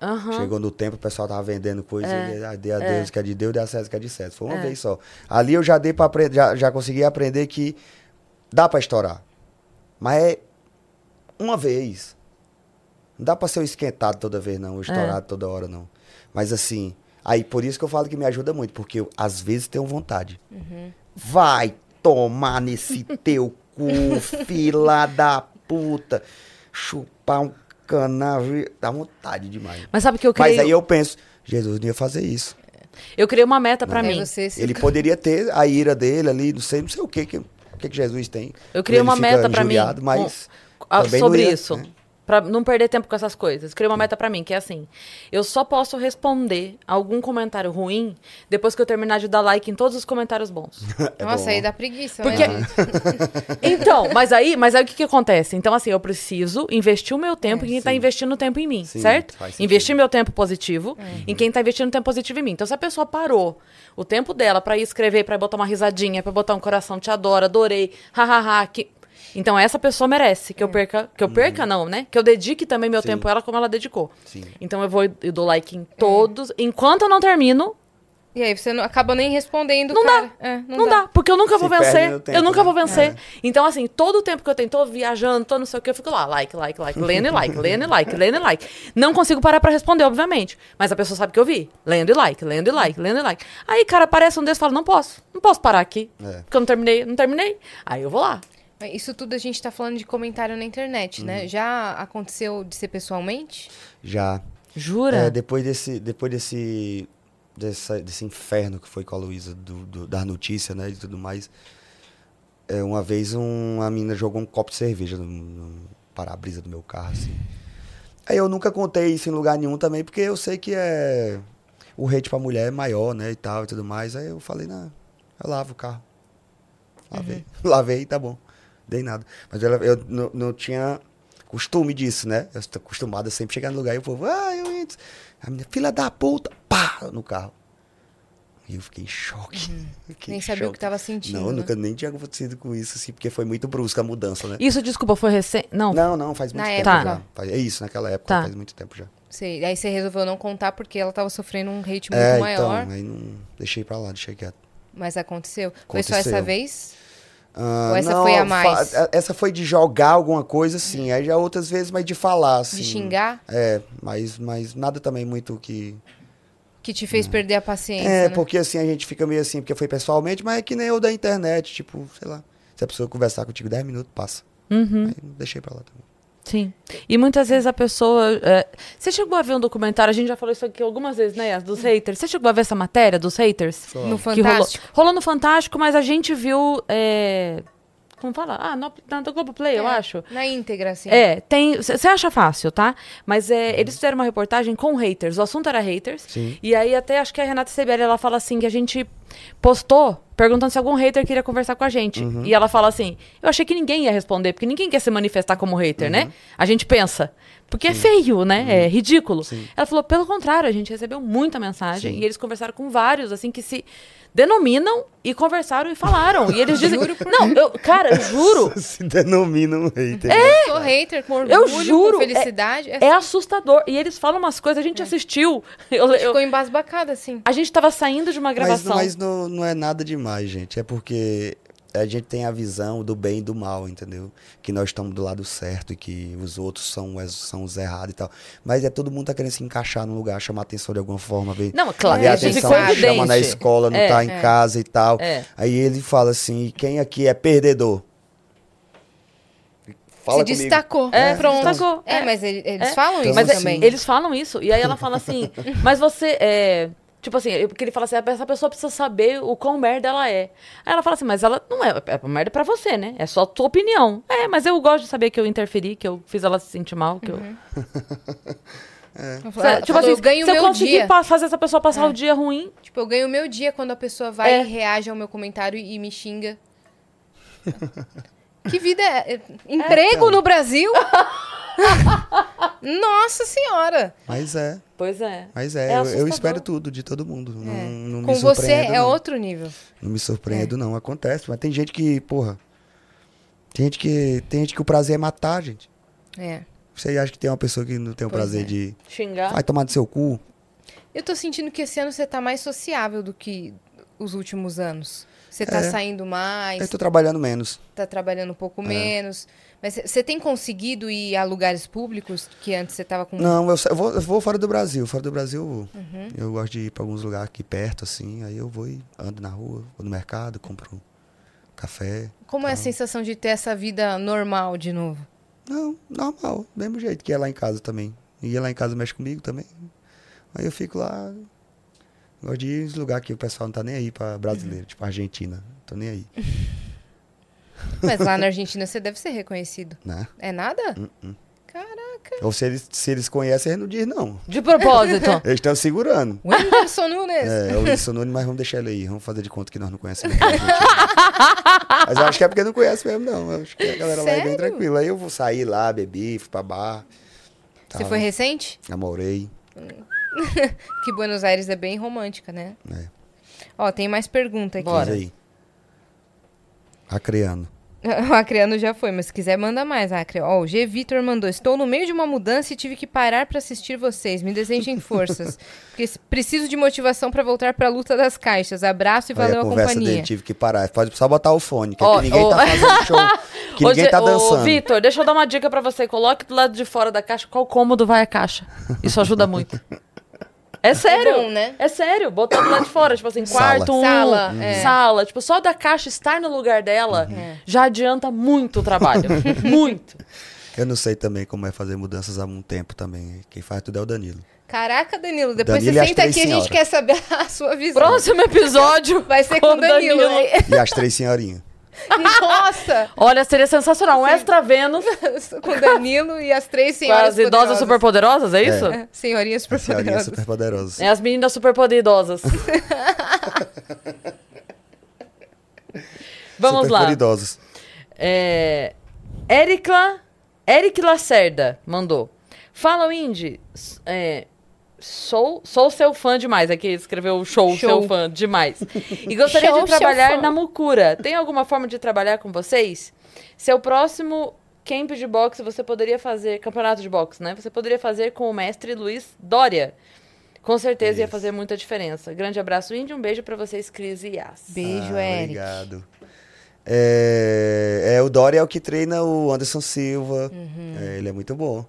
Aham. chegou no tempo, o pessoal tava vendendo coisa, É, ele ah, dê a é. Deus que é de Deus, dê a César que é de César. Foi uma É. vez só. Ali eu já dei para aprender, já, já consegui aprender que dá para estourar. Mas é uma vez. Não dá para ser esquentado toda vez, não, o estourado toda hora, não. Mas assim, aí por isso que eu falo que me ajuda muito, porque eu às vezes tenho vontade. Vai tomar nesse teu cu, fila da puta. Chupar um canal, dá vontade demais. Mas sabe que eu criei, Mas aí eu penso, Jesus não ia fazer isso. eu criei uma meta pra Aí mim. É você se- Ele poderia ter a ira dele ali, não sei, não sei o que que, o que, Jesus tem. Eu criei uma meta pra mim, Mas Ah, não sobre ia, isso. né? Pra não perder tempo com essas coisas. Criei uma meta pra mim, que é assim. Eu só posso responder algum comentário ruim depois que eu terminar de dar like em todos os comentários bons. É Nossa, bom. aí dá preguiça, Porque- né? Então, mas aí, mas aí o que, que acontece? Então, assim, eu preciso investir o meu tempo É, em quem está sim. investindo tempo em mim, Sim, certo? Investir meu tempo positivo É. em quem está investindo tempo positivo em mim. Então, se a pessoa parou o tempo dela para ir escrever, para botar uma risadinha, para botar um coração, te adoro, adorei, hahaha, que... Então, essa pessoa merece que eu perca, que eu perca não, né? Que eu dedique também meu Sim. tempo a ela como ela dedicou. Sim. Então, eu vou, eu dou like em todos. Enquanto eu não termino, E aí você não, acaba nem respondendo, Não cara. dá. É, Não, dá. porque eu nunca vou vencer. tempo, eu nunca né? vou vencer. É. Então, assim, todo o tempo que eu tenho, tô viajando, tô não sei o que, eu fico lá, like, like, like, lendo e like, lendo e like, lendo e like. Não consigo parar pra responder, obviamente. Mas a pessoa sabe que eu vi. Lendo e like, lendo e like, lendo e like. Aí, cara, aparece um desses e fala, não posso. Não posso parar aqui. É. Porque eu não terminei, não terminei. Aí eu vou lá. Isso tudo a gente tá falando de comentário na internet, Uhum. né? Já aconteceu de ser pessoalmente? Já. Jura? É, depois desse, depois desse, dessa- desse inferno que foi com a Luísa, do, do, das notícias, né, e tudo mais, é, uma vez um, uma menina jogou um copo de cerveja no, no para-brisa do meu carro, assim. Aí eu nunca contei isso em lugar nenhum também, porque eu sei que é o hate pra mulher é maior, né, e tal, e tudo mais. Aí eu falei, não, eu lavo o carro. Lavei. Lavei, tá bom. Dei nada. Mas ela- eu não, não tinha costume disso, né? Eu estou acostumado a sempre chegar no lugar e o povo, ah, eu entro. A minha filha da puta, pá, no carro. E eu fiquei em choque. Fiquei Nem em sabia o que tava sentindo. Não, né? nunca nem tinha acontecido com isso, assim, porque foi muito brusca a mudança, né? Isso, desculpa, foi recente. Não. Não, não, faz muito Na tempo época. já. Faz- é isso, naquela época, Tá. faz muito tempo já. Sei. Aí você resolveu não contar porque ela tava sofrendo um hate muito é, maior. então, aí não deixei pra lá, deixei quieto. Mas aconteceu? Foi só essa Aconteceu. vez? Ah, Ou essa foi a mais? fa- essa foi de jogar alguma coisa, sim. Aí já outras vezes, mas de falar, assim. De xingar? É, mas, mas nada também muito que. Que te fez perder a paciência, É, né? porque assim a gente fica meio assim, porque foi pessoalmente, mas é que nem eu da internet, tipo, sei lá. Se a pessoa conversar contigo 10 minutos, passa. Uhum. Aí deixei pra lá também. Sim. E muitas vezes a pessoa. é, Você chegou a ver um documentário, a gente já falou isso aqui algumas vezes, né, Yas, dos haters. Você chegou a ver essa matéria dos haters? No Que rolou, Fantástico. rolou no Fantástico, mas a gente viu. é, Como fala? Ah, no, na do Globoplay, eu É, acho. Na íntegra, assim. É, tem. Você acha fácil, tá? Mas é, eles fizeram uma reportagem com haters. O assunto era haters. Sim. E aí até acho que a Renata Seberi, ela fala assim que a gente postou perguntando se algum hater queria conversar com a gente. Uhum. E ela fala assim: "Eu achei que ninguém ia responder, porque ninguém quer se manifestar como hater, né? A gente pensa, porque é feio, né? É ridículo". Uhum. Sim. Ela falou: "Pelo contrário, a gente recebeu muita mensagem Sim. e eles conversaram com vários assim que se denominam e conversaram e falaram. E eles dizem: "Não, eu, cara, eu juro, Se denomina um hater. né? Eu sou hater com orgulho, Eu juro, com felicidade. É, é assustador". E eles falam umas coisas, a gente assistiu. Eu, eu- Ficou embasbacada, assim. a gente tava saindo de uma Mas, gravação. mas não, não é nada demais, gente. É porque a gente tem a visão do bem e do mal, entendeu? Que nós estamos do lado certo e que os outros são, os- são os errados e tal. Mas é todo mundo tá querendo se encaixar no lugar, chamar atenção de alguma forma, ver. Não, claro, ver É, atenção, evidente. chama na escola, não É, tá em é. casa e tal. É. Aí ele fala assim: quem aqui é perdedor? Fala Se comigo. destacou. É, Pronto. destacou. É, É. mas ele- eles É. falam isso Mas é- também. eles falam isso. E aí ela fala assim, mas você é. Tipo assim, eu- porque ele fala assim, essa pessoa precisa saber o quão merda ela é. Aí ela fala assim, mas ela não é, é merda pra você, né? É só a tua opinião. É, mas eu gosto de saber que eu interferi, que eu fiz ela se sentir mal, que eu. Ela Cê- falou, tipo assim, eu ganho se eu conseguir dia. fazer essa pessoa passar o dia ruim, Tipo, eu ganho o meu dia quando a pessoa vai É. e reage ao meu comentário e me xinga. que vida é? é- Emprego no Brasil? Nossa senhora! Mas é, pois é. mas é. É eu, eu espero tudo de todo mundo. Não, É. não me Com você surpreendo, é não. outro nível. Não me surpreendo, não. Acontece. Mas tem gente que, porra. Tem gente que. Tem gente que o prazer é matar, gente. É. Você acha que tem uma pessoa que não tem o Pois prazer é. de. Xingar. Vai tomar do seu cu? Eu tô sentindo que esse ano você tá mais sociável do que os últimos anos. Você tá É. saindo mais, Eu tô trabalhando menos. tá trabalhando um É. pouco menos. Mas você tem conseguido ir a lugares públicos que antes você tava com. Não, eu, eu vou, eu vou fora do Brasil. Fora do Brasil eu vou. Uhum. Eu gosto de ir pra alguns lugares aqui perto, assim. Aí eu vou e ando na rua, vou no mercado, compro café. Como é a sensação de ter essa vida normal de novo? Não, normal. Do mesmo jeito que é lá em casa também. E lá em casa mexe comigo também. Aí eu fico lá. Gosto de ir nos lugares que o pessoal não tá nem aí pra brasileiro, tipo Argentina. Tô nem aí, Mas lá na Argentina você deve ser reconhecido. né? É nada? Uh-uh. Caraca. Ou se eles, se eles conhecem, eles não dizem não. De propósito. Eles estão segurando. Whindersson Nunes. É, é o Wilson Nunes, mas vamos deixar ele aí. Vamos fazer de conta que nós não conhecemos. Argentina. mas eu acho que é porque não conhece mesmo, não. Eu acho que a galera lá é bem Sério? tranquila. Aí eu vou sair lá, bebi, fui pra bar. Você tal, foi recente? Namorei. Que Buenos Aires é bem romântica, né? É. Ó, tem mais pergunta aqui. Bora. Diz aí. Acreano. O Acreano já foi, mas se quiser, manda mais, Acre. Ó, o G. Vitor mandou. Estou no meio de uma mudança e tive que parar pra assistir vocês. Me desejem forças. porque preciso de motivação pra voltar pra luta das caixas. Abraço e Olha valeu a a, conversa companhia. dele, tive que parar. Pode só botar o fone, que Ó, aqui ninguém ó. tá fazendo show. Que ninguém Ô, tá Ô, dançando. Vitor, deixa eu dar uma dica pra você. Coloque do lado de fora da caixa qual cômodo vai a caixa. Isso ajuda muito. É sério. bom, né? É sério. Botar do lado de fora, tipo assim, Sala. quarto, um, Sala, é. sala. Tipo, só da caixa estar no lugar dela É. já adianta muito o trabalho. muito. Eu não sei também como é fazer mudanças há um tempo também. Quem faz tudo é o Danilo. Caraca, Danilo, depois Danilo você senta aqui e a gente quer saber a sua visão. Próximo episódio. Vai ser com o Danilo. né? E as três senhorinhas. Nossa! Olha, seria sensacional. Um extra Vênus com o Danilo e as três com senhoras as idosas poderosas. superpoderosas, é isso? É, Senhorinhas super As senhorinhas poderosas. super poderosas. É as meninas superpoderosas. Vamos super lá. poderosas. É, Ericla, Eric Lacerda mandou. Fala, Indy. é, sou, sou seu fã demais. Aqui ele escreveu show, Show. seu fã demais. E gostaria Show, de trabalhar na Mucura. Tem alguma forma de trabalhar com vocês? Seu próximo camp de boxe você poderia fazer, campeonato de boxe, né? Você poderia fazer com o mestre Luiz Dória. Com certeza ia Isso. fazer muita diferença. Grande abraço, Indy. Um beijo pra vocês, Cris e Yas. Beijo, Ah, Eric. Obrigado. É, é, o Dória é o que treina o Anderson Silva. Uhum. É, ele é muito bom.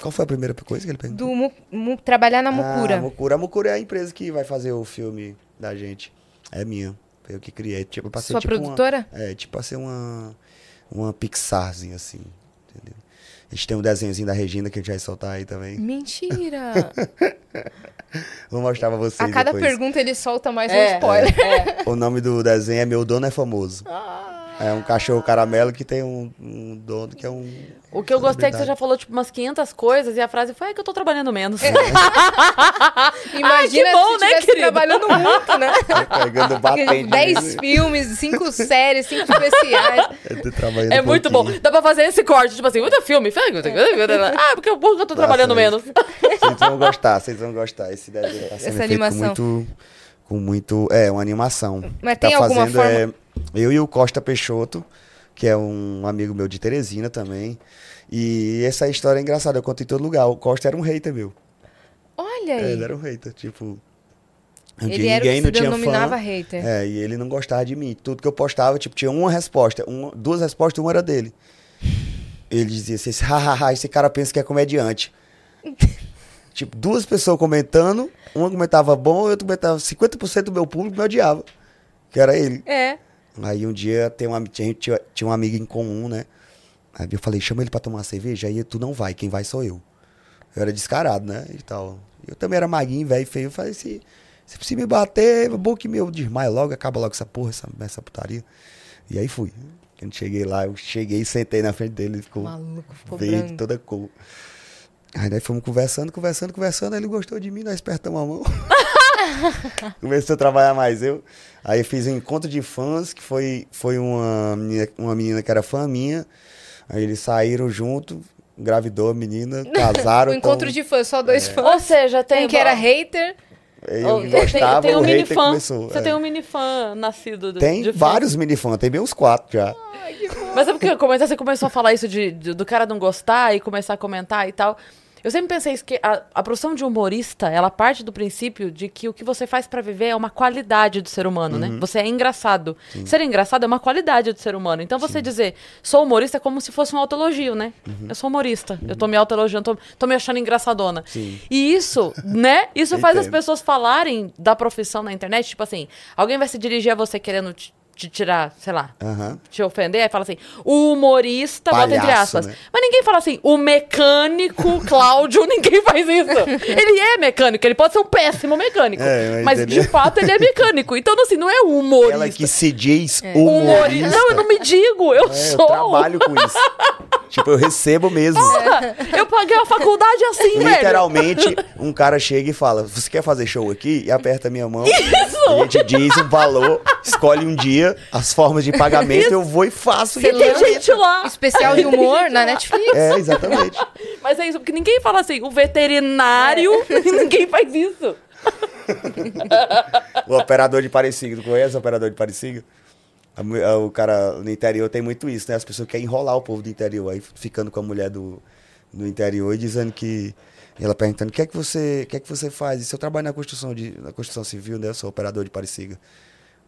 Qual foi a primeira coisa que ele perguntou? Do mu- mu- trabalhar na Mucura. Ah, Mucura. A Mucura é a empresa que vai fazer o filme da gente. É minha. Foi eu que criei. Tipo, pra ser Sua tipo uma- produtora? é, tipo pra ser uma, uma Pixarzinha, assim. Entendeu? A gente tem um desenhozinho da Regina que a gente vai soltar aí também. Mentira! Vou mostrar pra vocês a cada depois. pergunta ele solta mais um É, spoiler. é. O nome do desenho é Meu Dono é Famoso. É um cachorro caramelo que tem um, um dono que é um. O que eu gostei é que você já falou, tipo, umas 500 coisas e a frase foi, é que eu tô trabalhando menos. Imagina que bom, se né, querido? trabalhando muito, né? Pegando batente. 10 filmes, 5 séries, 5 especiais. É um muito bom. pouquinho. Dá pra fazer esse corte, tipo assim, muito filme. Ah, porque eu, eu tô trabalhando menos. Vocês vão gostar, vocês vão gostar. Esse desenho tá Essa animação. com muito. Com muito. É, uma animação. Mas Tá tem alguma fazendo, forma- é, eu e o Costa Peixoto, que é um amigo meu de Teresina também. E essa história é engraçada, eu conto em todo lugar. O Costa era um hater meu. Olha É, aí. ele era um hater, tipo. Um Ele era o que ninguém se não tinha denominava fã. hater. É, e ele não gostava de mim. Tudo que eu postava, tipo, tinha uma resposta. uma- duas respostas, uma era dele. Ele dizia assim, hahaha, esse cara pensa que é comediante. tipo, duas pessoas comentando, uma comentava bom outra comentava 50% do meu público me odiava. Que era ele. É. Aí um dia tem uma, tinha, tinha, tinha um amigo em comum, né? Aí eu falei, chama ele pra tomar uma cerveja, aí tu não vai, quem vai sou eu. Eu era descarado, né? E tal. Eu também era maguinho, velho, feio. Eu falei, se, se você me bater, é bom que meu desmaio logo, acaba logo essa porra, essa, essa putaria. E aí fui. Quando cheguei lá, eu cheguei e sentei na frente dele, ele ficou Maluco, ficou verde, branco. toda cor. Aí nós fomos conversando, conversando, conversando, aí ele gostou de mim, nós apertamos a mão. Começou a trabalhar mais eu. Aí fiz um encontro de fãs, que foi, foi uma, menina, uma menina que era fã minha. Aí eles saíram junto, engravidou a menina, casaram. O encontro então, de fãs, só dois fãs. Ou seja, tem. Um que era hater. Eu Oh, tem- gostava, tem, tem um o mini fã. começou. Você é. tem um mini fã nascido do, Tem fã. vários minifãs, tem bem uns quatro já. Mas é porque você começou a falar isso de, de- do cara não gostar e começar a comentar e tal. Eu sempre pensei isso, que a, a profissão de humorista, ela parte do princípio de que o que você faz pra viver é uma qualidade do ser humano, né? Você é engraçado. Ser engraçado é uma qualidade do ser humano. Então você dizer, sou humorista é como se fosse um autoelogio, né? Eu sou humorista. Eu tô me autoelogiando, tô, tô me achando engraçadona. Sim. E isso, né? Isso faz as pessoas falarem da profissão na internet, tipo assim, alguém vai se dirigir a você querendo te, te tirar, sei lá, Aham. te ofender, aí fala assim, o humorista, bota entre Palhaço, aspas. né? Mas ninguém fala assim, o mecânico Cláudio, ninguém faz isso. Ele é mecânico, ele pode ser um péssimo mecânico. É, mas mas de ele- fato ele é mecânico. Então, assim, não é um humorista. Ela que se diz Humorista. humorista. Não, eu não me digo, eu É, sou. eu trabalho com isso. tipo, eu recebo mesmo. Eu paguei a faculdade assim, velho. Literalmente, um cara chega e fala: Você quer fazer show aqui? E aperta a minha mão. A gente diz um valor, escolhe um dia, as formas de pagamento, eu vou e faço. Você E tem gente lá. Especial de humor na Netflix. É, exatamente. Mas é isso, porque ninguém fala assim, o veterinário, É. ninguém faz isso. O operador de Parecida, tu conhece o operador de Parecida? A- O cara no interior tem muito isso, né? As pessoas querem enrolar o povo do interior, aí ficando com a mulher do, do interior e dizendo que. e Ela perguntando: o que é que você, o que é que você faz? E se eu trabalho na construção, de, na construção civil, né? Eu sou operador de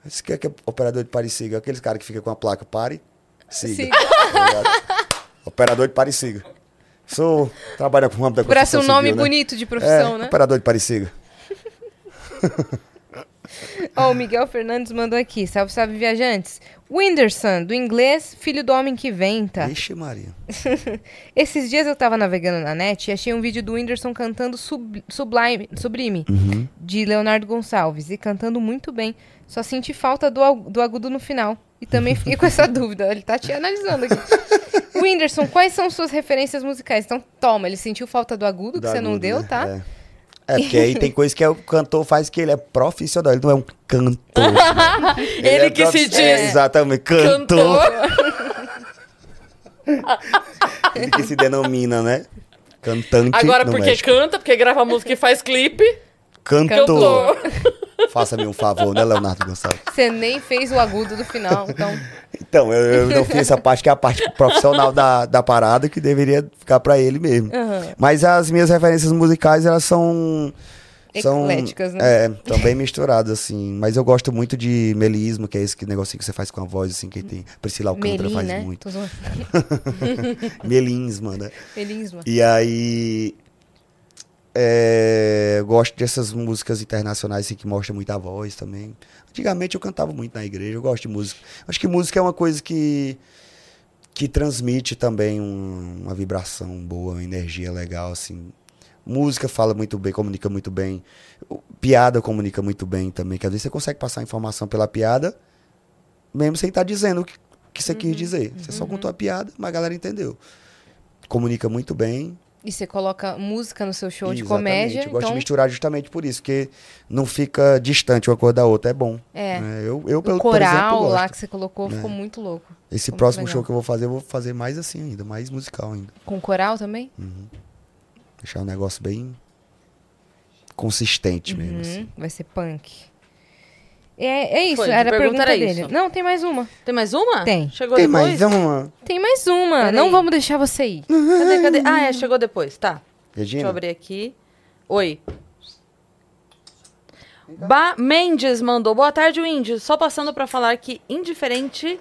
Você quer que é operador de Parecida? Aqueles caras que ficam com a placa pare, siga. Siga. Tá operador de Parecida. Sou. Trabalho com o ramo da construção ser um nome civil, né? bonito de profissão, é, né? Operador de Parecida. Ó, o Miguel Fernandes mandou aqui. Salve, salve, viajantes. Whindersson, do inglês, filho do homem que venta. Vixe, Maria. Esses dias eu tava navegando na net e achei um vídeo do Whindersson cantando Sub- Sublime, Sublime, Uhum. de Leonardo Gonçalves. E cantando muito bem. Só senti falta do, do agudo no final. E também fiquei com essa dúvida. Ele tá te analisando aqui. Whindersson, quais são suas referências musicais? Então, toma, ele sentiu falta do agudo que você não deu, né? tá? É. É, porque aí tem coisa que é o cantor faz que ele é profissional, ele não é um cantor. Ele, é que se diz É, exatamente, cantor. cantor. Ele que se denomina, né? Cantante. Agora, porque México. canta, porque grava música e faz clipe. Cantor. Cantor. Faça-me um favor, né, Leonardo Gonçalves? Você nem fez o agudo do final, então... Então, eu, eu não fiz essa parte que é a parte profissional da, da parada, que deveria ficar pra ele mesmo. Aham. Mas as minhas referências musicais, elas são. São, Ecléticas, né? É, estão bem misturadas, assim. Mas eu gosto muito de melismo, que é esse que negocinho que você faz com a voz, assim, que tem. Priscila Alcântara Melim, faz né? muito. Melinsma, né? Melisma. E aí. É, gosto dessas músicas internacionais assim, que mostram muita voz também. Antigamente eu cantava muito na igreja, eu gosto de música. Acho que música é uma coisa que, que transmite também um- uma vibração boa, uma energia legal, assim. Música fala muito bem, comunica muito bem. Piada comunica muito bem também, que às vezes você consegue passar informação pela piada, mesmo sem estar dizendo o que, que você quis dizer. Você só contou a piada, mas a galera entendeu. Comunica muito bem. E você coloca música no seu show de Exatamente. comédia, Eu gosto então... de misturar justamente por isso, porque não fica distante uma coisa da outra, é bom. É. né? Eu, eu O pelo, por coral exemplo, lá que você colocou ficou muito louco. Esse ficou próximo show que eu vou fazer, eu vou fazer mais assim ainda, mais musical ainda. Com coral também? Deixar um negócio bem consistente mesmo, Uhum, assim. Vai ser punk. É, é isso, Foi, era a pergunta pergunta era dele. isso. Não, tem mais uma. Tem mais uma? Tem. Chegou Tem depois? mais uma. Tem mais uma. Peraí. Não vamos deixar você ir. Cadê, cadê? Ah, é, chegou depois, tá. Deixa eu Regina? abrir aqui. Oi. Ba Mendes mandou. Boa tarde, Windy. Só passando pra falar que, indiferente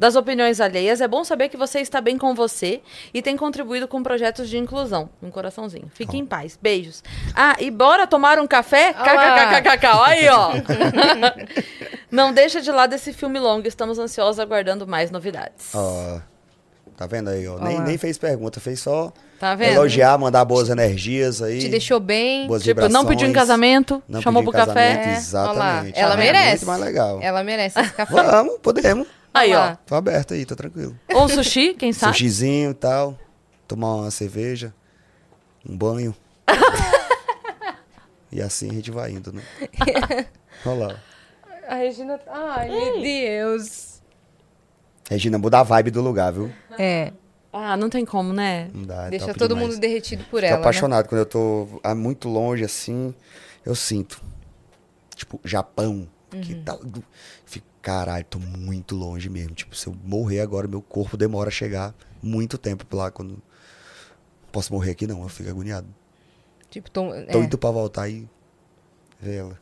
das opiniões alheias, é bom saber que você está bem com você e tem contribuído com projetos de inclusão. Um coraçãozinho. Fique em paz. Beijos. Ah, e bora tomar um café? KKKKK. Olha aí, ó. Não deixa de lado esse filme longo. Estamos ansiosos aguardando mais novidades. Ó, tá vendo aí, ó? Nem, nem fez pergunta, fez só Tá vendo? elogiar, mandar boas energias aí. Te deixou bem. boas Tipo, não pediu em vibrações. casamento, Não chamou pro café. É, Exatamente. lá, ela É merece. Muito mais legal. Ela merece esse café. Vamos, podemos. Aí, ó. Tô aberto aí, tô tranquilo. Ou um sushi, quem sabe? Sushizinho e tal. Tomar uma cerveja. Um banho. e assim a gente vai indo, né? Olha lá. A Regina. Ai, meu Deus. Regina, muda a vibe do lugar, viu? É. Ah, não tem como, né? Não dá, é Deixa todo demais. mundo derretido por Tô ela. né? apaixonado. Quando eu tô muito longe, assim, eu sinto. Tipo, Japão. Que Uhum. tá, fico, caralho, tô muito longe mesmo. Tipo, se eu morrer agora, meu corpo demora a chegar muito tempo lá. Quando posso morrer aqui, não. Eu fico agoniado. Tipo, Tô é, indo pra voltar e ver ela.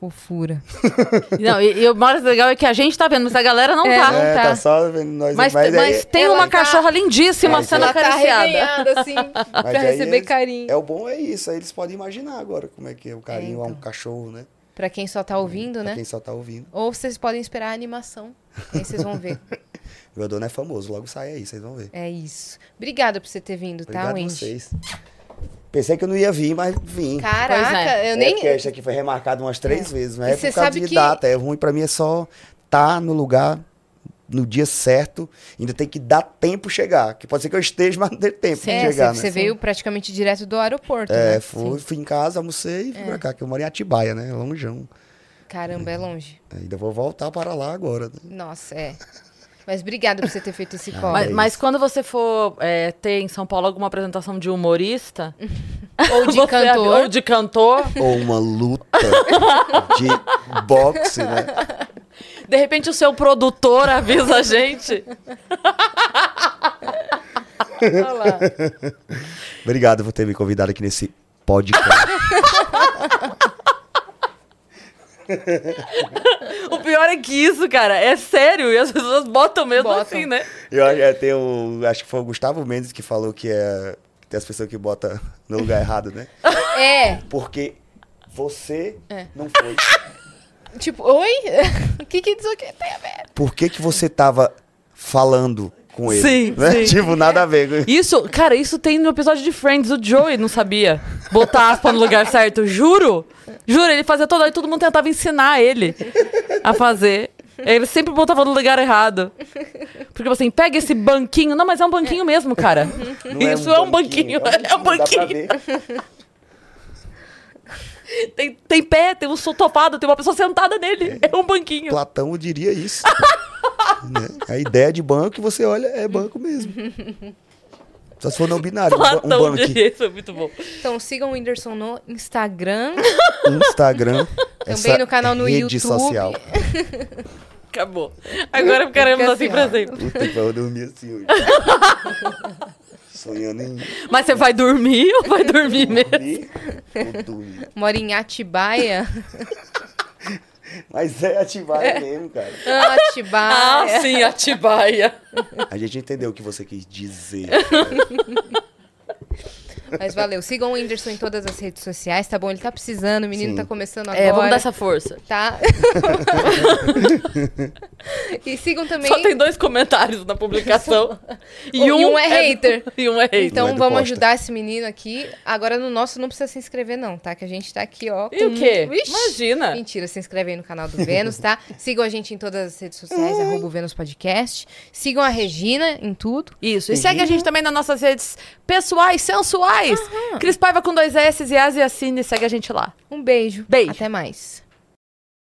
fofura. Não, e, e o mais legal é que a gente tá vendo, mas a galera não É, tá. não é, tá. tá só vendo nós Mas, mas, mas aí, tem uma tá- cachorra lindíssima sendo tá acariciada. arreganhada, assim, mas pra aí receber eles- carinho. É o bom é isso. Aí eles podem imaginar agora como é que é o carinho É, a um então. cachorro, né? Pra quem só tá ouvindo, Pra né? quem só tá ouvindo. Ou vocês podem esperar a animação. Aí vocês vão ver. Meu dono é famoso, logo sai aí, vocês vão ver. É isso. Obrigada por você ter vindo, tá, Obrigado a Wendy? vocês. Pensei que eu não ia vir, mas vim. Caraca, é. eu É nem. porque isso aqui foi remarcado umas três vezes, mas E é você por causa sabe de que- data. É ruim pra mim é só tá no lugar no dia certo. Ainda tem que dar tempo chegar. Que pode ser que eu esteja, mas não dê tempo de É, chegar, você, né? você veio praticamente direto do aeroporto, É, né? fui, Sim. fui em casa, almocei e fui pra cá, que eu moro em Atibaia, né? Longeão. Caramba, é longe. Ainda vou voltar para lá agora. né? Nossa, é. Mas obrigada por você ter feito esse Ah, call. Mas, É mas isso. quando você for é, ter em São Paulo alguma apresentação de humorista. Ou de você- cantor. Ou de cantor. Ou uma luta de boxe, né? De repente o seu produtor avisa a gente. Obrigado por ter me convidado aqui nesse podcast. O pior é que isso, cara, é sério. E as pessoas botam mesmo Botam. assim, né? Eu acho, é, tem o, acho que foi o Gustavo Mendes que falou que é que tem as pessoas que botam no lugar errado, né? É, Porque você É. não foi. Tipo, oi? O que que isso aqui tem a ver? Por que, que você tava falando com ele? Sim, né? sim. Tipo, nada a ver. com- Isso, cara, isso tem no episódio de Friends. O Joey não sabia botar aspa no lugar certo. Juro. Juro, ele fazia todo. Aí todo mundo tentava ensinar ele a fazer. Ele sempre botava no lugar errado. Porque assim, pega esse banquinho. Não, mas é um banquinho mesmo, cara. Não Isso é um banquinho. É um dá pra banquinho. Tem, tem pé, tem um sotopado, tem uma pessoa sentada nele. É um banquinho. Platão diria isso. né? A ideia de banco, você olha, é banco mesmo. Só se for não binário. um ba- Um Platão banco. isso é muito bom. Então sigam o Whindersson no Instagram. Instagram. Também no canal no rede YouTube. social. Acabou. Agora ficaremos Fica assim assim, pra sempre. Puta que eu dormir assim hoje. Sonhando em Mas você vai dormir ou vai dormir mesmo? dormir. Dormir. Mora em Atibaia. Mas é Atibaia mesmo, cara. Ah, Ah, Atibaia. sim, Atibaia. A gente entendeu o que você quis dizer. Mas valeu. Sigam o Whindersson em todas as redes sociais, tá bom? Ele tá precisando, o menino Sim. tá começando agora. É, vamos dar essa força. Tá? e sigam também. Só tem dois comentários na publicação. E um é do- hater. E um é hater. Então é do vamos Costa. ajudar esse menino aqui. Agora no nosso não precisa se inscrever, não, tá? Que a gente tá aqui, ó. E o quê? Vixe. Imagina. Mentira, se inscreve aí no canal do Vênus, tá? Sigam a gente em todas as redes sociais, arroba o Vênus Podcast. Sigam a Regina em tudo. Isso. E segue a gente também nas nossas redes pessoais, sensuais. Cris Paiva com dois S e Asi Assine. Segue a gente lá. Um beijo. Beijo. Até mais.